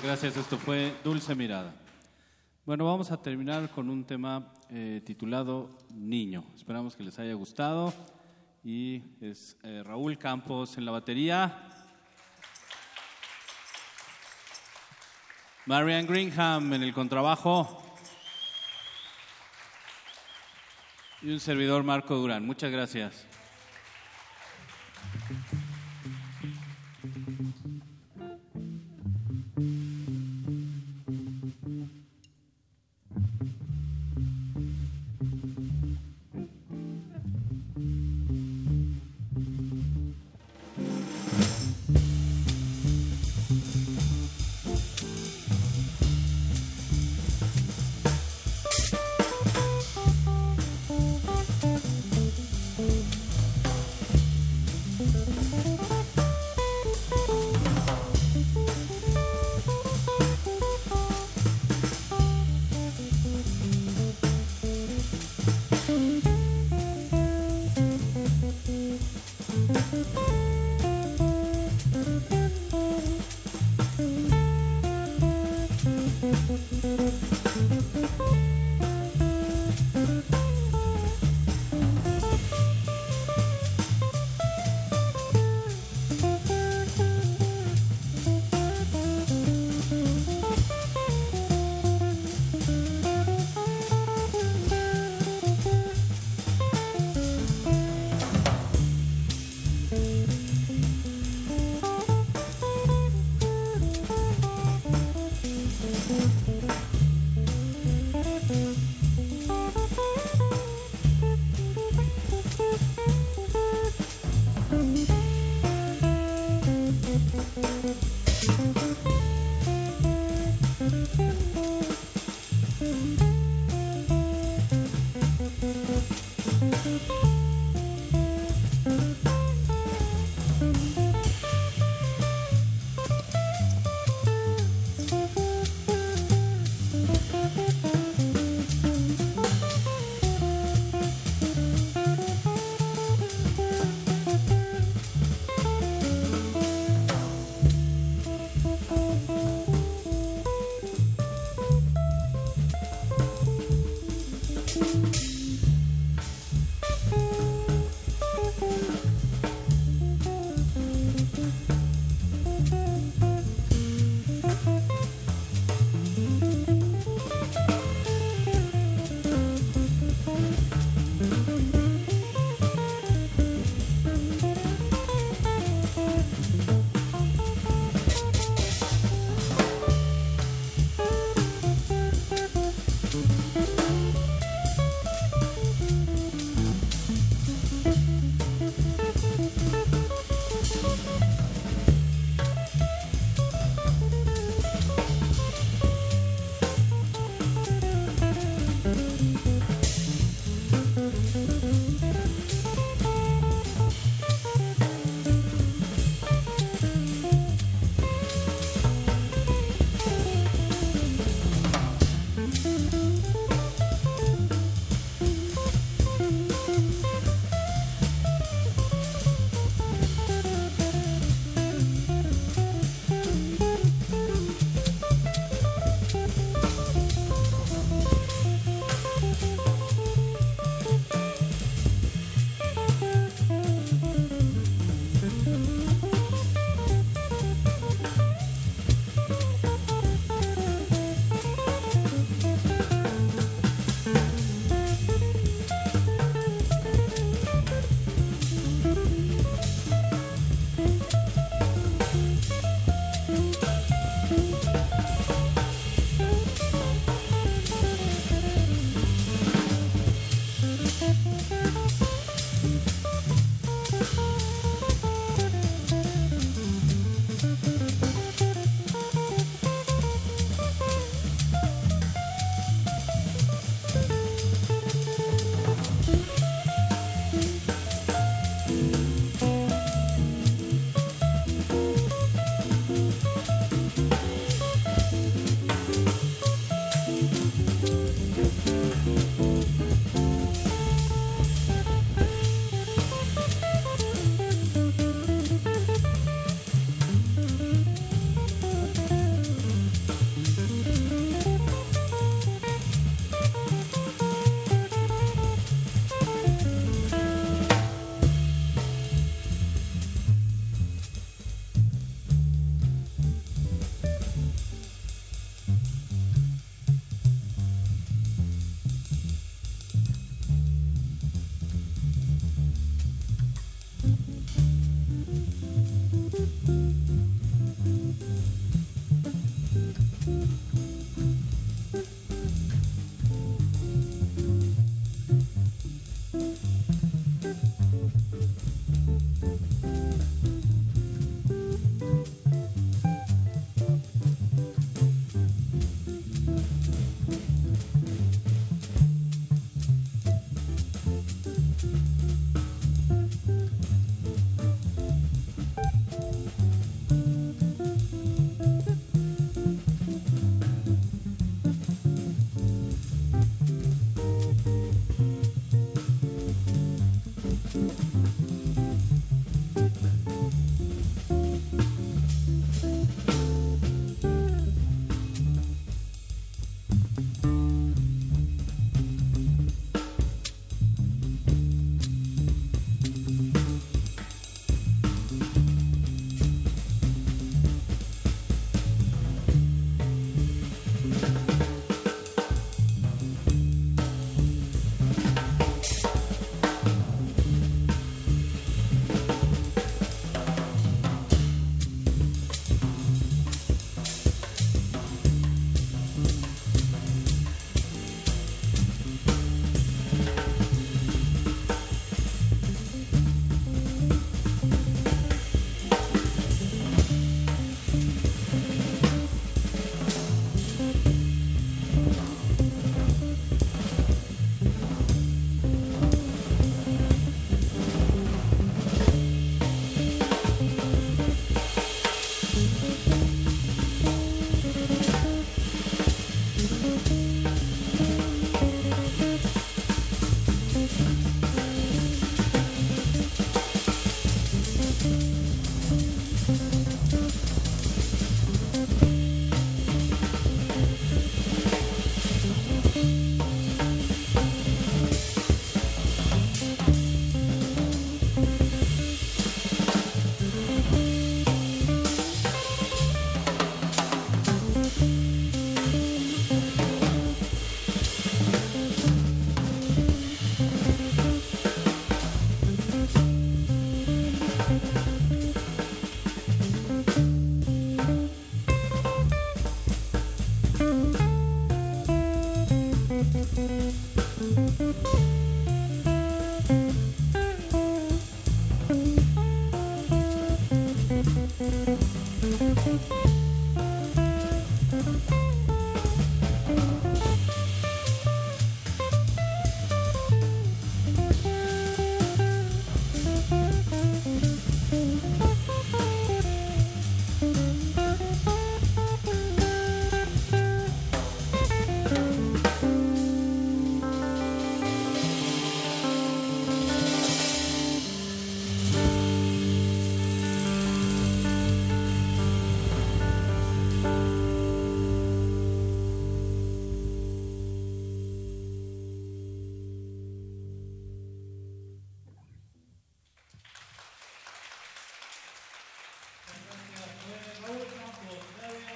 Gracias, esto fue Dulce Mirada. Bueno, vamos a terminar con un tema eh, titulado Niño. Esperamos que les haya gustado. Y es eh, Raúl Campos en la batería. Marian Greenham en el contrabajo. Y un servidor Marco Durán. Muchas gracias.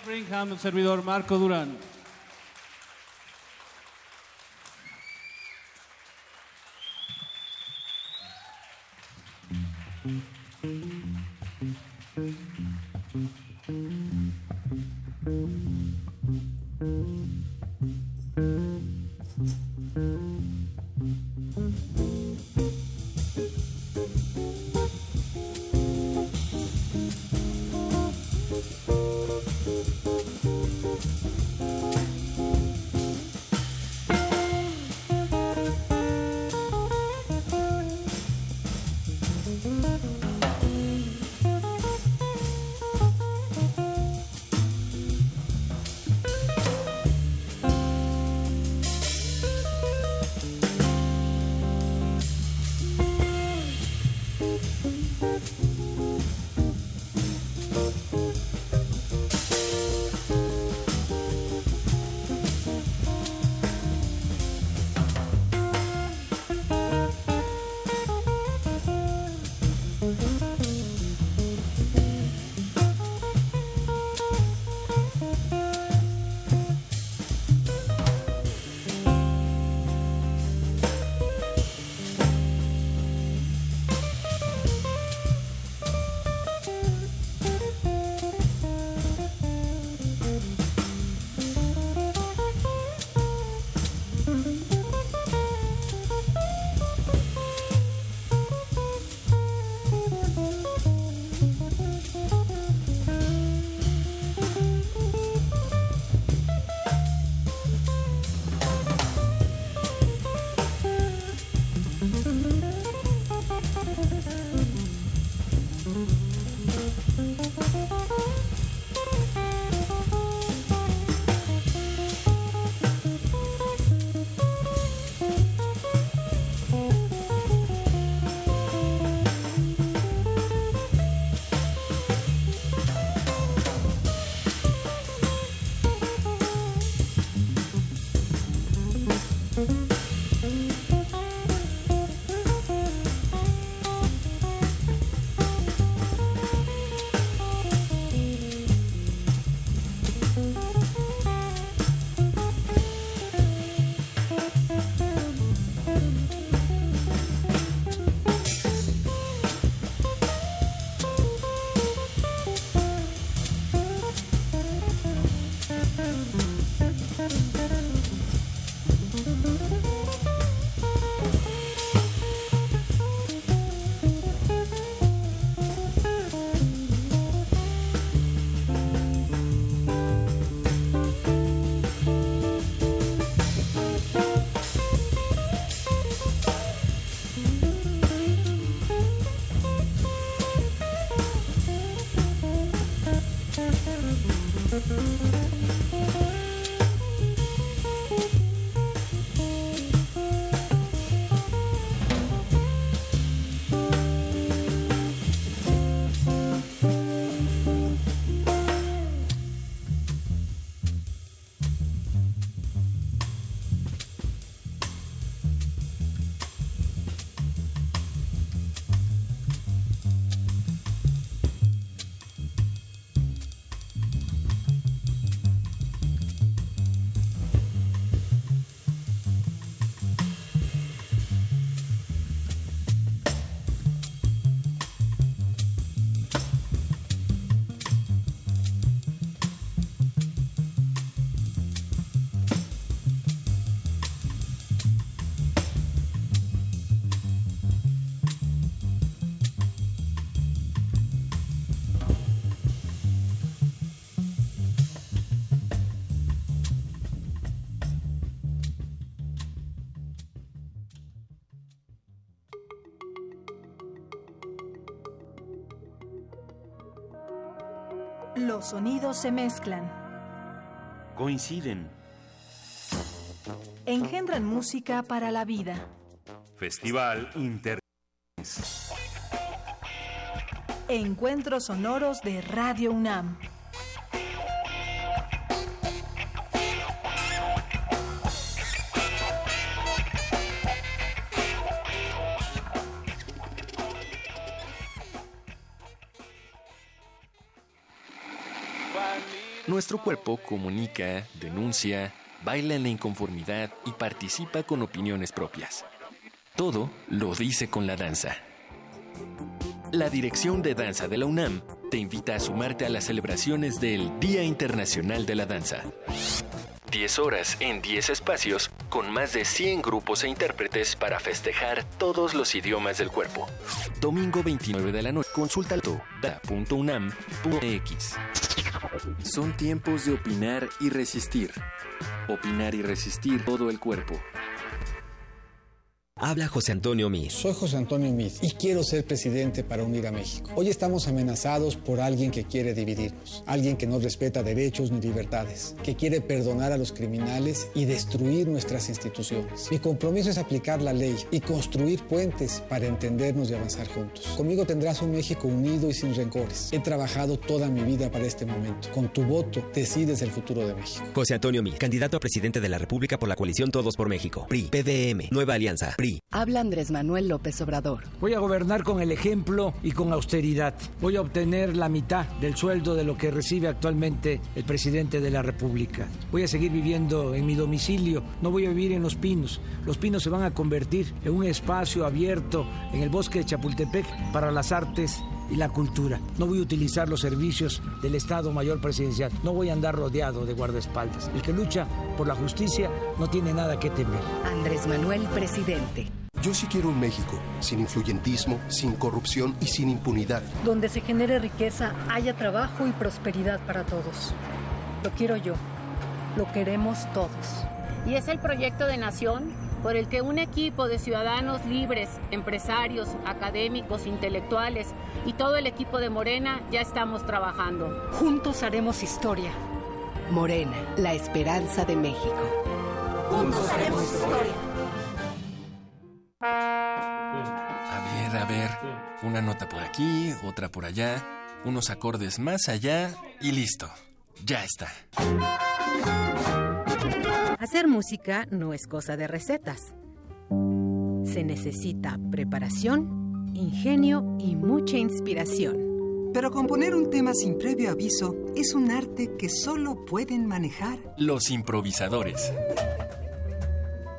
Springham, un servidor Marco Durán. Los sonidos se mezclan, Coinciden. engendran música para la vida. Festival Inter. Encuentros sonoros de Radio UNAM. Cuerpo comunica, denuncia, baila en la inconformidad y participa con opiniones propias. Todo lo dice con la danza. La Dirección de Danza de la UNAM te invita a sumarte a las celebraciones del Día Internacional de la Danza. 10 horas en 10 espacios con más de 100 grupos e intérpretes para festejar todos los idiomas del cuerpo. Domingo 29 de la noche. Consulta da.unam.mx. Son tiempos de opinar y resistir. Opinar y resistir todo el cuerpo. Habla José Antonio Miz. Soy José Antonio Miz y quiero ser presidente para unir a México. Hoy estamos amenazados por alguien que quiere dividirnos, alguien que no respeta derechos ni libertades, que quiere perdonar a los criminales y destruir nuestras instituciones. Mi compromiso es aplicar la ley y construir puentes para entendernos y avanzar juntos. Conmigo tendrás un México unido y sin rencores. He trabajado toda mi vida para este momento. Con tu voto decides el futuro de México. José Antonio Miz, candidato a presidente de la República por la coalición Todos por México. PRI, PDM, Nueva Alianza, PRI. Habla Andrés Manuel López Obrador. Voy a gobernar con el ejemplo y con austeridad. Voy a obtener la mitad del sueldo de lo que recibe actualmente el presidente de la República. Voy a seguir viviendo en mi domicilio. No voy a vivir en Los Pinos. Los Pinos se van a convertir en un espacio abierto en el bosque de Chapultepec para las artes y la cultura. No voy a utilizar los servicios del Estado Mayor Presidencial. No voy a andar rodeado de guardaespaldas. El que lucha por la justicia no tiene nada que temer. Andrés Manuel, presidente. Yo sí quiero un México sin influyentismo, sin corrupción y sin impunidad. Donde se genere riqueza, haya trabajo y prosperidad para todos. Lo quiero yo. Lo queremos todos. Y es el proyecto de nación por el que un equipo de ciudadanos libres, empresarios, académicos, intelectuales y todo el equipo de Morena ya estamos trabajando. Juntos haremos historia. Morena, la esperanza de México. Juntos haremos historia. A ver, a ver. Una nota por aquí, otra por allá, unos acordes más allá y listo. Ya está. Hacer música no es cosa de recetas. Se necesita preparación, ingenio y mucha inspiración. Pero componer un tema sin previo aviso es un arte que solo pueden manejar Los improvisadores.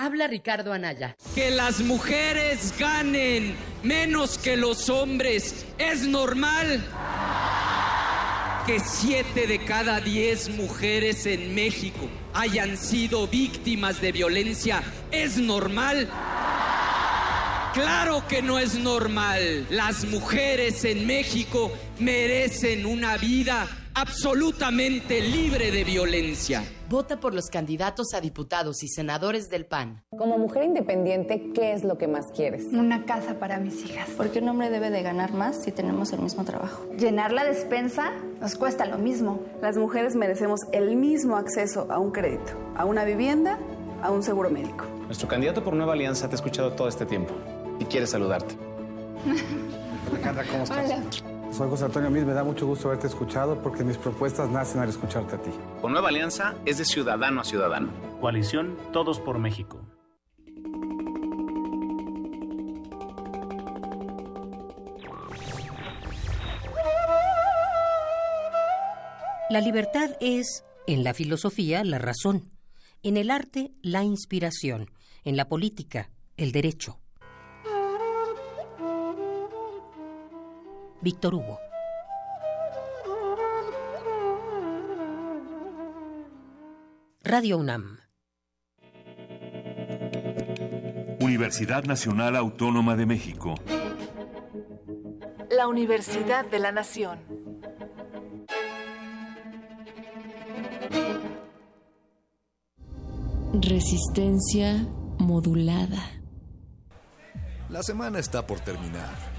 Habla Ricardo Anaya. Que las mujeres ganen menos que los hombres es normal. Que siete de cada diez mujeres en México hayan sido víctimas de violencia es normal. Claro que no es normal. Las mujeres en México merecen una vida absolutamente libre de violencia. Vota por los candidatos a diputados y senadores del PAN. Como mujer independiente, ¿qué es lo que más quieres? Una casa para mis hijas. Porque un hombre debe de ganar más si tenemos el mismo trabajo. Llenar la despensa nos cuesta lo mismo. Las mujeres merecemos el mismo acceso a un crédito, a una vivienda, a un seguro médico. Nuestro candidato por Nueva Alianza te ha escuchado todo este tiempo y quiere saludarte. Alejandra, ¿cómo estás? Hola. Soy José Antonio Mil, me da mucho gusto haberte escuchado porque mis propuestas nacen al escucharte a ti. Con Nueva Alianza es de ciudadano a ciudadano. Coalición Todos por México. La libertad es, en la filosofía, la razón, en el arte, la inspiración, en la política, el derecho. Víctor Hugo. Radio UNAM. Universidad Nacional Autónoma de México. La Universidad de la Nación. Resistencia modulada. La semana está por terminar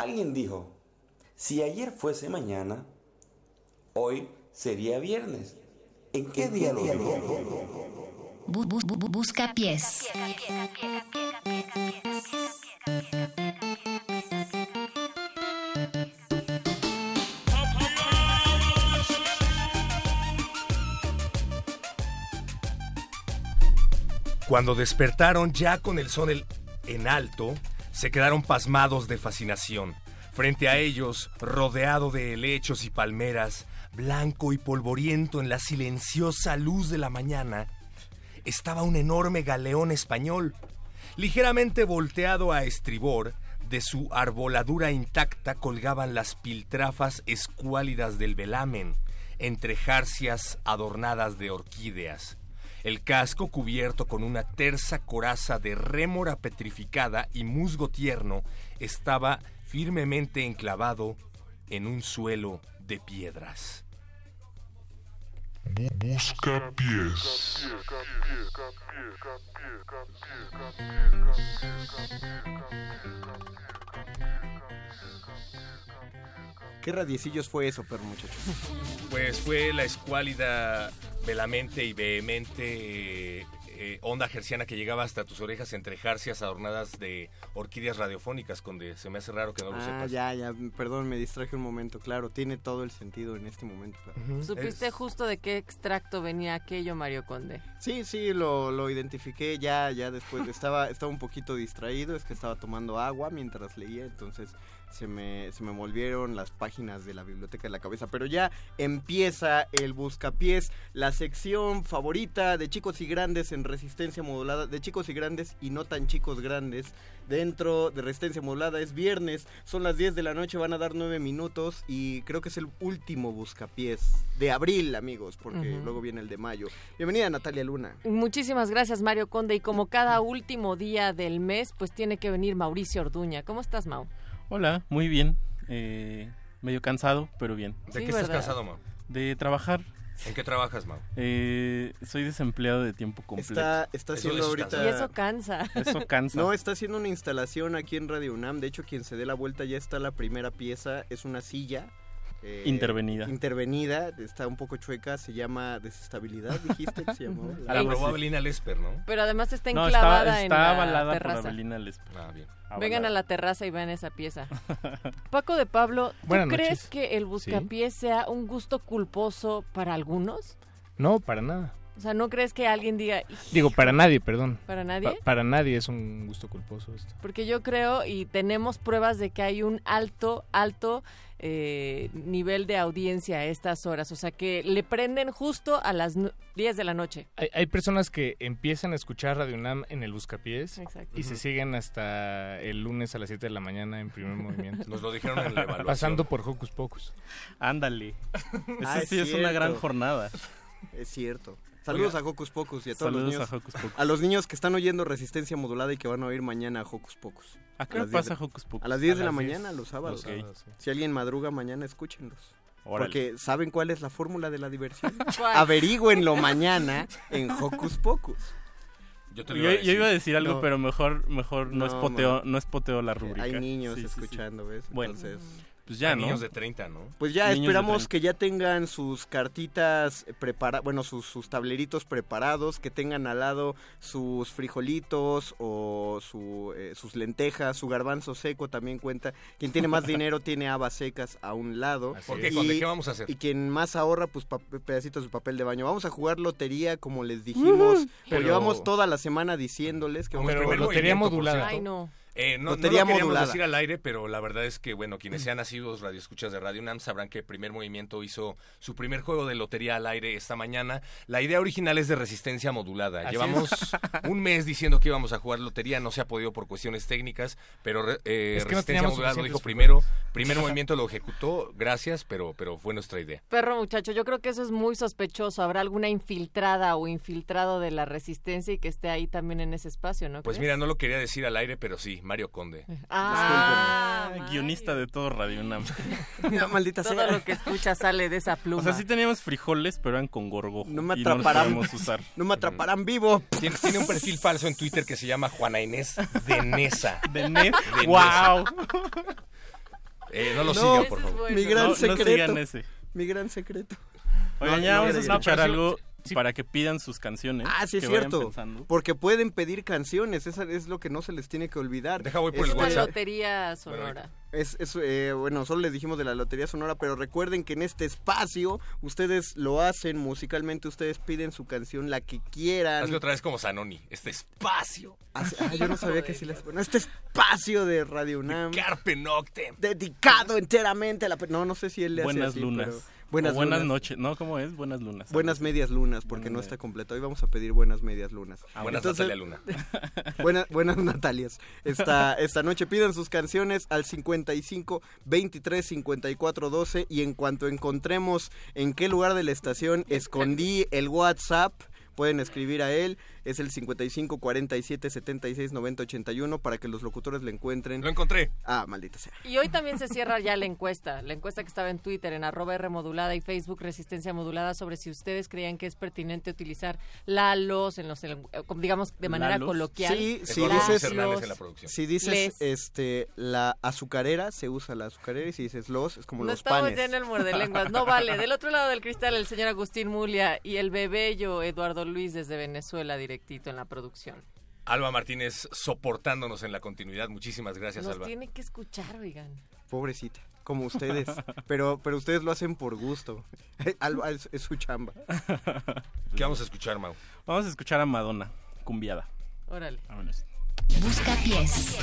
Alguien dijo, si ayer fuese mañana, hoy sería viernes. ¿En qué día lo dijo? Bu- bu- bu- busca pies. Cuando despertaron ya con el sol en alto, se quedaron pasmados de fascinación. Frente a ellos, rodeado de helechos y palmeras, blanco y polvoriento en la silenciosa luz de la mañana, estaba un enorme galeón español. Ligeramente volteado a estribor, de su arboladura intacta colgaban las piltrafas escuálidas del velamen, entre jarcias adornadas de orquídeas. El casco cubierto con una tersa coraza de rémora petrificada y musgo tierno estaba firmemente enclavado en un suelo de piedras. Busca pies. ¿Qué radiecillos fue eso, perro muchacho? Pues fue la escuálida, velamente y vehemente eh, onda gerciana que llegaba hasta tus orejas entre jarcias adornadas de orquídeas radiofónicas, donde se me hace raro que no lo Ah, sepas. ya, ya, perdón, me distraje un momento, claro, tiene todo el sentido en este momento. claro. ¿Supiste justo de qué extracto venía aquello, Mario Conde? Sí, sí, lo, lo identifiqué ya, ya después, estaba, estaba un poquito distraído, es que estaba tomando agua mientras leía, entonces se me, se me volvieron las páginas de la biblioteca de la cabeza, pero ya empieza el buscapiés, la sección favorita de chicos y grandes en resistencia modulada, de chicos y grandes y no tan chicos grandes, dentro de resistencia modulada, es viernes, son las 10 de la noche, van a dar 9 minutos y creo que es el último buscapiés de abril, amigos, porque luego viene el de mayo. Bienvenida Natalia Luna. Muchísimas gracias, Mario Conde. Y como cada último día del mes, pues tiene que venir Mauricio Orduña. ¿Cómo estás, Mau? Hola, muy bien. Eh, medio cansado, pero bien. ¿De Sí, qué estás cansado, Mau? De trabajar. ¿En qué trabajas, Mau? Eh, soy desempleado de tiempo completo. Está, está haciendo ahorita... Y eso cansa. Eso cansa. No, está haciendo una instalación aquí en Radio UNAM. De hecho, quien se dé la vuelta ya está la primera pieza. Es una silla. Eh, Intervenida. Intervenida. Está un poco chueca. Se llama desestabilidad, dijiste que se llamó. La probó Abelina Lesper, ¿no? Pero además está No, enclavada está, en está la avalada terraza. por Abelina Lesper. Ah, bien. Vengan a la terraza y vean esa pieza. Paco de Pablo, ¿tú Buenas crees noches. que el buscapiés sea un gusto culposo para algunos? No, para nada. O sea, ¿no crees que alguien diga... Digo, para nadie, perdón. ¿Para nadie? Pa- para nadie es un gusto culposo esto. Porque yo creo y tenemos pruebas de que hay un alto, alto eh, nivel de audiencia a estas horas. O sea, que le prenden justo a las nu- 10 de la noche. Hay, hay personas que empiezan a escuchar Radio UNAM en el Buscapiés Exacto. y se siguen hasta el lunes a las 7 de la mañana en primer movimiento. Nos lo dijeron en la evaluación. Pasando por Hocus Pocus. Ándale. Ah, Eso sí es una gran jornada. Es cierto. Saludos Oiga. a Hocus Pocus y a todos los Saludos niños. a Hocus Pocus. a los niños que están oyendo Resistencia Modulada y que van a oír mañana a Hocus Pocus. ¿A qué hora las 10 pasa de- Hocus Pocus? A las 10 A de la las 10. mañana, los sábados. Los sábados, sí. Si alguien madruga mañana, escúchenlos. Órale. Porque ¿saben cuál es la fórmula de la diversión? ¿Cuál? Averigüenlo mañana en Hocus Pocus. Yo te Yo, lo iba a yo decir. iba a decir algo, No. pero mejor, mejor no, No, es poteo, man. no es poteo la rúbrica. Hay niños Sí, sí, sí. escuchando, ¿ves? Bueno. Entonces, Pues ya, A ¿no? niños de 30, ¿no? Pues ya Niños esperamos 30. que ya tengan sus cartitas preparadas, bueno, sus, sus tableritos preparados, que tengan al lado sus frijolitos o su, eh, sus lentejas, su garbanzo seco también cuenta. Quien tiene más dinero tiene habas secas a un lado. ¿Por qué? ¿Qué vamos a hacer? Y quien más ahorra, pues pa- pedacitos de papel de baño. Vamos a jugar lotería, como les dijimos. Pero Pero- llevamos toda la semana diciéndoles que vamos a jugar lotería modulada. Ay, no. Eh, no, Lotería no lo queríamos modulada. decir al aire, pero la verdad es que, bueno, quienes sean nacidos radioescuchas de Radio UNAM sabrán que Primer Movimiento hizo su primer juego de lotería al aire esta mañana. La idea original es de resistencia modulada. Así Llevamos es. un mes diciendo que íbamos a jugar lotería, no se ha podido por cuestiones técnicas, pero re- eh, Es que no Resistencia teníamos Modulada lo dijo primero. Primer Movimiento lo ejecutó, gracias, pero, pero fue nuestra idea. Perro muchacho, yo creo que eso es muy sospechoso. ¿Habrá alguna infiltrada o infiltrado de la resistencia y que esté ahí también en ese espacio, no Pues crees? mira, no lo quería decir al aire, pero sí, Mario Conde. Ah, Ah, guionista de todo Radio UNAM. maldita Todo sea. lo que escucha sale de esa pluma. O sea, sí teníamos frijoles, pero eran con gorgojo. No me y no los atraparán. usar. No me atraparán vivo. Tiene, tiene un perfil falso en Twitter que se llama Juana Inés de Nesa. De. De ¡Wow! Eh, no lo No, siga, por favor. Mi gran No, no secreto. sigan ese. Mi gran secreto. Oigan, No, ya no, vamos a escuchar No, algo sí- para que pidan sus canciones. Ah, sí es cierto. Porque pueden pedir canciones, eso es lo que no se les tiene que olvidar. Deja, voy por es el WhatsApp. lotería sonora. Es, es, eh, bueno, solo les dijimos de la Lotería Sonora, pero recuerden que en este espacio ustedes lo hacen musicalmente, ustedes piden su canción, la que quieran. Hazlo otra vez como Zanoni. Este espacio. Ah, ah, yo no sabía que sí les... Bueno, este espacio de Radio UNAM. Carpe Noctem. Dedicado enteramente a la... No, no sé si él le hace Buenas así, lunas. pero- Buenas, O buenas noches. No, ¿cómo es? Buenas lunas. Buenas medias lunas, porque no está completo. Hoy vamos a pedir buenas medias lunas. Ah, Buenas Entonces- Natalia Luna. Buena- buenas Natalias. Esta, esta noche pidan sus canciones al 55 23 54 12 y en cuanto encontremos en qué lugar de la estación escondí el WhatsApp, pueden escribir a él. Es el 55 47 76 90 81 para que los locutores le encuentren. Lo encontré. Ah, maldita sea. Y hoy también se cierra ya la encuesta, la encuesta que estaba en Twitter, en arroba R modulada y Facebook Resistencia Modulada sobre si ustedes creían que es pertinente utilizar la los en los, digamos, de manera coloquial. Sí, si dices, Hernández en la producción. si dices Les. este la azucarera, se usa la azucarera y si dices los, es como No los estamos panes. ya en el muerde lenguas, no vale. Del otro lado del cristal, el señor Agustín Mulia y el bebello Eduardo Luis desde Venezuela, directito en la producción. Alba Martínez soportándonos en la continuidad. Muchísimas gracias, Nos Alba. tiene que escuchar, oigan. Pobrecita, como ustedes. pero, pero ustedes lo hacen por gusto. Alba es, es su chamba. ¿Qué vamos a escuchar, Mau? Vamos a escuchar a Madonna, cumbiada. Órale. Vámonos. Busca pies.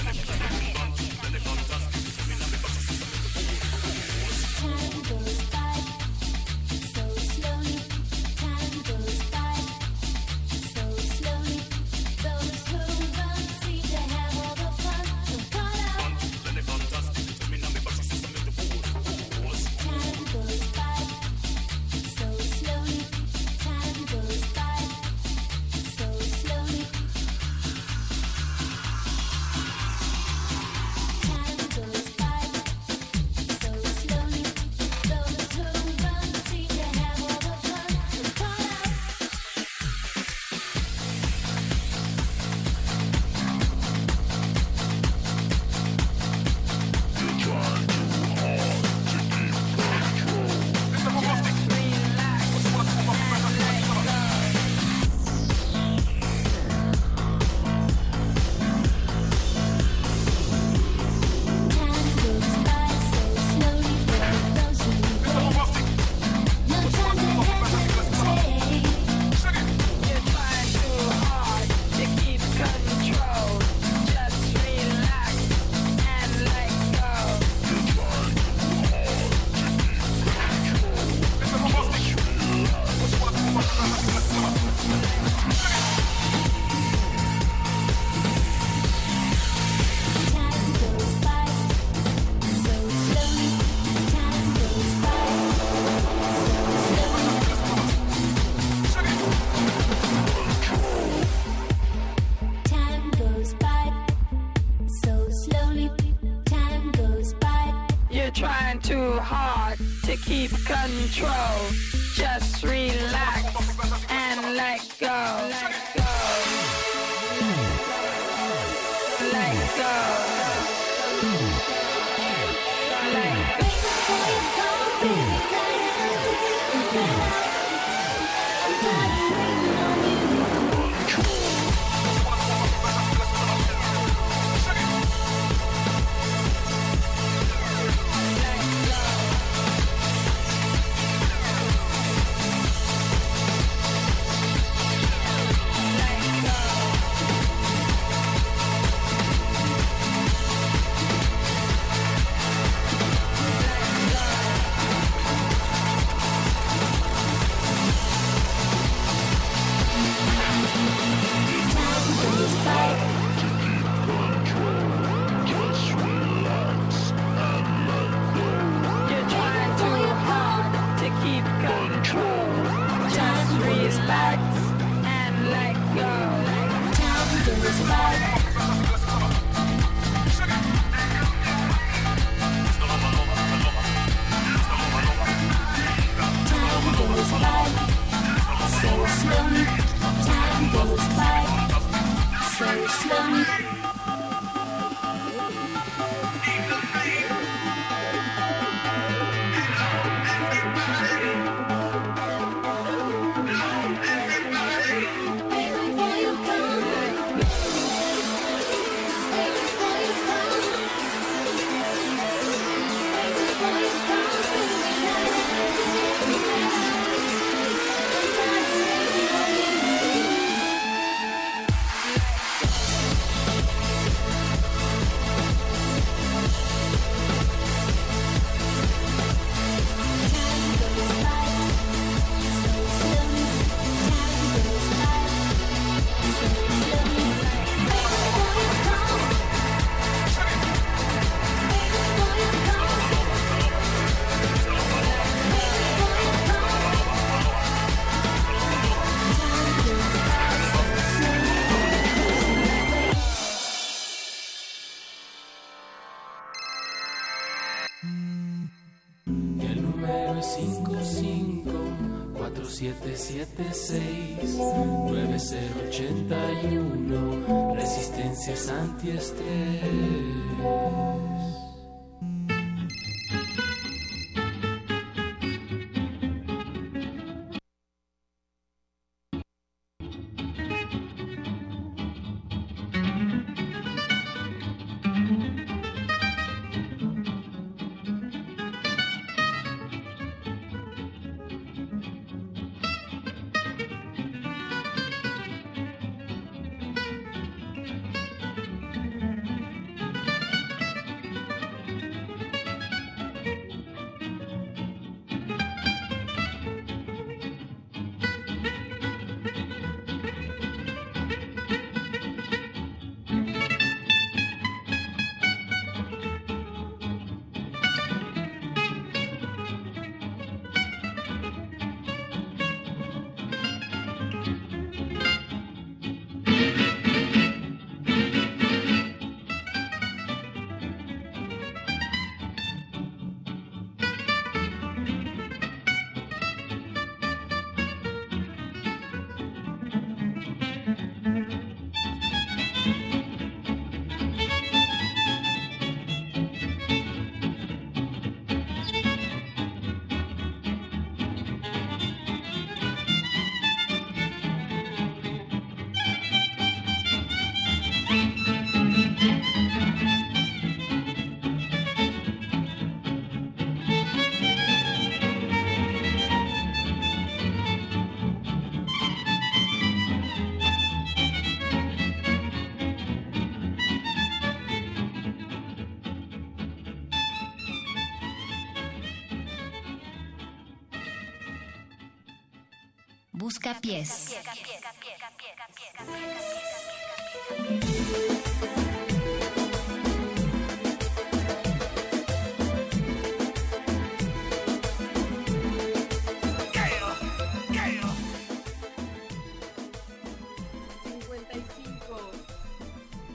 Pies. Cincuenta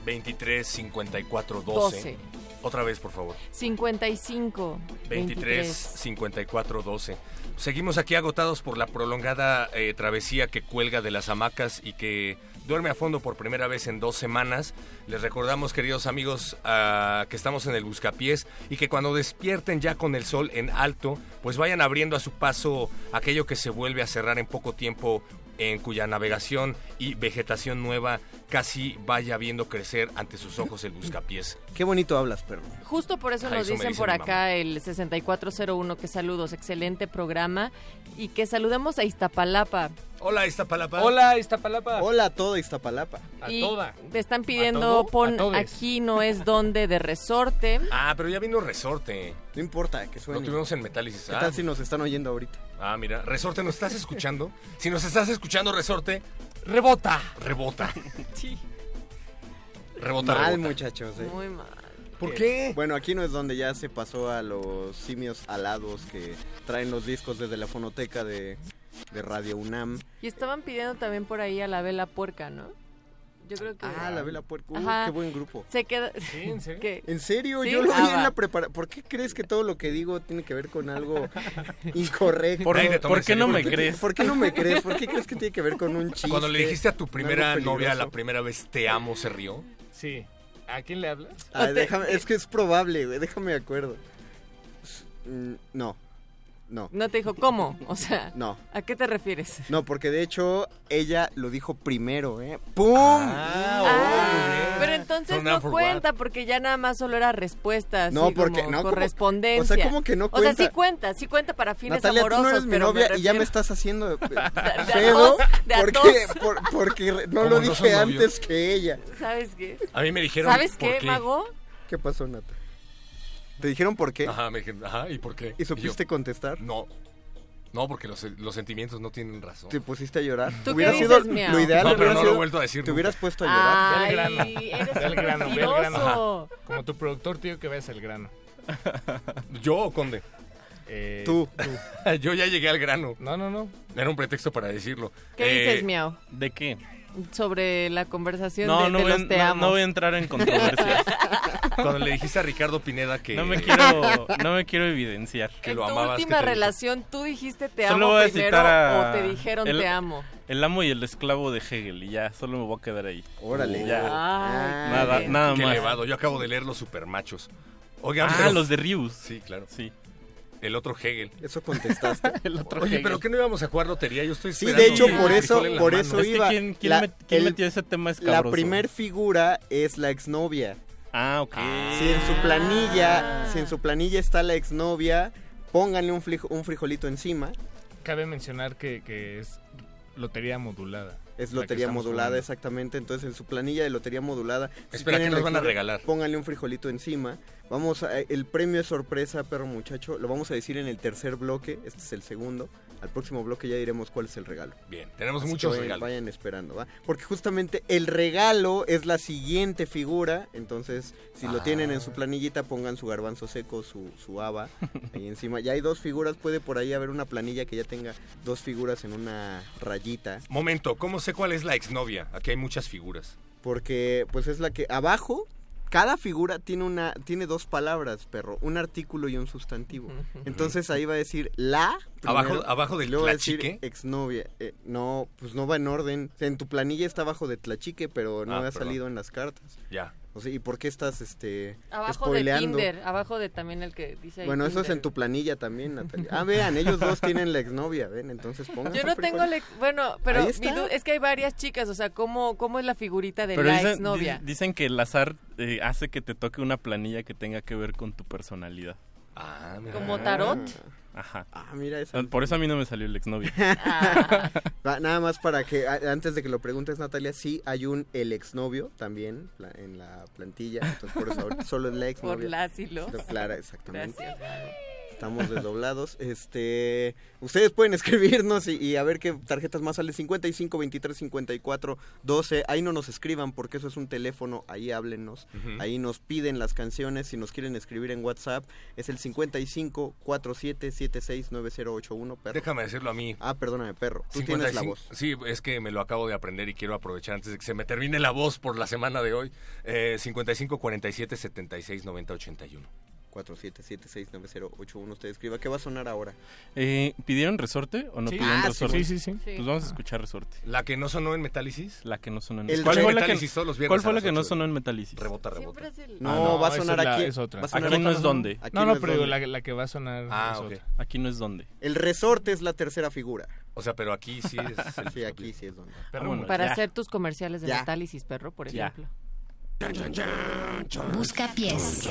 23 54 12. 12. Otra vez, por favor. 55. 23 54 12. Seguimos aquí agotados por la prolongada eh, travesía que cuelga de las hamacas y que duerme a fondo por primera vez en dos semanas. Les recordamos, queridos amigos, ah, que estamos en el Buscapiés y que cuando despierten ya con el sol en alto, pues vayan abriendo a su paso aquello que se vuelve a cerrar en poco tiempo en cuya navegación y vegetación nueva casi vaya viendo crecer ante sus ojos el buscapiés. Qué bonito hablas, perro. Justo por eso Ah, nos eso dicen dice por acá el 6401 que saludos, excelente programa y que saludemos a Iztapalapa. Hola Iztapalapa. Hola Iztapalapa. Hola a todo Iztapalapa. y te están pidiendo pon A aquí no es donde de resorte. Ah, pero ya vino resorte. No importa, que suene. Lo tuvimos en Metálisis. ¿Qué Ah, tal si nos están oyendo ahorita? Ah, mira, Resorte, ¿nos estás escuchando? Si nos estás escuchando, Resorte, rebota. Rebota. Sí. Rebota, Mal, rebota. muchachos. eh. Muy mal. ¿Por qué? Bueno, aquí no es donde ya se pasó a los simios alados que traen los discos desde la fonoteca de, de Radio UNAM. Y estaban pidiendo también por ahí a la vela puerca, ¿no? Yo creo que... Ah, la Vela Puerca. Uh, Ajá. qué buen grupo. Se queda... Sí, ¿en serio? ¿Qué? ¿En serio? ¿Sí? Yo lo vi Ah, en la preparación. ¿Por qué crees que todo lo que digo tiene que ver con algo incorrecto? ¿Por- ¿por qué no me crees? ¿Por qué no me crees? ¿Por qué crees que tiene que ver con un chiste? Cuando le dijiste a tu primera novia la primera vez te amo, se rió. Sí. ¿A quién le hablas? Ah, déjame, es que es probable, güey. Déjame de acuerdo. Mm, No. No. No te dijo cómo, o sea, No. ¿a qué te refieres? No, porque de hecho ella lo dijo primero, ¿eh? ¡Pum! Ah, pero entonces no cuenta porque ya nada más solo era respuesta, así No, porque- como no, correspondencia. O sea, ¿cómo que no O sea, sí cuenta? cuenta, sí cuenta para fines Natalia, tú amorosos, no eres mi pero novia me y ya me estás haciendo eh, a pedo dos, de a porque, dos. por- porque no ¿Cómo lo dije antes que ella. ¿Sabes qué? A mí me dijeron. ¿Sabes ¿por qué, Mago? ¿Qué pasó, Nata? ¿Te dijeron por qué? Ajá, me dijeron, ajá, ¿y por qué? ¿Y supiste yo, contestar? No. No, porque los, los sentimientos no tienen razón. ¿Te pusiste a llorar? ¿Tú qué Hubiera dices, sido miau? lo ideal. No, pero no lo he vuelto a decir Te nunca. hubieras puesto a llorar. Ay, grano. eres Ve al grano, ve al grano. Como tu productor digo que vayas al grano. ¿Yo o Conde? Eh, Tú. Yo ya llegué al grano. No, no, no. Era un pretexto para decirlo. ¿Qué Eh, dices, Miau? ¿De qué? Sobre la conversación No, de, no de voy, a- los te no- amo. no voy a entrar en controversias. Cuando le dijiste a Ricardo Pineda que... No me quiero, no me quiero evidenciar. que en lo tu amabas, ¿qué última dijo? relación, ¿tú dijiste te Solo amo voy a primero citar a- o te dijeron el- te amo? El amo y el esclavo de Hegel y ya, solo me voy a quedar ahí. Órale. Ya. Ay, nada, nada Qué más. elevado. Yo acabo de leer los supermachos. Oigan, Ah, pero- los de Rius. Sí, claro. Sí. El otro Hegel. Eso contestaste. El otro Oye, Hegel. ¿pero qué no íbamos a jugar lotería? Yo estoy Sí, de hecho, por eso, por eso Es que iba. ¿quién- quién La- met- quién el- metió ese tema La primer figura es la exnovia. Ah, ok. Si en su planilla, si en su planilla está la exnovia, pónganle un frijolito encima. Cabe mencionar que, que es lotería modulada. Es lotería modulada, jugando. exactamente. Entonces, en su planilla de lotería modulada. si Espera, tienen ¿qué nos van a regalar? Pónganle un frijolito encima. Vamos a, el premio es sorpresa, perro muchacho. Lo vamos a decir en el tercer bloque. Este es el segundo. Al próximo bloque ya diremos cuál es el regalo. Bien, tenemos Así que muchos vayan, regalos. Vayan esperando, ¿va? Porque justamente el regalo es la siguiente figura. Entonces, si lo tienen en su Ah. planillita, pongan su garbanzo seco, su, su haba ahí encima. Ya hay dos figuras. Puede por ahí haber una planilla que ya tenga dos figuras en una rayita. Momento, ¿cómo sé cuál es la exnovia? Aquí hay muchas figuras. Porque, pues es la que abajo. Cada figura tiene una tiene dos palabras, perro, un artículo y un sustantivo. Entonces ahí va a decir la Abajo- primero, abajo del luego va a decir tlachique. exnovia. Eh, no, pues no va en orden. O sea, en tu planilla está abajo de tlachique, pero no Ah, ha perdón. salido en las cartas. Ya. O sea, ¿y por qué estás este Abajo spoileando? de Tinder, abajo de también el que dice ahí Bueno, eso es Tinder. en tu planilla también, Natalia. Ah, vean, ellos dos tienen la exnovia, ven, entonces pongan. Yo no tengo la ex- bueno, pero mi es que hay varias chicas, o sea, ¿cómo, cómo es la figurita de Pero la dicen, exnovia? di- dicen que el azar eh, hace que te toque una planilla que tenga que ver con tu personalidad. Ah, ¿Como tarot? Ajá. Ah, mira esa. Por eso a mí no me salió el exnovio. Va, Nada más para que, antes de que lo preguntes, Natalia, sí hay un el exnovio también en la plantilla. Entonces, por eso solo es la exnovia. Por las y los. Clara, exactamente. Gracias. Estamos desdoblados. Este, ustedes pueden escribirnos y, y a ver qué tarjetas más sale. 55 23 54 12. Ahí no nos escriban porque eso es un teléfono. Ahí háblenos. Ujú. Ahí nos piden las canciones. Si nos quieren escribir en WhatsApp, es el 55 47 76 9081. Perro. Déjame decirlo a mí. Ah, perdóname, perro. Tú tienes la 55 voz. Sí, es que me lo acabo de aprender y quiero aprovechar antes de que se me termine la voz por la semana de hoy. Eh, 55 47 76 90 81. 47769081. Usted escriba. ¿Qué va a sonar ahora? Eh, ¿Pidieron resorte o no Sí. pidieron Ah, resorte? sí, sí, sí. Pues vamos a escuchar resorte. ¿La que no sonó en Metálisis? La que no sonó en El ¿Cuál fue la Metálisis que, ¿cuál fue la que no sonó en Metálisis? Rebota, rebota. No, va a sonar es la- aquí. es otra. Va a sonar Aquí no es donde. Aquí No, no pero la, la que va a sonar Ah, es ok. otra. Aquí no es donde. El resorte es la tercera figura. O sea, pero aquí sí es... el- Sí, aquí sí es donde. Pero Vámonos. Para Ya. hacer tus comerciales de metálisis, perro, por ejemplo. Busca pies.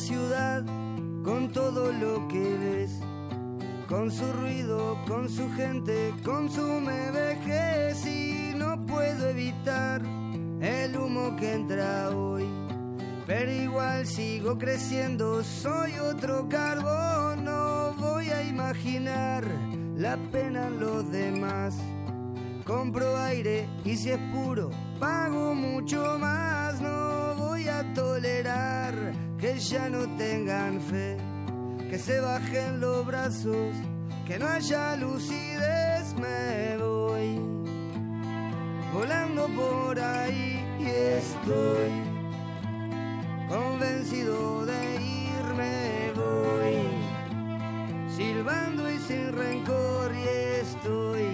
Ciudad con todo lo que ves, con su ruido, con su gente, con su vejez y no puedo evitar el humo que entra hoy. Pero igual sigo creciendo, soy otro carbón, no voy a imaginar la pena en los demás. Compro aire y si es puro, pago mucho más. Que ya no tengan fe, que se bajen los brazos, que no haya lucidez. Me voy volando por ahí y estoy convencido de irme. Voy silbando y sin rencor y estoy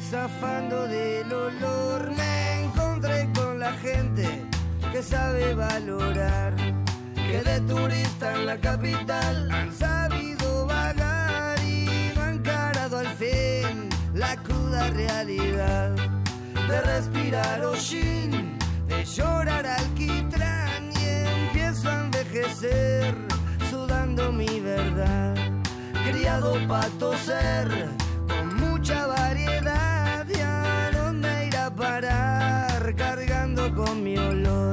zafando del olor. Me encontré con la gente que sabe valorar, que de turista en la capital han sabido vagar y no han encarado al fin la cruda realidad de respirar hollín, de llorar alquitrán y empiezo a envejecer sudando mi verdad, criado para toser con mucha variedad y a dónde ir a parar cargando con mi olor.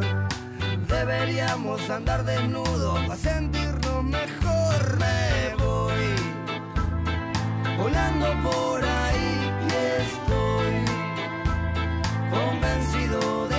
Deberíamos andar desnudos para sentirnos mejor. Me voy volando por ahí y estoy convencido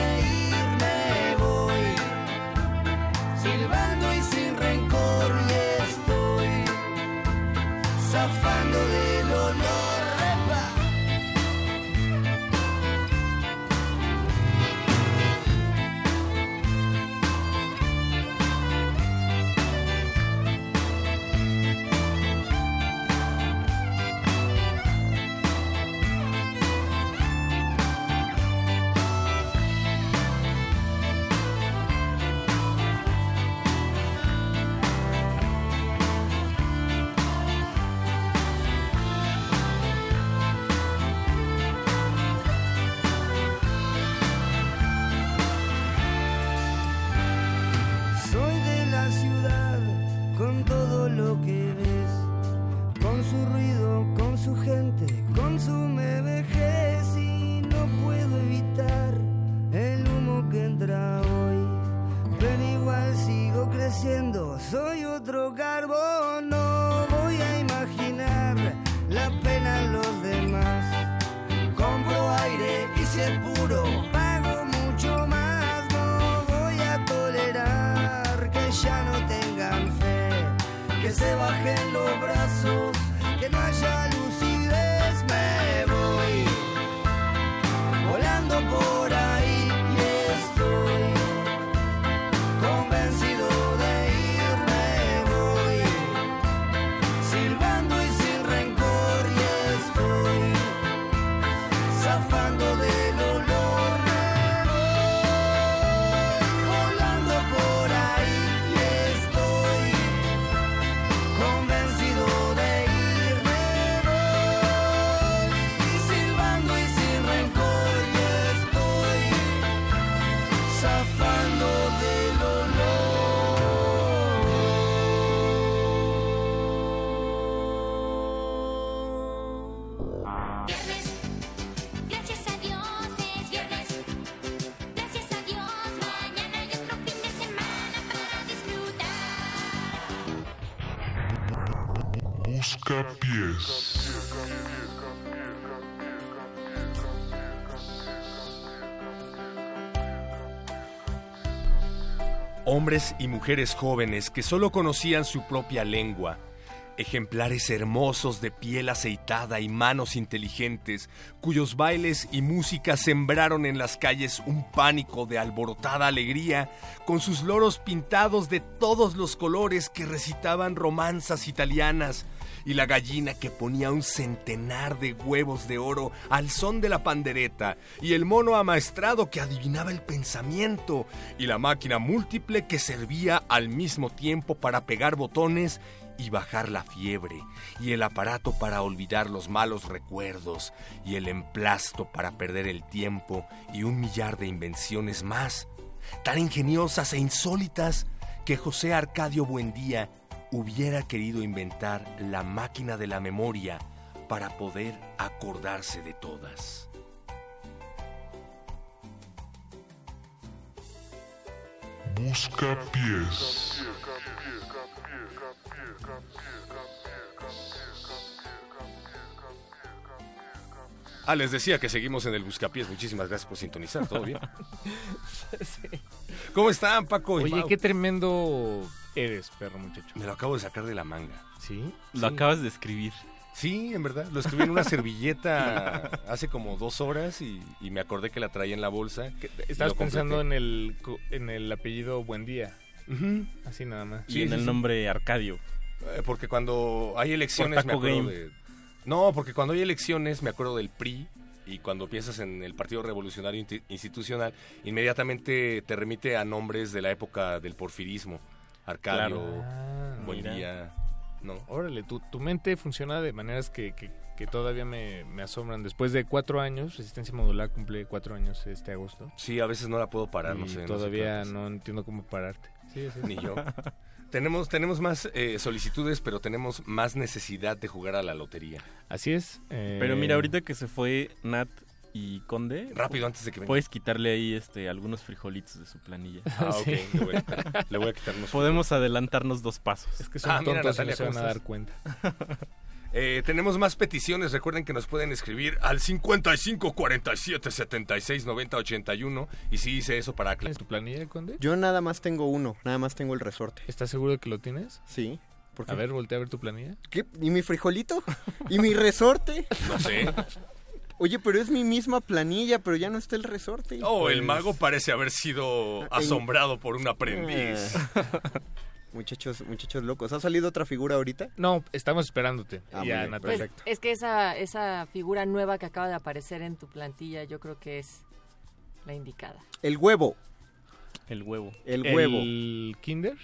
Hombres y mujeres jóvenes que solo conocían su propia lengua, Ejemplares hermosos de piel aceitada y manos inteligentes, cuyos bailes y música sembraron en las calles un pánico de alborotada alegría, con sus loros pintados de todos los colores que recitaban romanzas italianas, y la gallina que ponía un centenar de huevos de oro al son de la pandereta, y el mono amaestrado que adivinaba el pensamiento, y la máquina múltiple que servía al mismo tiempo para pegar botones y bajar la fiebre, y el aparato para olvidar los malos recuerdos, y el emplasto para perder el tiempo, y un millar de invenciones más, tan ingeniosas e insólitas que José Arcadio Buendía hubiera querido inventar la máquina de la memoria para poder acordarse de todas. Busca pies. Ah, les decía que seguimos en el Buscapiés. Muchísimas gracias por sintonizar. ¿Todo bien? ¿Cómo están, Paco? y Oye, Mau? qué tremendo eres, perro muchacho. Me lo acabo de sacar de la manga. ¿Sí? Lo acabas de escribir. Sí, en verdad. Lo escribí en una servilleta hace como dos horas y, y me acordé que la traía en la bolsa. Estabas pensando en el, en el apellido Buendía. Así nada más. Y en el nombre Arcadio. Eh, porque cuando hay elecciones me acuerdo Game. de... No, porque cuando hay elecciones me acuerdo del PRI y cuando piensas en el Partido Revolucionario Institucional, inmediatamente te remite a nombres de la época del porfirismo. Arcadio, Claro. Ah, Buendía, ¿no? Órale, tu, tu mente funciona de maneras que, que- que todavía me, me asombran. Después de cuatro años, Resistencia Modular cumple cuatro años este agosto. Sí, a veces no la puedo parar, no Y sé. no sé todavía qué no, entiendo cómo pararte. Sí, sí. Ni yo. tenemos, tenemos más eh, solicitudes, pero tenemos más necesidad de jugar a la lotería. Así es. eh, Pero mira, ahorita que se fue Nat y Conde. Rápido, antes de que venga. Puedes quitarle ahí este, algunos frijolitos de su planilla. Ah, ok, le voy a quitar- le voy a quitar unos Podemos adelantarnos dos pasos. Es que son Ah, mira, tontos y Natalia, no se van ¿cómo a dar cuenta. Eh, tenemos más peticiones. Recuerden que nos pueden escribir al 55 47 76 90 81. Y sí hice eso para ¿Tienes tu planilla, Conde? Yo nada más tengo uno, nada más tengo el resorte. ¿Estás seguro de que lo tienes? Sí. ¿Por qué? A ver, voltea a ver tu planilla. ¿Qué? ¿Y mi frijolito? ¿Y mi resorte? No sé. Oye, pero es mi misma planilla, pero ya no está el resorte. Oh, el Pues, mago parece haber sido asombrado por un aprendiz. Muchachos, muchachos locos. ¿Ha salido otra figura ahorita? No, estamos esperándote. Ah, ya, bien, Pues, perfecto. es que esa, esa figura nueva que acaba de aparecer en tu plantilla, yo creo que es la indicada. El huevo. El huevo. El huevo. ¿El Kinder?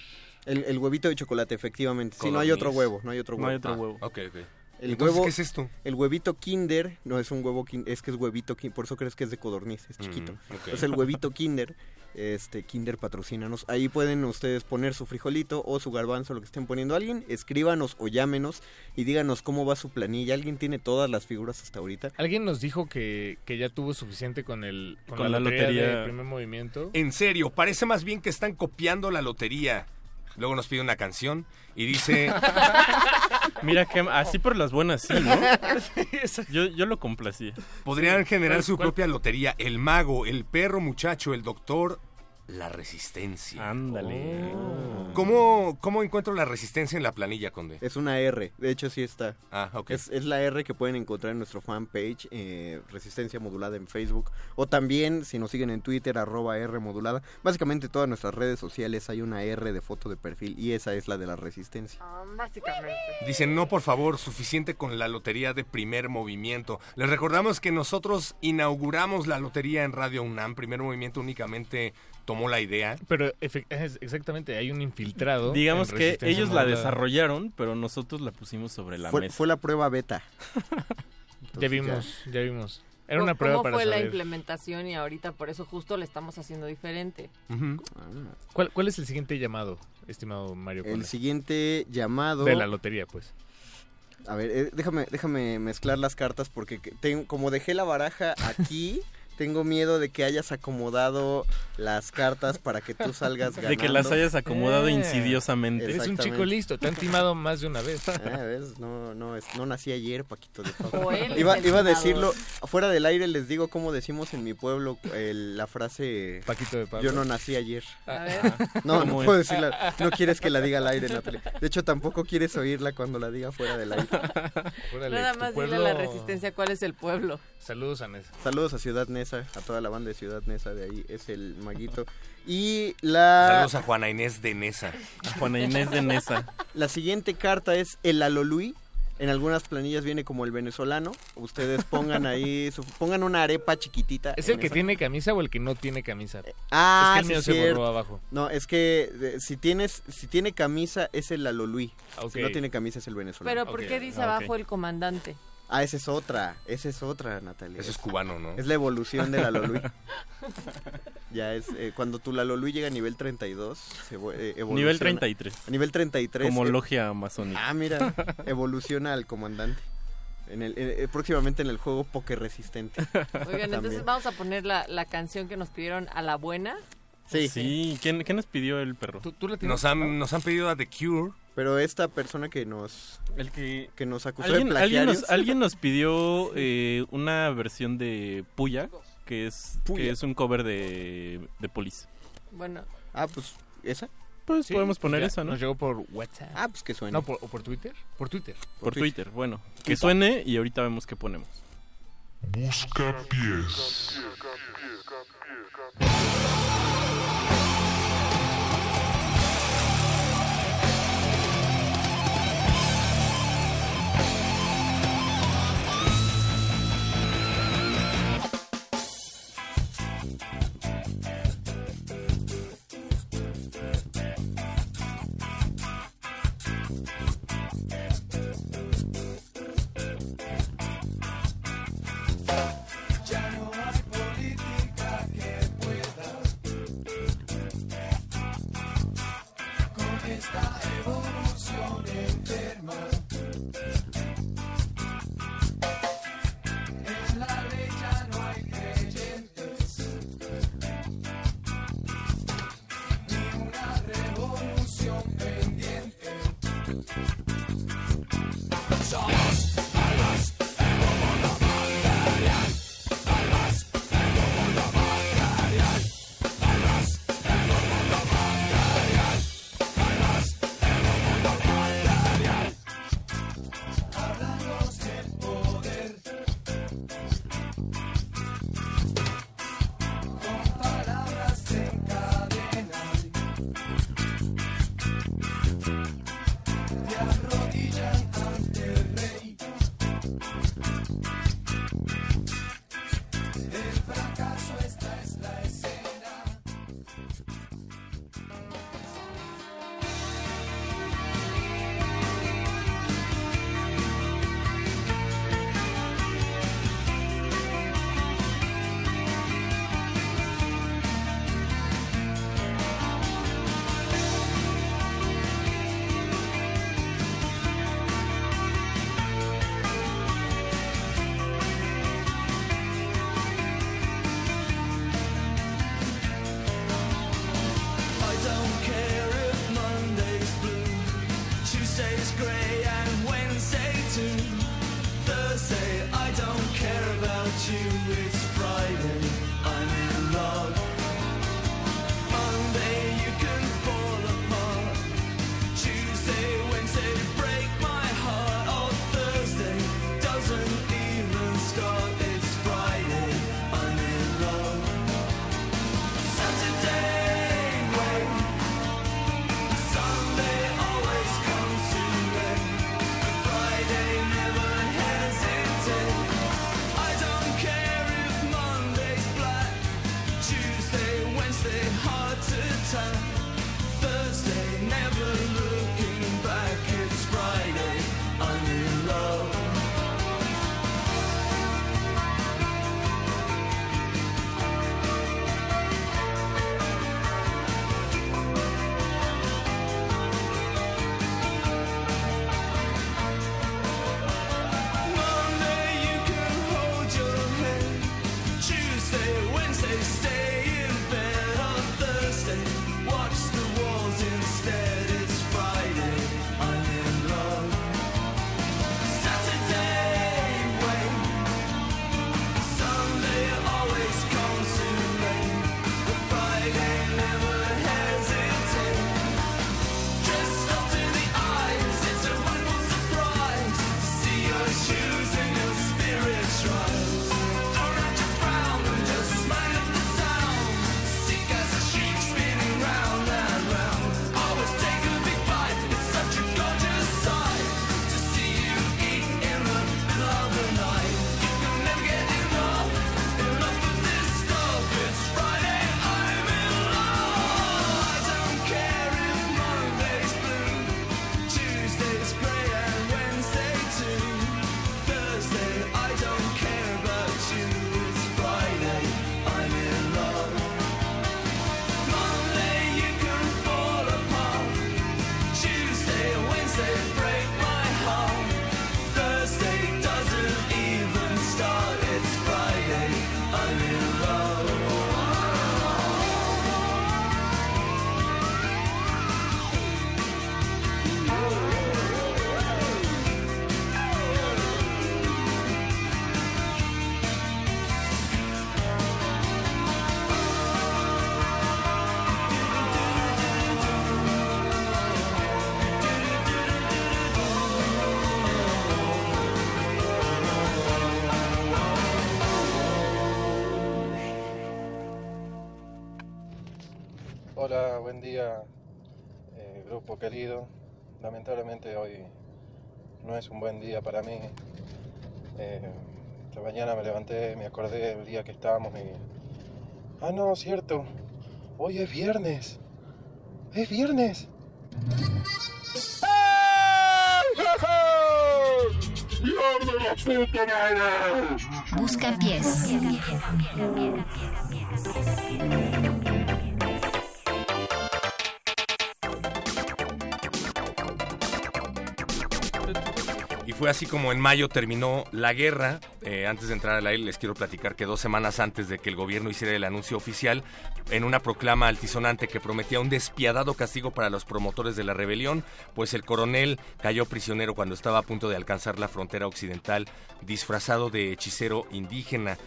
El, el huevito de chocolate, efectivamente. Sí, no hay otro huevo, no hay otro No huevo. hay otro Ah, huevo. Ok, ok. El Entonces, huevo, ¿qué es esto? El huevito Kinder, no es un huevo Kinder, es que es huevito Kinder, por eso crees que es de codorniz, es chiquito. Mm, ok. Es el huevito Kinder, este Kinder patrocínanos. Ahí pueden ustedes poner su frijolito o su garbanzo, lo que estén poniendo alguien, escríbanos o llámenos y díganos cómo va su planilla. ¿Alguien tiene todas las figuras hasta ahorita? Alguien nos dijo que, que ya tuvo suficiente con el con, Con la, la lotería, lotería. de primer movimiento. En serio, parece más bien que están copiando la lotería. Luego nos pide una canción y dice... Mira que así por las buenas sí, ¿no? Yo, yo lo complacía. Podrían generar ¿Cuál- su propia lotería. El mago, el perro muchacho, el doctor, la resistencia. Ándale. ¿Cómo, ¿Cómo encuentro la resistencia en la planilla, Conde? Es una R, de hecho sí está. Ah, ok. Es, es la R que pueden encontrar en nuestro fanpage, eh, Resistencia Modulada en Facebook. O también, si nos siguen en Twitter, arroba R Modulada. Básicamente todas nuestras redes sociales hay una R de foto de perfil y esa es la de la Resistencia. básicamente. Dicen, no, por favor, suficiente con la lotería de primer movimiento. Les recordamos que nosotros inauguramos la lotería en Radio UNAM. Primer movimiento únicamente tomó la idea. Pero es- exactamente, hay un infiltrado. Digamos que ellos la desarrollaron, pero nosotros la pusimos sobre la Fue, mesa. fue la prueba beta. Ya vimos, ya vimos. Era ¿Cómo- una prueba ¿Cómo para fue la implementación y ahorita por eso justo le estamos haciendo diferente? ¿Cuál, cuál es el siguiente llamado, estimado Mario El siguiente llamado... De la lotería, pues. A ver, eh, déjame, déjame mezclar las cartas porque que- tengo- como dejé la baraja aquí, Tengo miedo de que hayas acomodado las cartas para que tú salgas ganando. De que las hayas acomodado Eh, insidiosamente. Eres un chico listo, te han timado más de una vez. Ah, ¿ves? No, no, es- no nací ayer, Paquito de Pablo. es Iba, iba a decirlo, fuera del aire les digo cómo decimos en mi pueblo el- la frase Paquito de Pablo. Yo no nací ayer. A ver. No, no ¿Cómo es? puedo decirla. No quieres que la diga al aire, Natalia. De hecho, tampoco quieres oírla cuando la diga fuera del aire. Nada más dile a la resistencia cuál es el pueblo. Saludos a Nesa. Saludos a Ciudad Nesa, a toda la banda de Ciudad Nesa, de ahí es el maguito. Y la... Saludos a Juana Inés de Nesa. Juana Inés de Nesa. La siguiente carta es el Alolui. En algunas planillas viene como el venezolano. Ustedes pongan ahí, su- pongan una arepa chiquitita. ¿Es el que esa- tiene camisa o el que no tiene camisa? Ah, es que el sí, mío se borró abajo. No, es que de- si tienes, si tiene camisa es el Alolui. Ok. Si no tiene camisa es el venezolano. Pero ¿por qué dice abajo el comandante? Ah, esa es otra, esa es otra, Natalia. Ese es cubano, ¿no? Es la evolución de la Lolui. ya es, eh, cuando tu la Lolui llega a nivel 32, se eh, evoluciona. Nivel 33. A nivel 33. Como eh, logia amazónica. Ah, mira, evoluciona al comandante. En el, eh, próximamente en el juego Poker Resistente. Oigan, entonces También. vamos a poner la, la canción que nos pidieron a la buena. Sí. Sí, ¿quién, quién nos pidió el perro? Nos han, nos han pedido a The Cure. Pero esta persona que nos el que, nos acusó ¿Alguien, de alguien plagiarios. nos, alguien nos pidió eh, una versión de Puya, que es, Puya. que es un cover de, de Police. Bueno, Ah, pues, ¿esa? Pues Sí, podemos poner ya, esa, ¿no? Nos llegó por WhatsApp. Ah, pues que suene. No, por, ¿o por Twitter? Por Twitter. Por Twitter, bueno. Que suene y ahorita vemos qué ponemos. Busca pies. Lamentablemente hoy no es un buen día para mí. Eh, esta mañana me levanté, me acordé del día que estábamos y... Ah, no, cierto. Hoy es viernes. Es viernes. Busca pies. Fue así como en mayo terminó la guerra. Eh, antes de entrar al aire les quiero platicar que dos semanas antes de que el gobierno hiciera el anuncio oficial, en una proclama altisonante que prometía un despiadado castigo para los promotores de la rebelión, pues el coronel cayó prisionero cuando estaba a punto de alcanzar la frontera occidental disfrazado de hechicero indígena.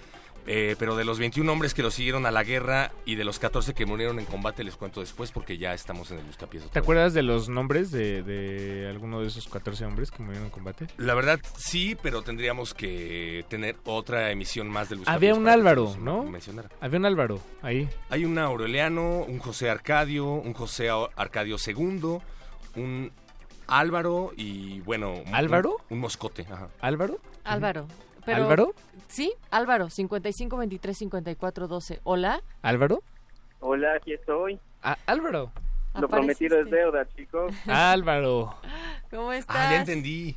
Eh, pero de los 21 hombres que lo siguieron a la guerra y de los 14 que murieron en combate les cuento después porque ya estamos en el buscapiés. ¿Te vez. acuerdas de los nombres de, de alguno de esos 14 hombres que murieron en combate? La verdad sí, pero tendríamos que tener otra emisión más del Buscapiés Había un Álvaro, ¿no? mencionara. Había un Álvaro ahí. Hay un Aureliano, un José Arcadio, un José Arcadio II, un Álvaro y bueno... ¿Álvaro? Un, un moscote, ajá. ¿Álvaro? Álvaro. Pero, ¿Álvaro? Sí, Álvaro, 55 23 54 12. Hola. ¿Álvaro? Hola, aquí estoy. Ah, Álvaro. Lo prometido es deuda, chicos. Álvaro. ¿Cómo estás? Ah, ya entendí.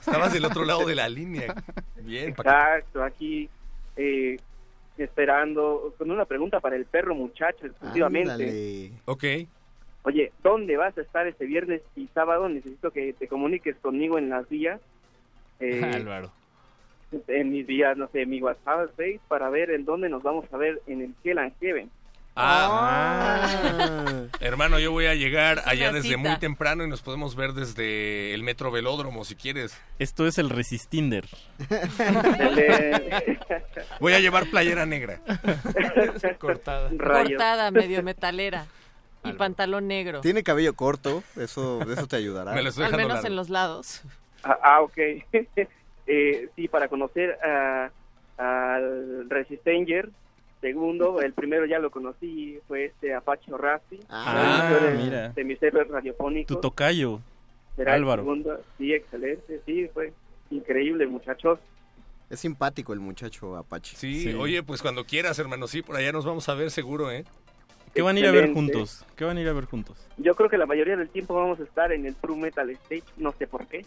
Estabas del otro lado de la línea. Bien, Exacto, aquí eh, esperando con una pregunta para el perro muchacho exclusivamente. Ok. Oye, ¿dónde vas a estar este viernes y sábado? Necesito que te comuniques conmigo en las vías. eh, Álvaro. En mis días, no sé, mi WhatsApp, Face, para ver en dónde nos vamos a ver en el Hell and Heaven. Ah. Hermano, yo voy a llegar Es allá desde cita. muy temprano y nos podemos ver desde el Metro Velódromo si quieres. Esto es el Resistinder. Voy a llevar playera negra. Cortada. Cortada, medio metalera. Y pantalón negro. Tiene cabello corto, eso, eso te ayudará. Al menos en los lados. Ah, ah, ok. Eh, sí, para conocer a- al Resistenger, segundo, el primero ya lo conocí, fue este Apache Raspi. Ah, de, mira. de mis héroes radiofónicos. Tu tocayo, Álvaro. segundo. Sí, excelente, sí, fue increíble, muchachos. Es simpático el muchacho Apache. Sí, oye, pues cuando quieras, hermano, sí, por allá nos vamos a ver seguro, ¿eh? ¿Qué van a ir a ver juntos? ¿Qué van a ir a ver juntos? Yo creo que la mayoría del tiempo vamos a estar en el True Metal Stage, no sé por qué.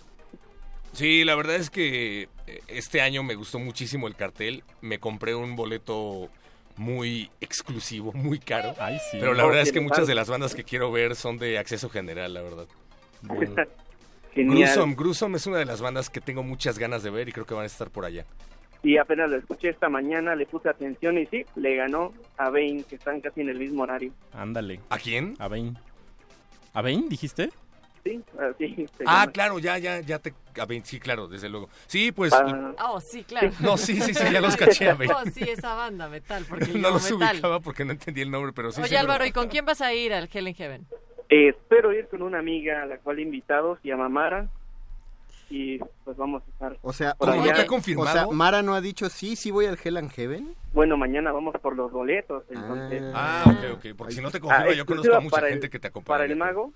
Sí, la verdad es que eh, este año me gustó muchísimo el cartel. Me compré un boleto muy exclusivo, muy caro. sí. Pero la verdad es que muchas de las bandas que quiero ver son de acceso general, la verdad. Genial. Gruesome, Gruesome es una de las bandas que tengo muchas ganas de ver y creo que van a estar por allá. Y apenas lo escuché esta mañana, le puse atención y sí, le ganó a Bane, que están casi en el mismo horario. Ándale. ¿A quién? A Bain. ¿A Bain dijiste? Sí, así se Ah, llama. claro, ya, ya, ya te... a ver, sí, claro, desde luego. Sí, pues... Ah. Oh, sí, claro. No, sí, sí, sí, ya los caché, a ver. Oh, sí, esa banda, metal. Porque no los metal. ubicaba porque no entendí el nombre, pero sí. Oye. Álvaro, ¿y con quién vas a ir al Hell in Heaven? Eh, espero ir con una amiga a la cual he invitado, se llama Mara. Y pues vamos a estar. O sea, por allá. O sea, Mara no ha dicho sí, sí voy al Hell and Heaven. Bueno, mañana vamos por los boletos, entonces. Ah, ok, ok. Porque si no te confirma, Ah, yo conozco a mucha para el- gente que te acompaña. Para el mago,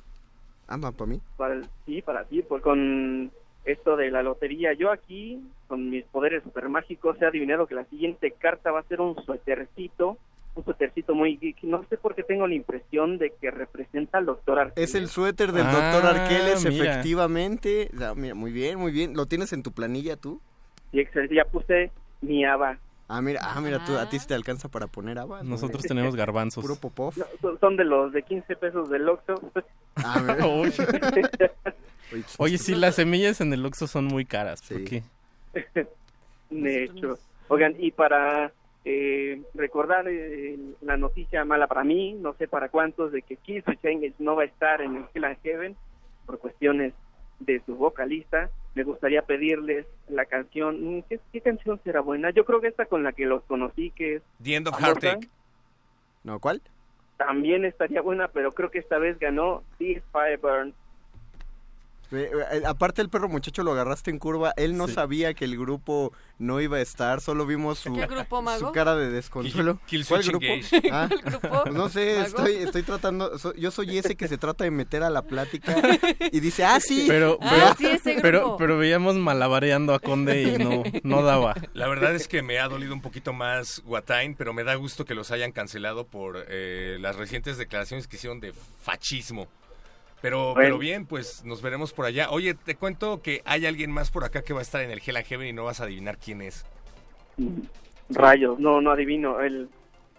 Ah, va, para mí. para el, sí, para ti, pues con esto de la lotería. Yo aquí, con mis poderes super mágicos, he adivinado que la siguiente carta va a ser un suétercito, un suétercito muy geek. No sé por qué tengo la impresión de que representa al doctor Arqueles. Es el suéter del Ah, doctor Arqueles, mira. efectivamente. O sea, mira, muy bien, muy bien. ¿Lo tienes en tu planilla tú? Y excelente, ya puse mi aba. Ah, mira, ah, mira, tú, a ti sí te alcanza para poner agua. ¿no? Nosotros tenemos garbanzos. Puro popó. No, son de los de 15 pesos del Oxxo. Ah. Oye, Oye, sí, las semillas en el Oxxo son muy caras. ¿Por qué? De hecho, oigan, y para eh, recordar eh, la noticia mala para mí, no sé para cuántos, de que Keith Richards no va a estar en el Hell and Heaven por cuestiones de su vocalista, me gustaría pedirles la canción, mm, ¿qué, qué canción será buena? Yo creo que esta con la que los conocí, que es The End of Heartache. No, ¿cuál? También estaría buena, pero creo que esta vez ganó This Fire Burn. Eh, eh, aparte el perro muchacho lo agarraste en curva, él no Sí. sabía que el grupo no iba a estar, solo vimos su, ¿Qué grupo, Mago? su cara de desconsuelo. Kill- ¿Cuál grupo? Ah, ¿Cuál grupo, pues no sé, Mago? estoy, estoy tratando, so- yo soy ese que se trata de meter a la plática y dice, ah, sí. Pero, Ah, pero, sí, ese grupo. pero, pero veíamos malabareando a Conde y no, no daba. La verdad es que me ha dolido un poquito más Guatain, pero me da gusto que los hayan cancelado por eh, las recientes declaraciones que hicieron de fascismo. Pero, Bueno. pero bien, pues nos veremos por allá. Oye, te cuento que hay alguien más por acá que va a estar en el Hell and Heaven y no vas a adivinar quién es. Rayos, no, no adivino. El,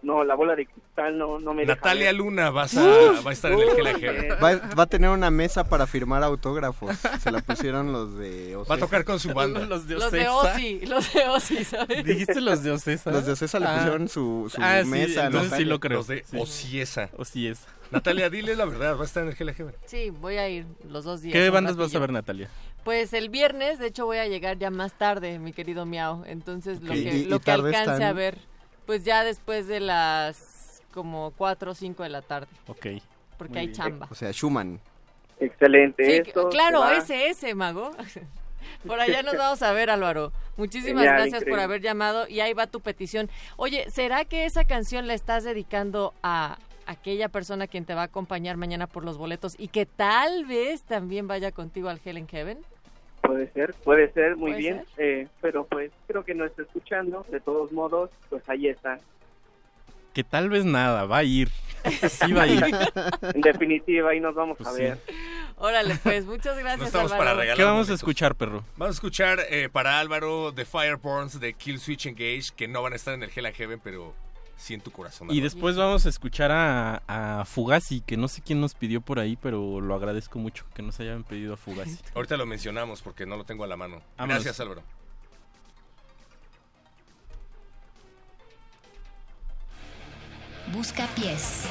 no, la bola de cristal no, no me Natalia. Luna vas a, va a estar en el and Heaven. Va, va a tener una mesa para firmar autógrafos. Se la pusieron los de Va a tocar con su banda. Los de Los de Ocesa. Ozzy, los de Ozzy, ¿sabes? ¿Dijiste los de Ocesa? Los de Ocesa le Ah. pusieron su, su Ah, sí, mesa. entonces Natalia. sí lo creo. Los de Sí. Ociesa. Ociesa. Natalia, dile la verdad, va a estar en el Heaven. Sí, voy a ir los dos días. ¿Qué bandas vas a ver, Natalia? Pues el viernes, de hecho voy a llegar ya más tarde, mi querido Miau. Entonces lo que, ¿Y- lo y que alcance están? a ver, pues ya después de las como 4 o 5 de la tarde, Ok. porque Muy hay bien. chamba. O sea, Schumann. Excelente. Sí, esto claro, va- ese, ese, mago. Por allá nos vamos a ver, Álvaro. Muchísimas Genial, gracias por haber llamado y ahí va tu petición. Oye, ¿será que esa canción la estás dedicando a aquella persona quien te va a acompañar mañana por los boletos y que tal vez también vaya contigo al Hell in Heaven? Puede ser, puede ser, muy ¿Puede bien. eh, pero pues creo que no está escuchando. De todos modos, pues ahí está. Que tal vez nada, va a ir. Sí va a ir. En definitiva, ahí nos vamos Pues a sí. ver. Órale, pues, muchas No gracias, estamos Álvaro. para regalar ¿Qué vamos a escuchar, perro? Vamos a escuchar eh, para Álvaro The Fireborns de Kill Switch Engage, que no van a estar en el Hell and Heaven, pero sí en tu corazón. Y después vamos a escuchar a, a Fugazi, que no sé quién nos pidió por ahí, pero lo agradezco mucho que nos hayan pedido a Fugazi. Ahorita lo mencionamos porque no lo tengo a la mano. Vámonos. Gracias, Álvaro. Busca pies.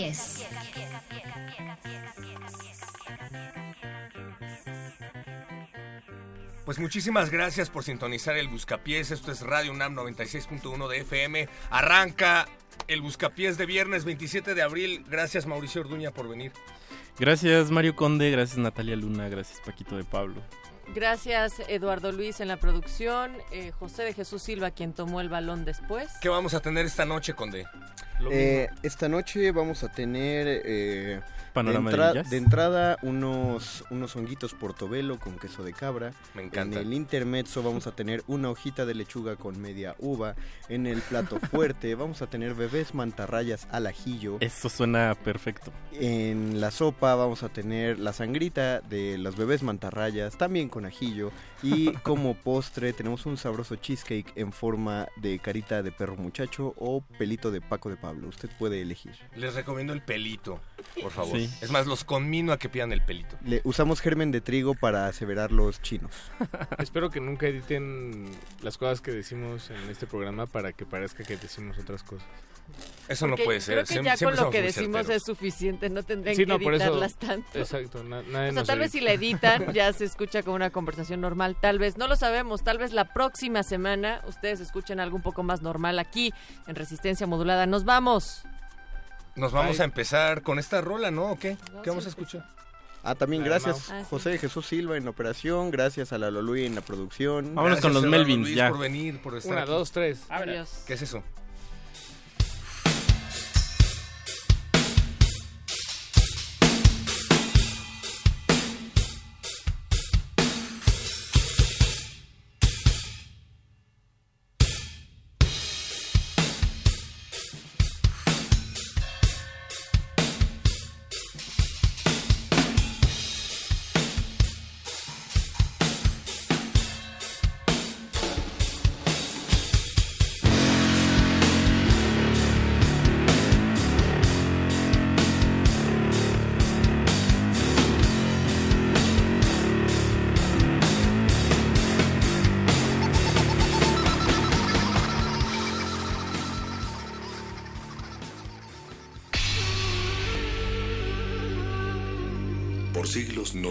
Pies. Pues muchísimas gracias por sintonizar el Buscapiés. Esto es Radio UNAM 96.1 de FM. Arranca el Buscapiés de viernes 27 de abril. Gracias Mauricio Orduña por venir. Gracias Mario Conde, gracias Natalia Luna, gracias Paquito de Pablo. Gracias Eduardo Luis en la producción, eh, José de Jesús Silva quien tomó el balón después. ¿Qué vamos a tener esta noche, Conde? Eh, esta noche vamos a tener eh, Panorama de, de entrada unos, unos honguitos portobelo con queso de cabra. Me encanta. En el intermezzo vamos a tener una hojita de lechuga con media uva. En el plato fuerte vamos a tener bebés mantarrayas al ajillo. Eso suena perfecto. En la sopa vamos a tener la sangrita de los bebés mantarrayas, también con ajillo. Y como postre tenemos un sabroso cheesecake en forma de carita de perro muchacho o pelito de Paco de Pablo. Usted puede elegir. Les recomiendo el pelito, por favor. Sí. Es más, los conmino a que pidan el pelito. Le usamos germen de trigo para aseverar los chinos. Espero que nunca editen las cosas que decimos en este programa para que parezca que decimos otras cosas. Eso no Porque puede ser. Creo que Siem- ya con siempre lo que decimos certeros. es suficiente, no tendrían Sí, que no, por eso- editarlas tanto. Exacto, na- nadie O sea, nos tal vez si la editan ya se escucha como una conversación normal, tal vez, no lo sabemos, tal vez la próxima semana ustedes escuchen algo un poco más normal aquí en Resistencia Modulada. Nos vamos. Nos vamos Bye. a empezar con esta rola, ¿no? ¿O qué? ¿Qué vamos a escuchar? Ah, también gracias. Ah, sí. José Jesús Silva en la operación, gracias a la Lolui en la producción. Vámonos con los Melvins, Luis, ya. por venir, por estar Una, aquí. dos, tres. Adiós. ¿Qué es eso?